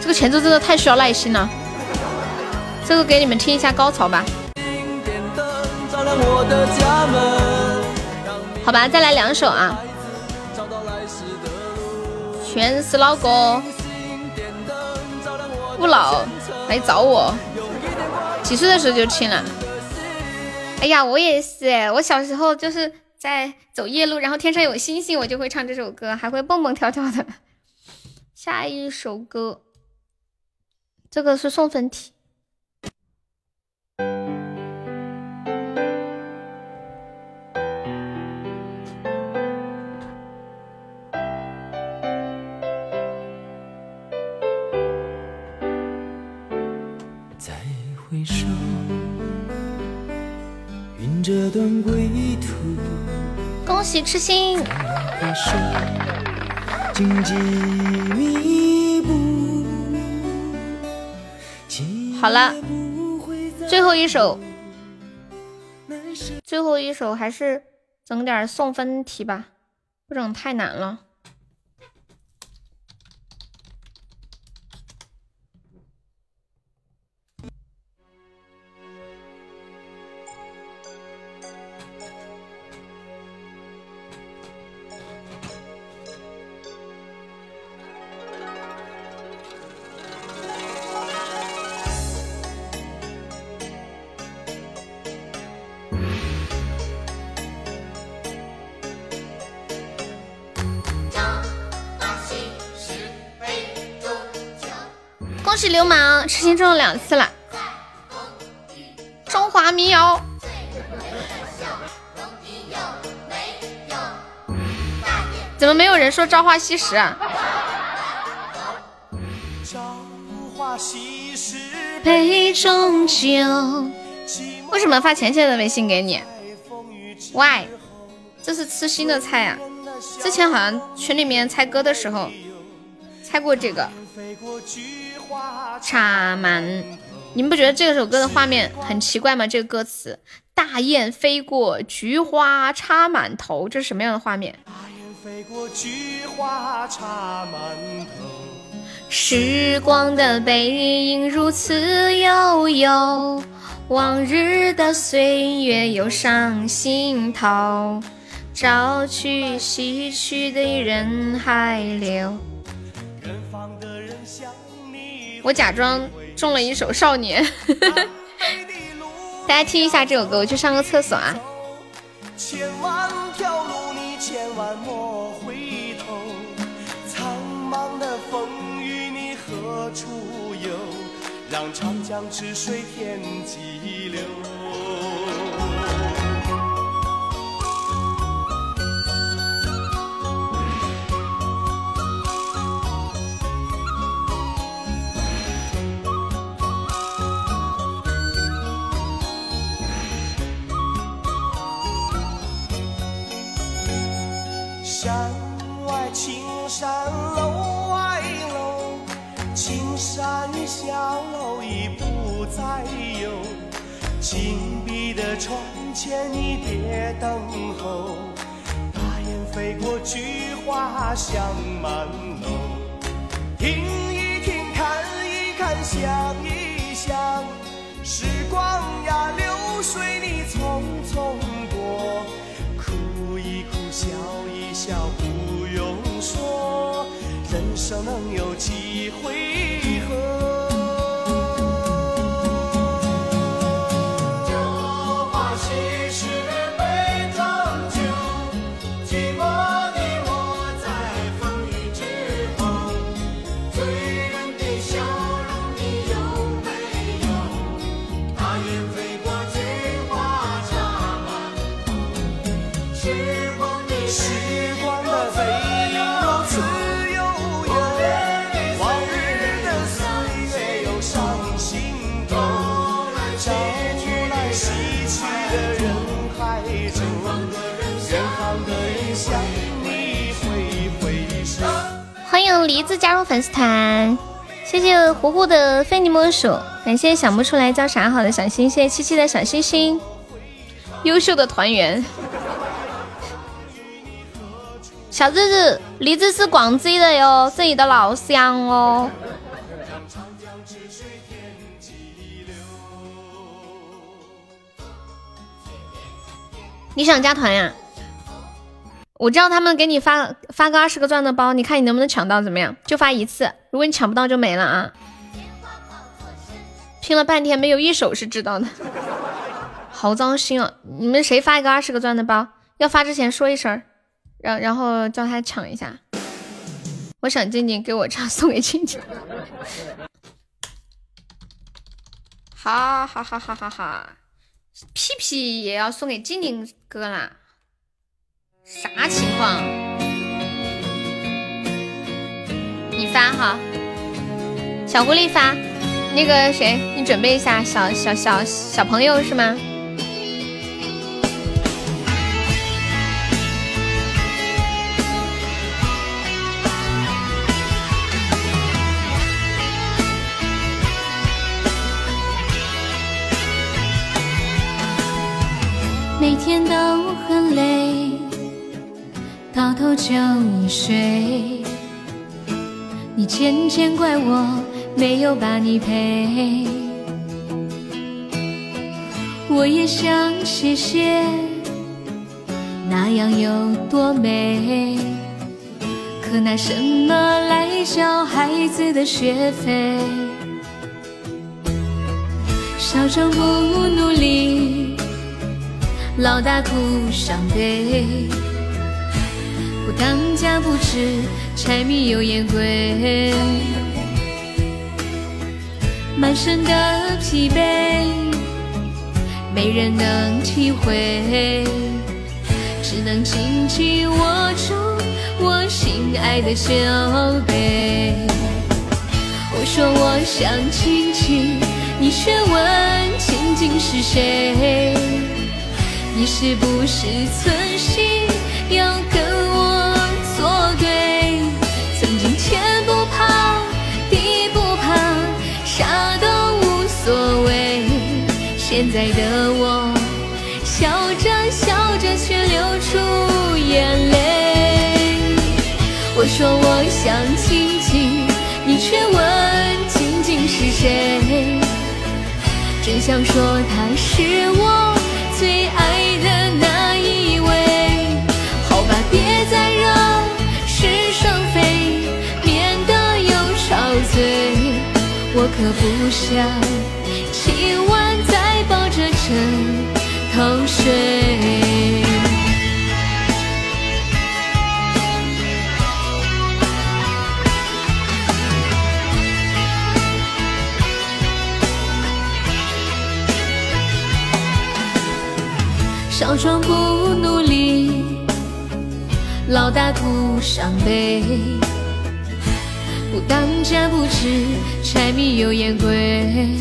这个前奏真的太需要耐心了。这个给你们听一下高潮吧，好吧？再来两首啊。全是老歌。不老来找我，几岁的时候就亲了。哎呀，我也是哎，我小时候就是在走夜路，然后天上有星星，我就会唱这首歌，还会蹦蹦跳跳的。下一首歌，这个是送分题。这段归途，恭喜痴心。好了，最后一首，最后一首还是整点送分题吧，不整太难了。心中了两次了。中华民谣，怎么没有人说《朝花夕拾》啊？朝花夕拾杯中酒。为什么发浅浅的微信给你？Why？这是吃新的菜啊！之前好像群里面猜歌的时候猜过这个插满。你们不觉得这首歌的画面很奇怪吗？这个歌词“大雁飞过，菊花插满头”，这是什么样的画面？飞过菊花插满头。时光的背影如此悠悠，往日的岁月涌上心头，找去西去的人海流。我假装中了一首《少年》，大家听一下这首歌，我去上个厕所啊。千万条路你千万莫回头，苍茫的风雨你何处游？让长江之水天际流。山楼外楼，青山小楼已不再有。紧闭的窗前你别等候，大雁飞过，菊花香满楼。听一听，看一看，想一想，时光呀，流水你匆匆过，哭一哭，笑一笑，不，人生能有几回加入粉丝团，谢谢糊糊的非你莫属，感谢想不出来叫啥好的小心，谢谢七七的小心心，优秀的团员。小日子，梨子是广西的哟，这里的老乡哦。你想加团呀？我知道他们给你发发个二十个钻的包，你看你能不能抢到？怎么样？就发一次，如果你抢不到就没了啊！拼了半天没有一首是知道的，好糟心啊！你们谁发一个二十个钻的包？要发之前说一声，然然后叫他抢一下。我想静静给我唱，送给静静。哈哈哈哈哈哈！屁屁也要送给静静哥啦？啥情况？你发哈，小狐狸发，那个谁，你准备一下，小小小小朋友是吗？每天都很累，到头就一睡。你渐渐怪我没有把你陪，我也想谢谢，那样有多美。可拿什么来交孩子的学费？少壮不努力。老大徒伤悲，当家不知柴米油盐贵，满身的疲惫，没人能体会，只能紧紧握住我心爱的酒杯。我说我想亲亲，你却问亲亲是谁？你是不是存心要跟现在的我笑着笑着却流出眼泪。我说我想亲亲，你却问亲亲是谁？真想说他是我。最爱的那一位，好吧，别再惹是生非，免得又吵嘴。我可不想今晚再抱着枕头睡。少壮不努力，老大徒伤悲。不当家不知柴米油盐贵，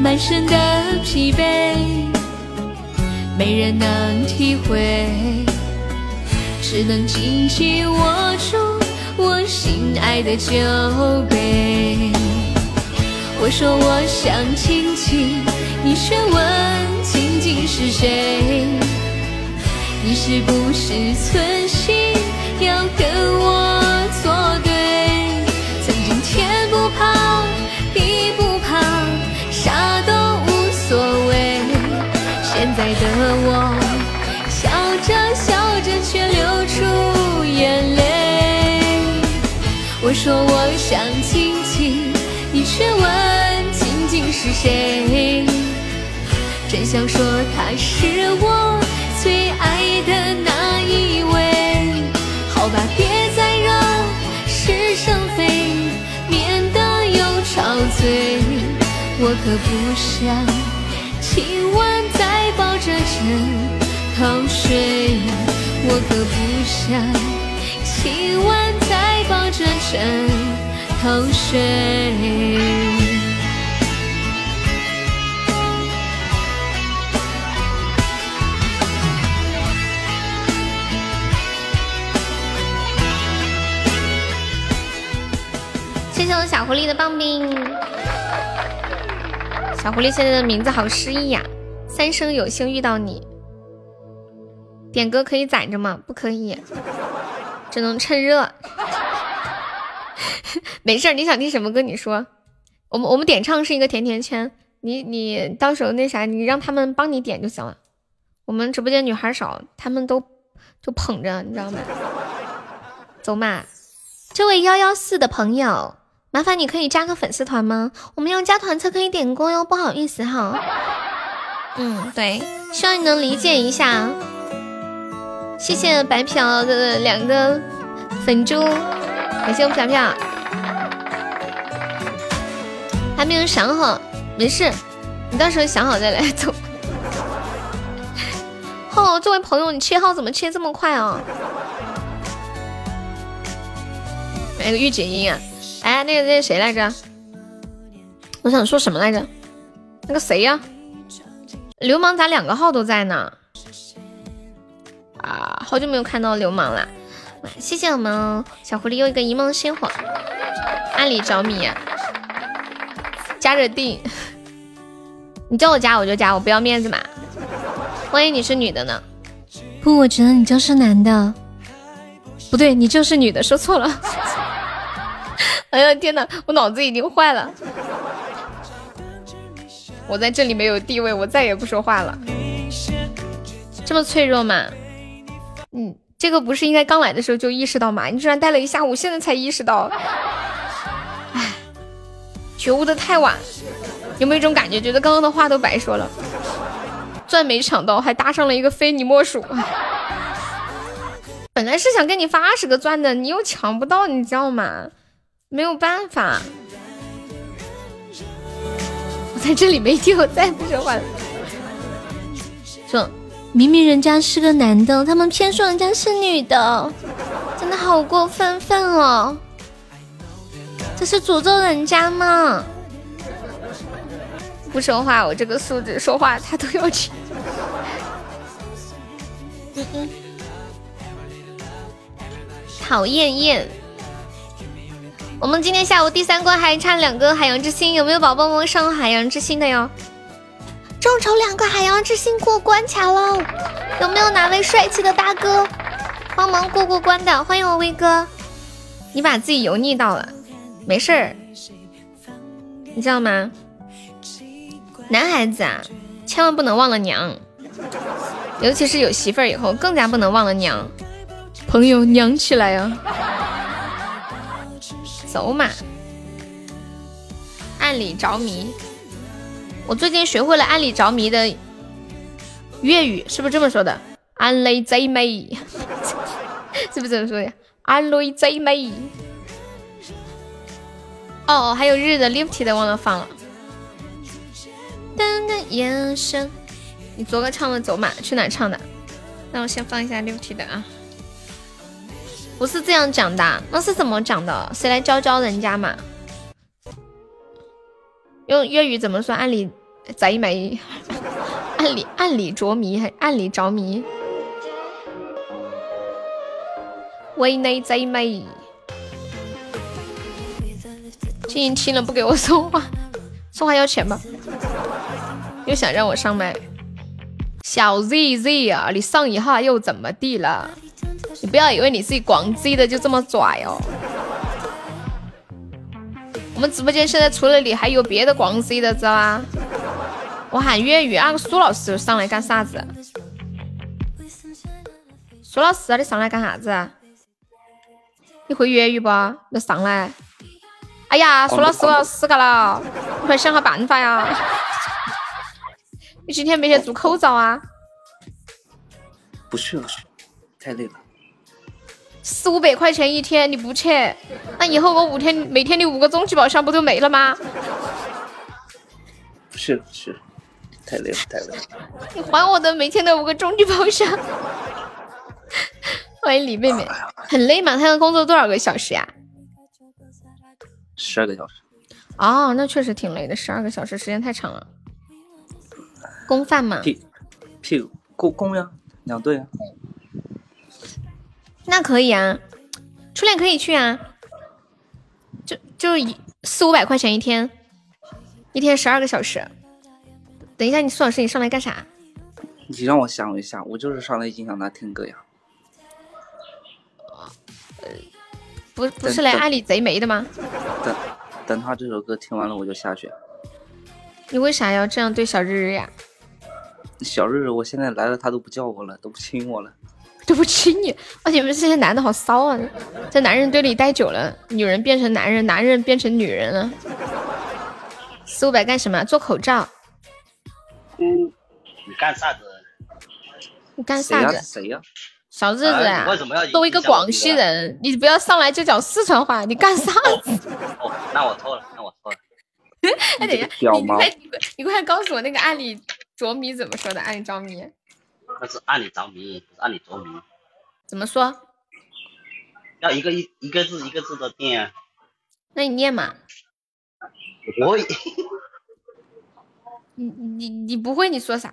满身的疲惫，没人能体会，只能紧紧握住我心爱的酒杯。我说我想亲亲。你却问亲亲是谁？你是不是存心要跟我我说我想亲亲，你却问亲亲是谁？真想说他是我最爱的那一位，好吧，别再惹是生非，免得又吵嘴。我可不想今晚再抱着枕头睡，我可不想今晚再抱着枕头睡。谢我小狐狸的棒冰，小狐狸现在的名字好诗意呀！三生有幸遇到你，点歌可以攒着吗？不可以，只能趁热。没事儿，你想听什么歌你说，我们我们点唱是一个甜甜圈，你你到时候那啥，你让他们帮你点就行了。我们直播间女孩少，他们都就捧着，你知道吗？走嘛，这位幺幺四的朋友。麻烦你可以加个粉丝团吗？我们要加团才可以点歌哟，不好意思哈。嗯，对，希望你能理解一下。谢谢白嫖的两个粉猪，感谢我们飘飘。还没有想好，没事，你到时候想好再来走。哦，这位朋友，你切号怎么切这么快啊？来个御姐音啊！哎，那个那个谁来着？我想说什么来着？那个谁呀？流氓咋两个号都在呢？啊，好久没有看到流氓啦。谢谢我们小狐狸又一个一梦星火，暗里着迷，加着定。你叫我加我就加，我不要面子嘛。万一你是女的呢？不，我觉得你就是男的。不对，你就是女的，说错了。哎呀天哪，我脑子已经坏了。我在这里没有地位，我再也不说话了。这么脆弱吗？嗯，这个不是应该刚来的时候就意识到吗？你居然待了一下午，现在才意识到。唉，觉悟的太晚。有没有一种感觉，觉得刚刚的话都白说了？钻没抢到，还搭上了一个非你莫属。本来是想给你发二十个钻的，你又抢不到，你知道吗？没有办法。我在这里没地，我再也不说话了。说，明明人家是个男的，他们偏说人家是女的，真的好过分分哦！这是诅咒人家吗？不说话，我这个素质说话他都要听。嗯嗯，讨厌厌。我们今天下午第三关还差两个海洋之心，有没有宝宝们上海洋之心的哟？众筹两个海洋之心过关卡喽，有没有哪位帅气的大哥帮忙过过关的？欢迎我威哥，你把自己油腻到了，没事儿，你知道吗？男孩子啊，千万不能忘了娘，尤其是有媳妇儿以后，更加不能忘了娘。朋友，娘起来呀！走马，暗里着迷。我最近学会了暗里着迷的粤语，是不是这么说的？暗里贼美，是不是这么说的？暗里贼美。哦，还有日日的 Lifty 的忘了放了。噔噔眼神，你昨个唱的走马去哪唱的？那我先放一下 Lifty 的啊。不是这样讲的，那是怎么讲的？谁来教教人家嘛？用粤语怎么说？暗里贼美，暗里暗里着迷，还暗里着迷。为内贼美，静音听了不给我送话，送话要钱吗？又想让我上麦，小 Z Z 啊，你上一下又怎么地了？你不要以为你是广西的就这么拽哦！我们直播间现在除了你，还有别的广西的，知道吧？我喊粤语，那个，苏老师上来干啥子？苏老师，你上来干啥子？你会粤语不？你上来！哎呀，苏老师我要死个了！你快想个办法呀！你今天没去做口罩啊？不去了，太累了。四五百块钱一天，你不去，那以后我五天每天的五个终极宝箱不就没了吗？不去了，不去，太累了，太累了。你还我的每天的五个终极宝箱。欢迎李妹妹，很累吗？她要工作多少个小时呀？十二个小时。哦，那确实挺累的，十二个小时时间太长了。公饭吗？屁屁股公公呀，两对啊。那可以啊，初恋可以去啊，就就一四五百块钱一天，一天十二个小时。等一下，你苏老师，你上来干啥？你让我想一下，我就是上来影响他听歌呀。呃，不不是来暗里贼眉的吗？等等他这首歌听完了，我就下去。你为啥要这样对小日日呀？小日日，我现在来了，他都不叫我了，都不亲我了。对不起你，而且你们这些男的好骚啊，在男人堆里待久了，女人变成男人，男人变成女人了。四五百干什么？做口罩。嗯，你干啥子？你干啥子？谁呀？小日子啊！为什么要？作为一个广西人，你不要上来就讲四川话，你干啥子？哦，那我错了，那我错了。哎，等一下，你快，你快告诉我那个暗里着迷怎么说的？暗里着迷。那是暗里着迷，不是暗里着迷。怎么说？要一个一一个字一个字的念啊。那你念嘛？我你你你不会你说啥？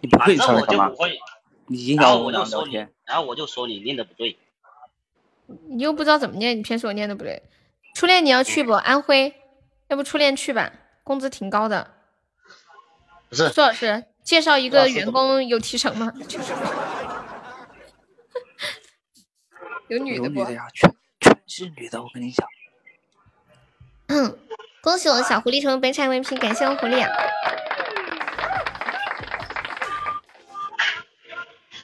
你不会反正我上来干嘛就不？会，你影然后响我聊天。，然后我就说你念的不对。你又不知道怎么念，你偏说我念的不对。初恋你要去不？安徽，要不初恋去吧，工资挺高的。不是苏老师介绍一个员工有提成吗？有女的不？有女的呀，全全是女的，我跟你讲。嗯，恭喜我小狐狸成为本场 MVP，感谢我狐狸啊！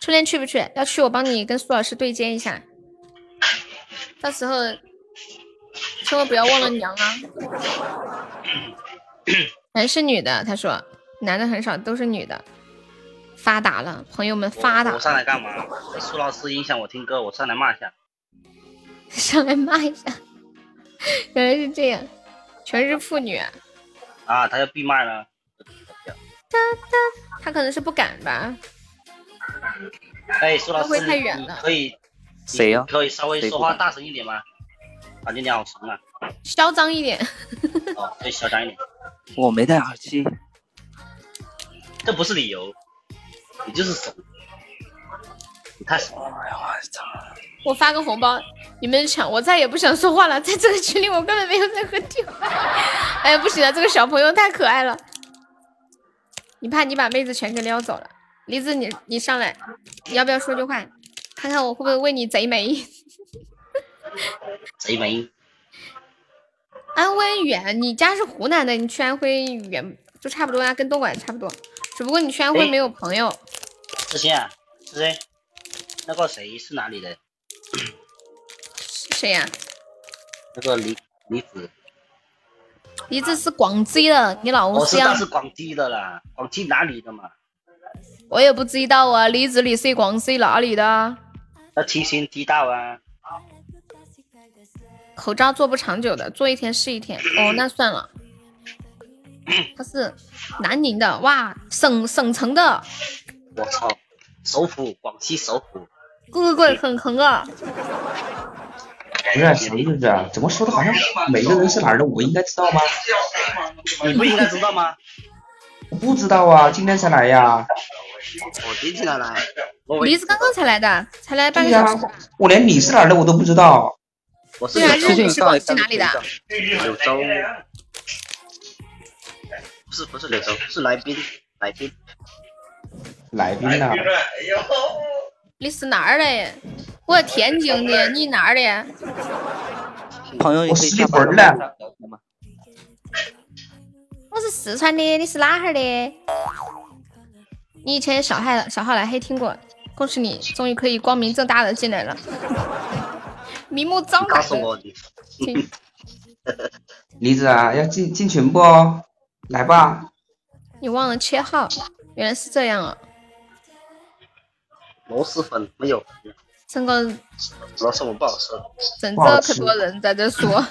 初恋去不去？要去，我帮你跟苏老师对接一下。到时候千万不要忘了娘啊！男是女的，他说男的很少，都是女的。发达了，朋友们发达我上，来干嘛？苏老师影响我听歌，我上来骂一下。上来骂一下。原来是这样，全是妇女啊。啊，他要闭麦了。他可能是不敢吧？哎，苏老师，会太远你了可以谁呀、可以稍微说话大声一点吗？感觉你好怂啊！嚣张一点。哦，对，嚣张一点，我没戴耳机。这不是理由，你就是怂，你太怂了。哎呀，我操！我发个红包，你们抢，我再也不想说话了。在这个群里，我根本没有在喝酒。哎呀，不行了，这个小朋友太可爱了。你怕你把妹子全给撩走了？梨子你，你上来，你要不要说句话？看看我会不会为你贼眉。贼眉，安徽远，你家是湖南的，你去安徽远就差不多啊，跟东莞差不多。只不过你去安徽哎没有朋友。之前啊，之前那个谁是哪里的？谁呀、那个李李子，李子是广西的，你老我知乡道是广西的啦，广西哪里的嘛？我也不知道啊。李子你是广西哪里的？要提心提到啊。口罩做不长久的，做一天是一天。哦，那算了。他是南宁的，哇，省省城的，我操，首府广西首府，贵贵贵，很横啊！不是谁日子啊？怎么说的好像每个人是哪儿的，我应该知道吗？你不应该知道吗？我不知道啊，今天才来呀。我今天来，我梨子刚刚才来的，才来半个小时。，我连你是哪儿的我都不知道。我是对啊，柳州日你是广西哪里的？柳州，不是不是柳州，是来宾来宾，来宾呐，你是哪儿的？我天津的，你哪儿的？朋友，你我十里可以下班屯儿的？我是四川的，你是哪哈儿的？你以前小号小号来黑听过，恭喜你，终于可以光明正大的进来了，明目张胆的告诉我你进。梨 子啊，要进进群不哦？来吧，你忘了切号，原来是这样啊！螺蛳粉没有，整个螺蛳粉不好吃。整这可多人在这说。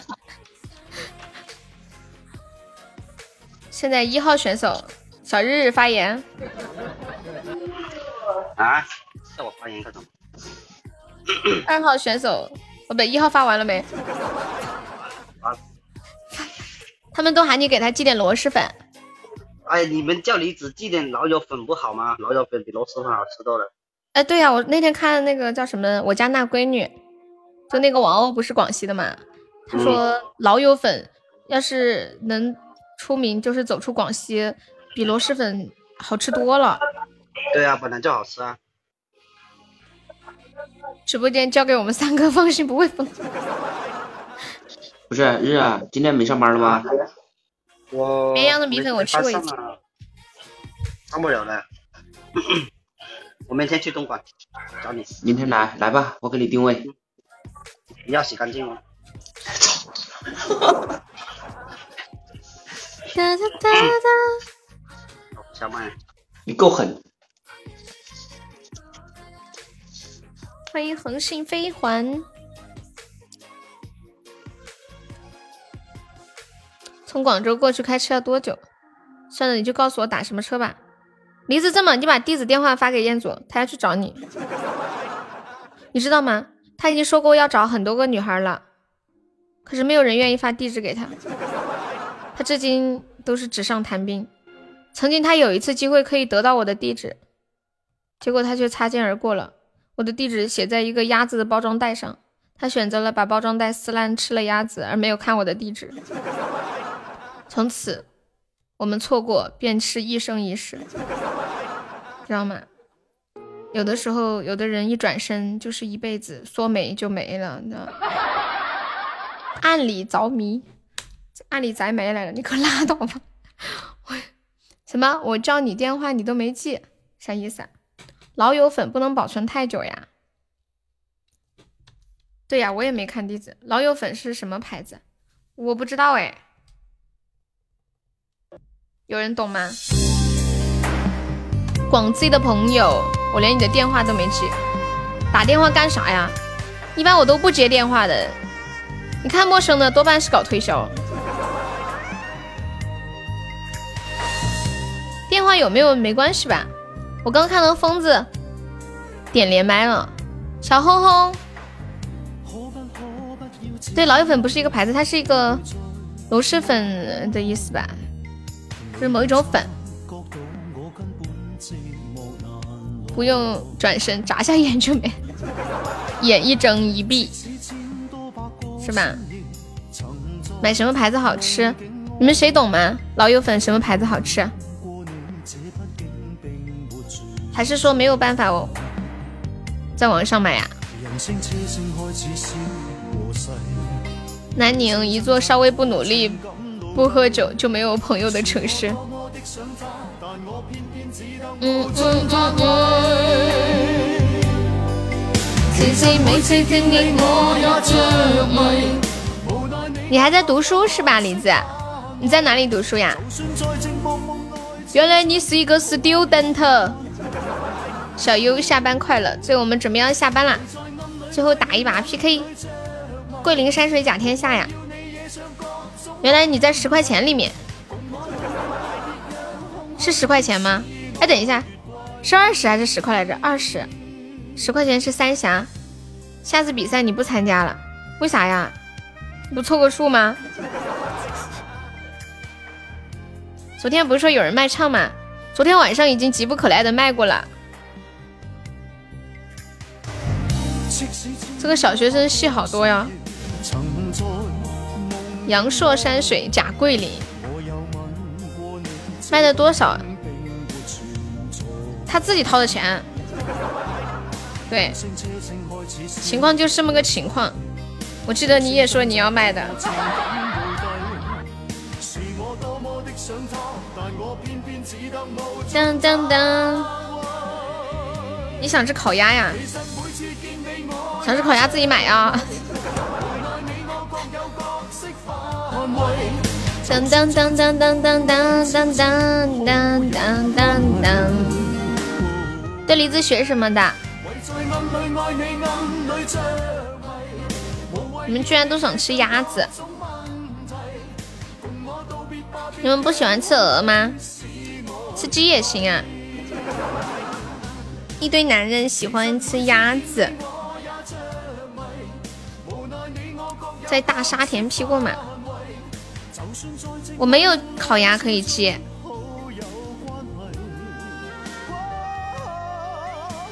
现在一号选手小日日发言，啊？叫我发言干什么？二号选手哦不对，一号发完了没？他们都喊你给他寄点螺蛳粉，哎，你们叫李子寄点老友粉不好吗？老友粉比螺蛳粉好吃多了。哎，对呀、我那天看那个叫什么，我家那闺女，就那个王鸥不是广西的嘛，她说老友粉要是能出名，就是走出广西，比螺蛳粉好吃多了。对啊，本来就好吃啊。直播间交给我们三个，放心不会封。不是日啊，今天没上班了吗？我绵阳的米粉我吃过一次上啊上不了了。我明天去东莞找你，明天来来吧，我给你定位。你要洗干净哦。哒哒哒哒，好小麦，你够狠，欢迎恒星飞环。从广州过去开车要多久？算了，你就告诉我打什么车吧。梨子，这么你把地址电话发给彦祖，他要去找你。你知道吗？他已经说过要找很多个女孩了。可是没有人愿意发地址给他，他至今都是纸上谈兵。曾经他有一次机会可以得到我的地址，结果他却擦肩而过了。我的地址写在一个鸭子的包装袋上，他选择了把包装袋撕烂吃了鸭子，而没有看我的地址。从此，我们错过便是一生一世，知道吗？有的时候，有的人一转身就是一辈子，说没就没了，你知道？暗里着迷，暗里摘没来了，你可拉倒吧！我什么？我叫你电话你都没记，啥意思啊？老友粉不能保存太久呀。对呀，我也没看地址。老友粉是什么牌子？我不知道哎。有人懂吗？广西的朋友，我连你的电话都没记，打电话干啥呀？一般我都不接电话的。你看陌生的多半是搞推销。电话有没有没关系吧？我刚看到疯子点连麦了，小轰轰。对，老友粉不是一个牌子，它是一个螺蛳粉的意思吧？是某一种粉。不用转身，眨下眼就没，眼一睁一闭，是吧？买什么牌子好吃？你们谁懂吗？老友粉什么牌子好吃？还是说没有办法哦，在网上买呀？南宁，一座稍微不努力、不喝酒就没有朋友的城市。你还在读书是吧，李子？你在哪里读书呀？原来你是一个 student。小优下班快乐，所以我们准备要下班啦。最后打一把 PK，桂林山水甲天下呀！原来你在十块钱里面，是十块钱吗？哎，等一下，是二十还是十块来着？二十，十块钱是三峡。下次比赛你不参加了，为啥呀？不凑个数吗？昨天不是说有人卖唱吗？昨天晚上已经急不可耐的卖过了。这个小学生戏好多呀！阳朔山水甲桂林卖的多少？他自己掏的钱。对，情况就是这么个情况。我记得你也说你要卖的。当当当！你想吃烤鸭呀？想吃烤鸭自己买啊！当当当当当当当当当当当当当。对梨子学什么的？你们居然都想吃鸭子？你们不喜欢吃鹅吗？吃鸡也行啊。一堆男人喜欢吃鸭子。在大沙田劈过马，我没有烤鸭可以接。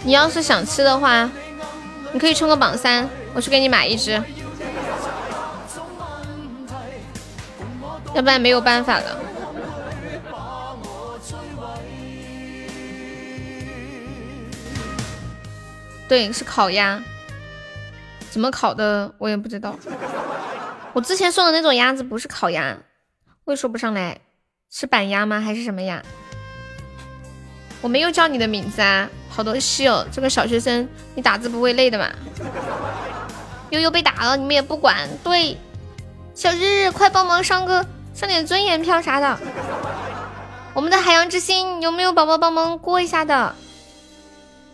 你要是想吃的话，你可以冲个榜三，我去给你买一只。要不然没有办法了。对，是烤鸭。怎么烤的我也不知道。我之前送的那种鸭子不是烤鸭，我也说不上来，是板鸭吗？还是什么呀？我没有叫你的名字啊，好多戏哦。这个小学生，你打字不会累的嘛？悠悠被打了，你们也不管。对，小日日快帮忙上个上点尊严票啥的。我们的海洋之心有没有宝宝帮忙过一下的？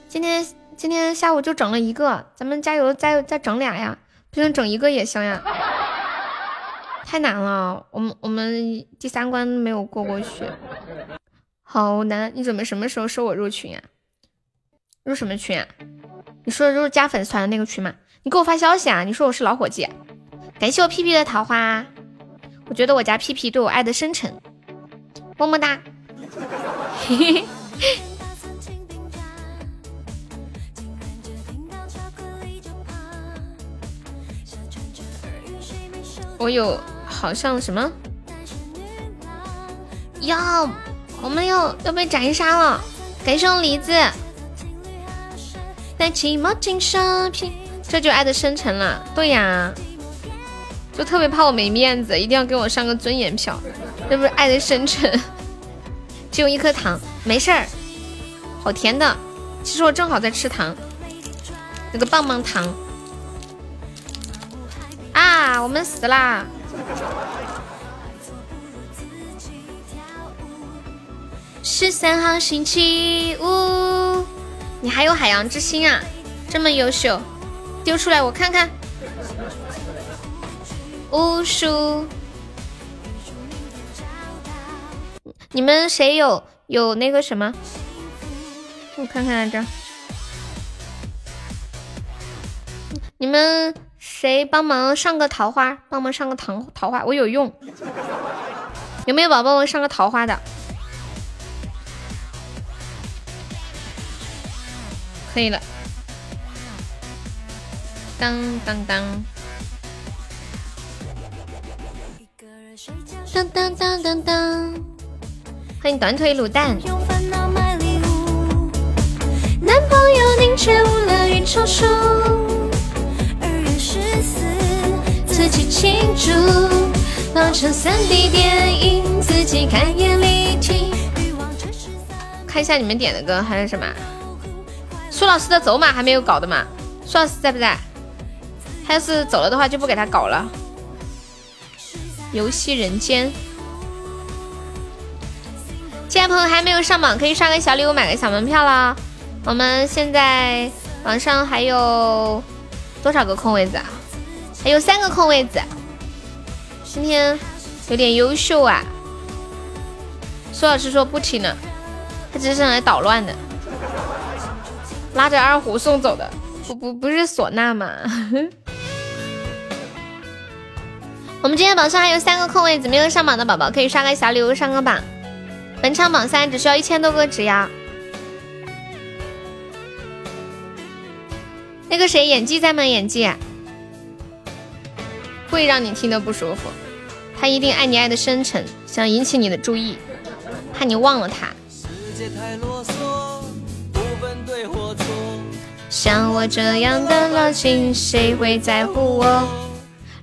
今天。今天下午就整了一个，咱们加油，再再整俩呀！不行，整一个也行呀。太难了，我们我们第三关没有过过去，好难！你准备什么时候收我入群呀？入什么群啊？你说的入加粉丝团的那个群吗？你给我发消息啊！你说我是老伙计，感谢我屁屁的桃花，我觉得我家屁屁对我爱的深沉，么么哒。我有好像什么要，我们要要被斩杀了，感谢我梨子。在寂寞尽生，这就爱的深沉了。对呀，就特别怕我没面子，一定要给我上个尊严票，这不是爱的深沉。只有一颗糖，没事儿，好甜的。其实我正好在吃糖，那个棒棒糖。啊，我们死啦！十三号星期五，你还有海洋之心啊，这么优秀，丢出来我看看。巫术，你们谁有有那个什么？我看看来着，你们。谁帮忙上个桃花？帮忙上个桃桃花，我有用。有没有宝宝我上个桃花的？可以了。当当当。当当当当当。欢迎短腿卤蛋。男朋友宁缺毋滥与成熟。自己庆祝，当成三 D 电影，自己看眼立体。看一下你们点的歌还有什么？苏老师的走马还没有搞的吗？苏老师在不在？他要是走了的话，就不给他搞了。游戏人间，进来朋友还没有上榜，可以刷个小礼物，买个小门票啦。我们现在网上还有多少个空位子啊？还有三个空位子，今天有点优秀啊！苏老师说不听了，他只是来捣乱的，拉着二胡送走的，不不不是唢呐吗？我们今天榜上还有三个空位子，没有上榜的宝宝可以刷个小礼物上个榜。本场榜三只需要一千多个值呀。那个谁，演技在吗？演技。会让你听得不舒服，他一定爱你爱的深沉，想引起你的注意，怕你忘了他。像我这样的老情，谁会在乎我？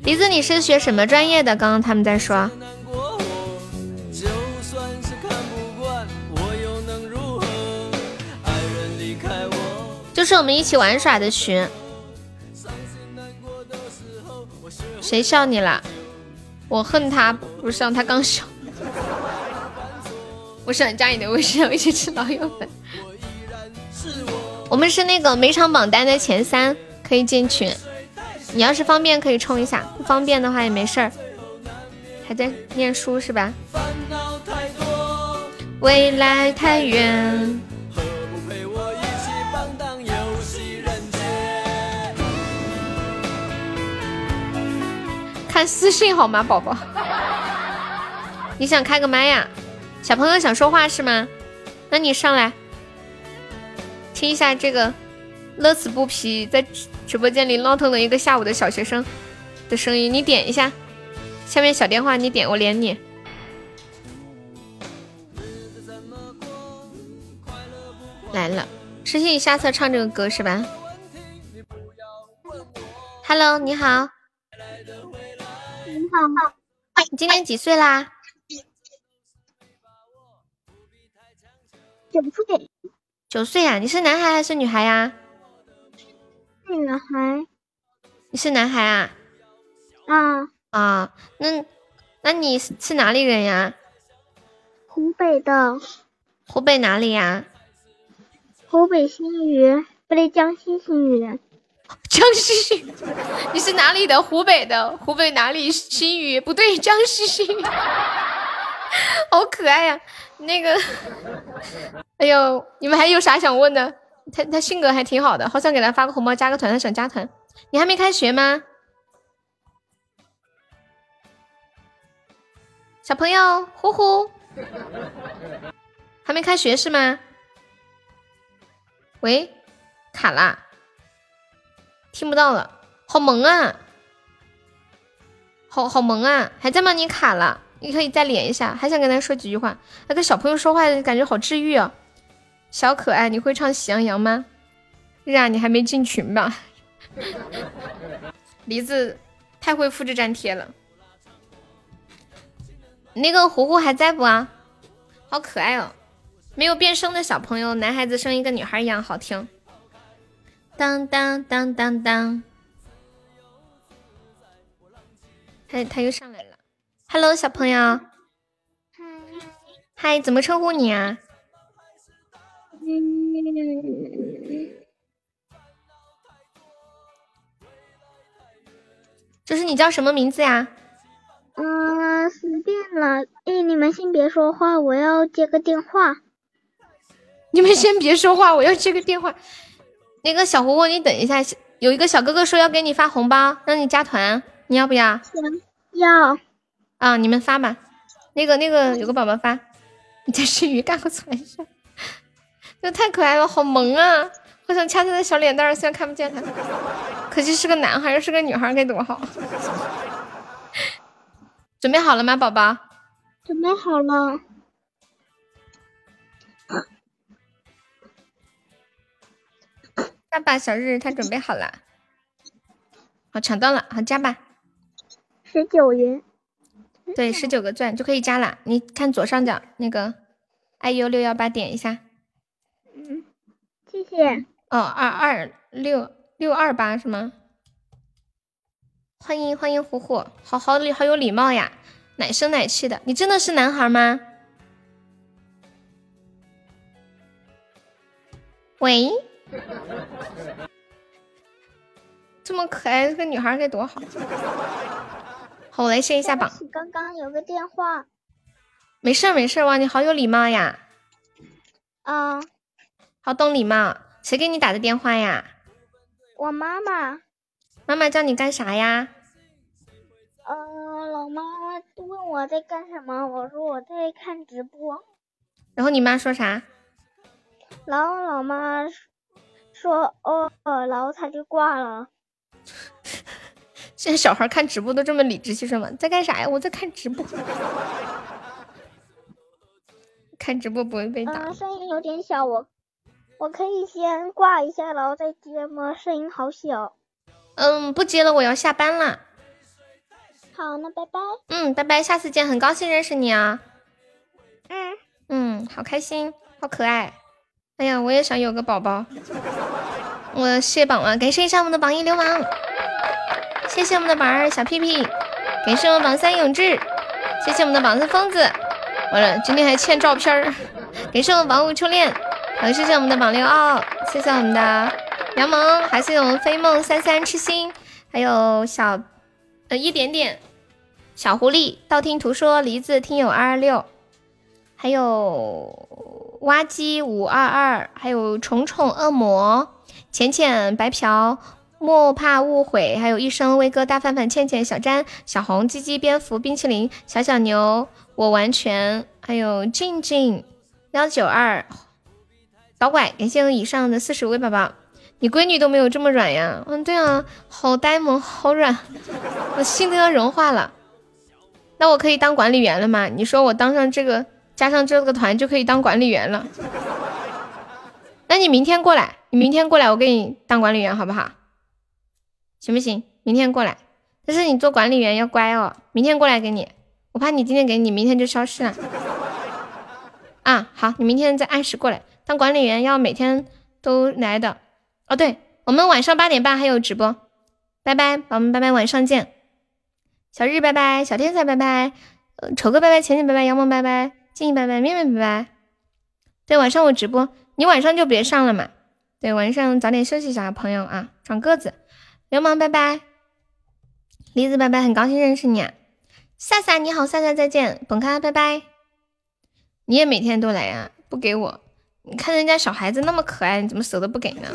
梨子，你是学什么专业的？刚刚他们在说。就是我们一起玩耍的群。谁笑你了？我恨他不上，他刚笑。我想加你的微信，一起吃老友粉。我们是那个每场榜单的前三，可以进群。你要是方便可以冲一下，不方便的话也没事儿。还在念书是吧？未来太远。看私信好吗，宝宝？你想开个麦呀？小朋友想说话是吗？那你上来听一下这个乐此不疲在直播间里闹腾了一个下午的小学生的声音。你点一下下面小电话，你点我连你。来了，诗欣，你下册唱这个歌是吧？Hello，你好。你今年几岁啦？九岁。九岁啊？你是男孩还是女孩呀？女孩。你是男孩啊？啊。啊，那那你是哪里人呀？湖北的。湖北哪里呀？湖北新余，不对，江西新余人。江西，你是哪里的？湖北的，湖北哪里？新余不对，江西新余，好可爱呀！那个，哎呦，你们还有啥想问的？他他性格还挺好的，好想给他发个红包，加个团，他想加团。你还没开学吗？小朋友，呼呼，还没开学是吗？喂，卡啦，听不到了，好萌啊，好好萌啊，还在吗？你卡了，你可以再连一下，还想跟他说几句话。那跟小朋友说话感觉好治愈啊，小可爱，你会唱喜羊羊吗？日啊，你还没进群吧？梨子太会复制粘贴了。那个糊糊还在不啊？好可爱哦，没有变声的小朋友，男孩子声音跟女孩一样好听。当当当当当，他他又上来了。Hello，小朋友。嗨，嗨怎么称呼你啊？就是你叫什么名字呀？嗯，随便了。哎，你们先别说话，我要接个电话。你们先别说话，我要接个电话。那个小胡胡，你等一下，有一个小哥哥说要给你发红包，让你加团，你要不要？要。啊，你们发吧。那个那个，有个宝宝发，你在吃鱼干个传销，这太可爱了，好萌啊！我想掐他的小脸蛋儿，虽然看不见他，可惜是个男孩，要是个女孩该多好。准备好了吗，宝宝？准备好了。爸爸小日他准备好了，好抢到了，好加吧。十九元。对，十九个钻就可以加了。你看左上角那个 iu 六幺八，点一下。嗯，谢谢。哦，二二六六二八是吗？欢迎欢迎虎虎，好好礼好有礼貌呀，奶声奶气的。你真的是男孩吗？喂，这么可爱，这个女孩该多好。好，我来试一下榜。刚刚有个电话。没事儿没事儿，哇，你好有礼貌呀。啊，好懂礼貌。谁给你打的电话呀？我妈妈。妈妈叫你干啥呀？呃，老妈问我在干什么，我说我在看直播。然后你妈说啥？然后老妈说哦，然后他就挂了。现在小孩看直播都这么理直气壮吗？在干啥呀？我在看直播。看直播不会被打。嗯，声音有点小，我。我可以先挂一下，然后再接吗？声音好小。嗯，不接了，我要下班了。好，那拜拜。嗯，拜拜，下次见，很高兴认识你啊。嗯嗯，好开心，好可爱。哎呀，我也想有个宝宝。我卸榜了，感谢一下我们的榜一流氓，谢谢我们的榜二小屁屁，感谢我们榜三永志，谢谢我们的榜四疯子。完了，今天还欠照片儿，感谢我们榜五初恋。好，谢谢我们的榜六奥，谢谢我们的杨萌，还是有飞梦三三痴心，还有小呃一点点小狐狸，道听途说梨子听友二二六，还有挖机五二二，还有虫虫恶魔浅浅白嫖莫怕误会，还有一生威哥大范范倩倩小詹小红鸡鸡蝙蝠冰淇淋小小牛我完全，还有静静幺九二。导拐，感谢我以上的四十位宝宝，你闺女都没有这么软呀？嗯，对啊，好呆萌，好软，我心都要融化了。那我可以当管理员了吗？你说我当上这个，加上这个团就可以当管理员了。那你明天过来，你明天过来，我给你当管理员好不好？行不行？明天过来，但是你做管理员要乖哦。明天过来给你，我怕你今天给你，明天就消失了。啊，好，你明天再按时过来。当管理员要每天都来的哦，对我们晚上八点半还有直播，拜拜，宝宝们拜拜，晚上见。小日拜拜，小天才拜拜，丑哥拜拜，浅浅拜拜，杨萌拜拜，静怡拜拜，面面拜拜。对，晚上我直播，你晚上就别上了嘛。对，晚上早点休息，小朋友啊，长个子。流氓拜拜，梨子拜拜，很高兴认识你。啊夏夏你好，夏夏再见，本咖拜拜。你也每天都来呀？不给我？你看人家小孩子那么可爱，你怎么舍得不给呢？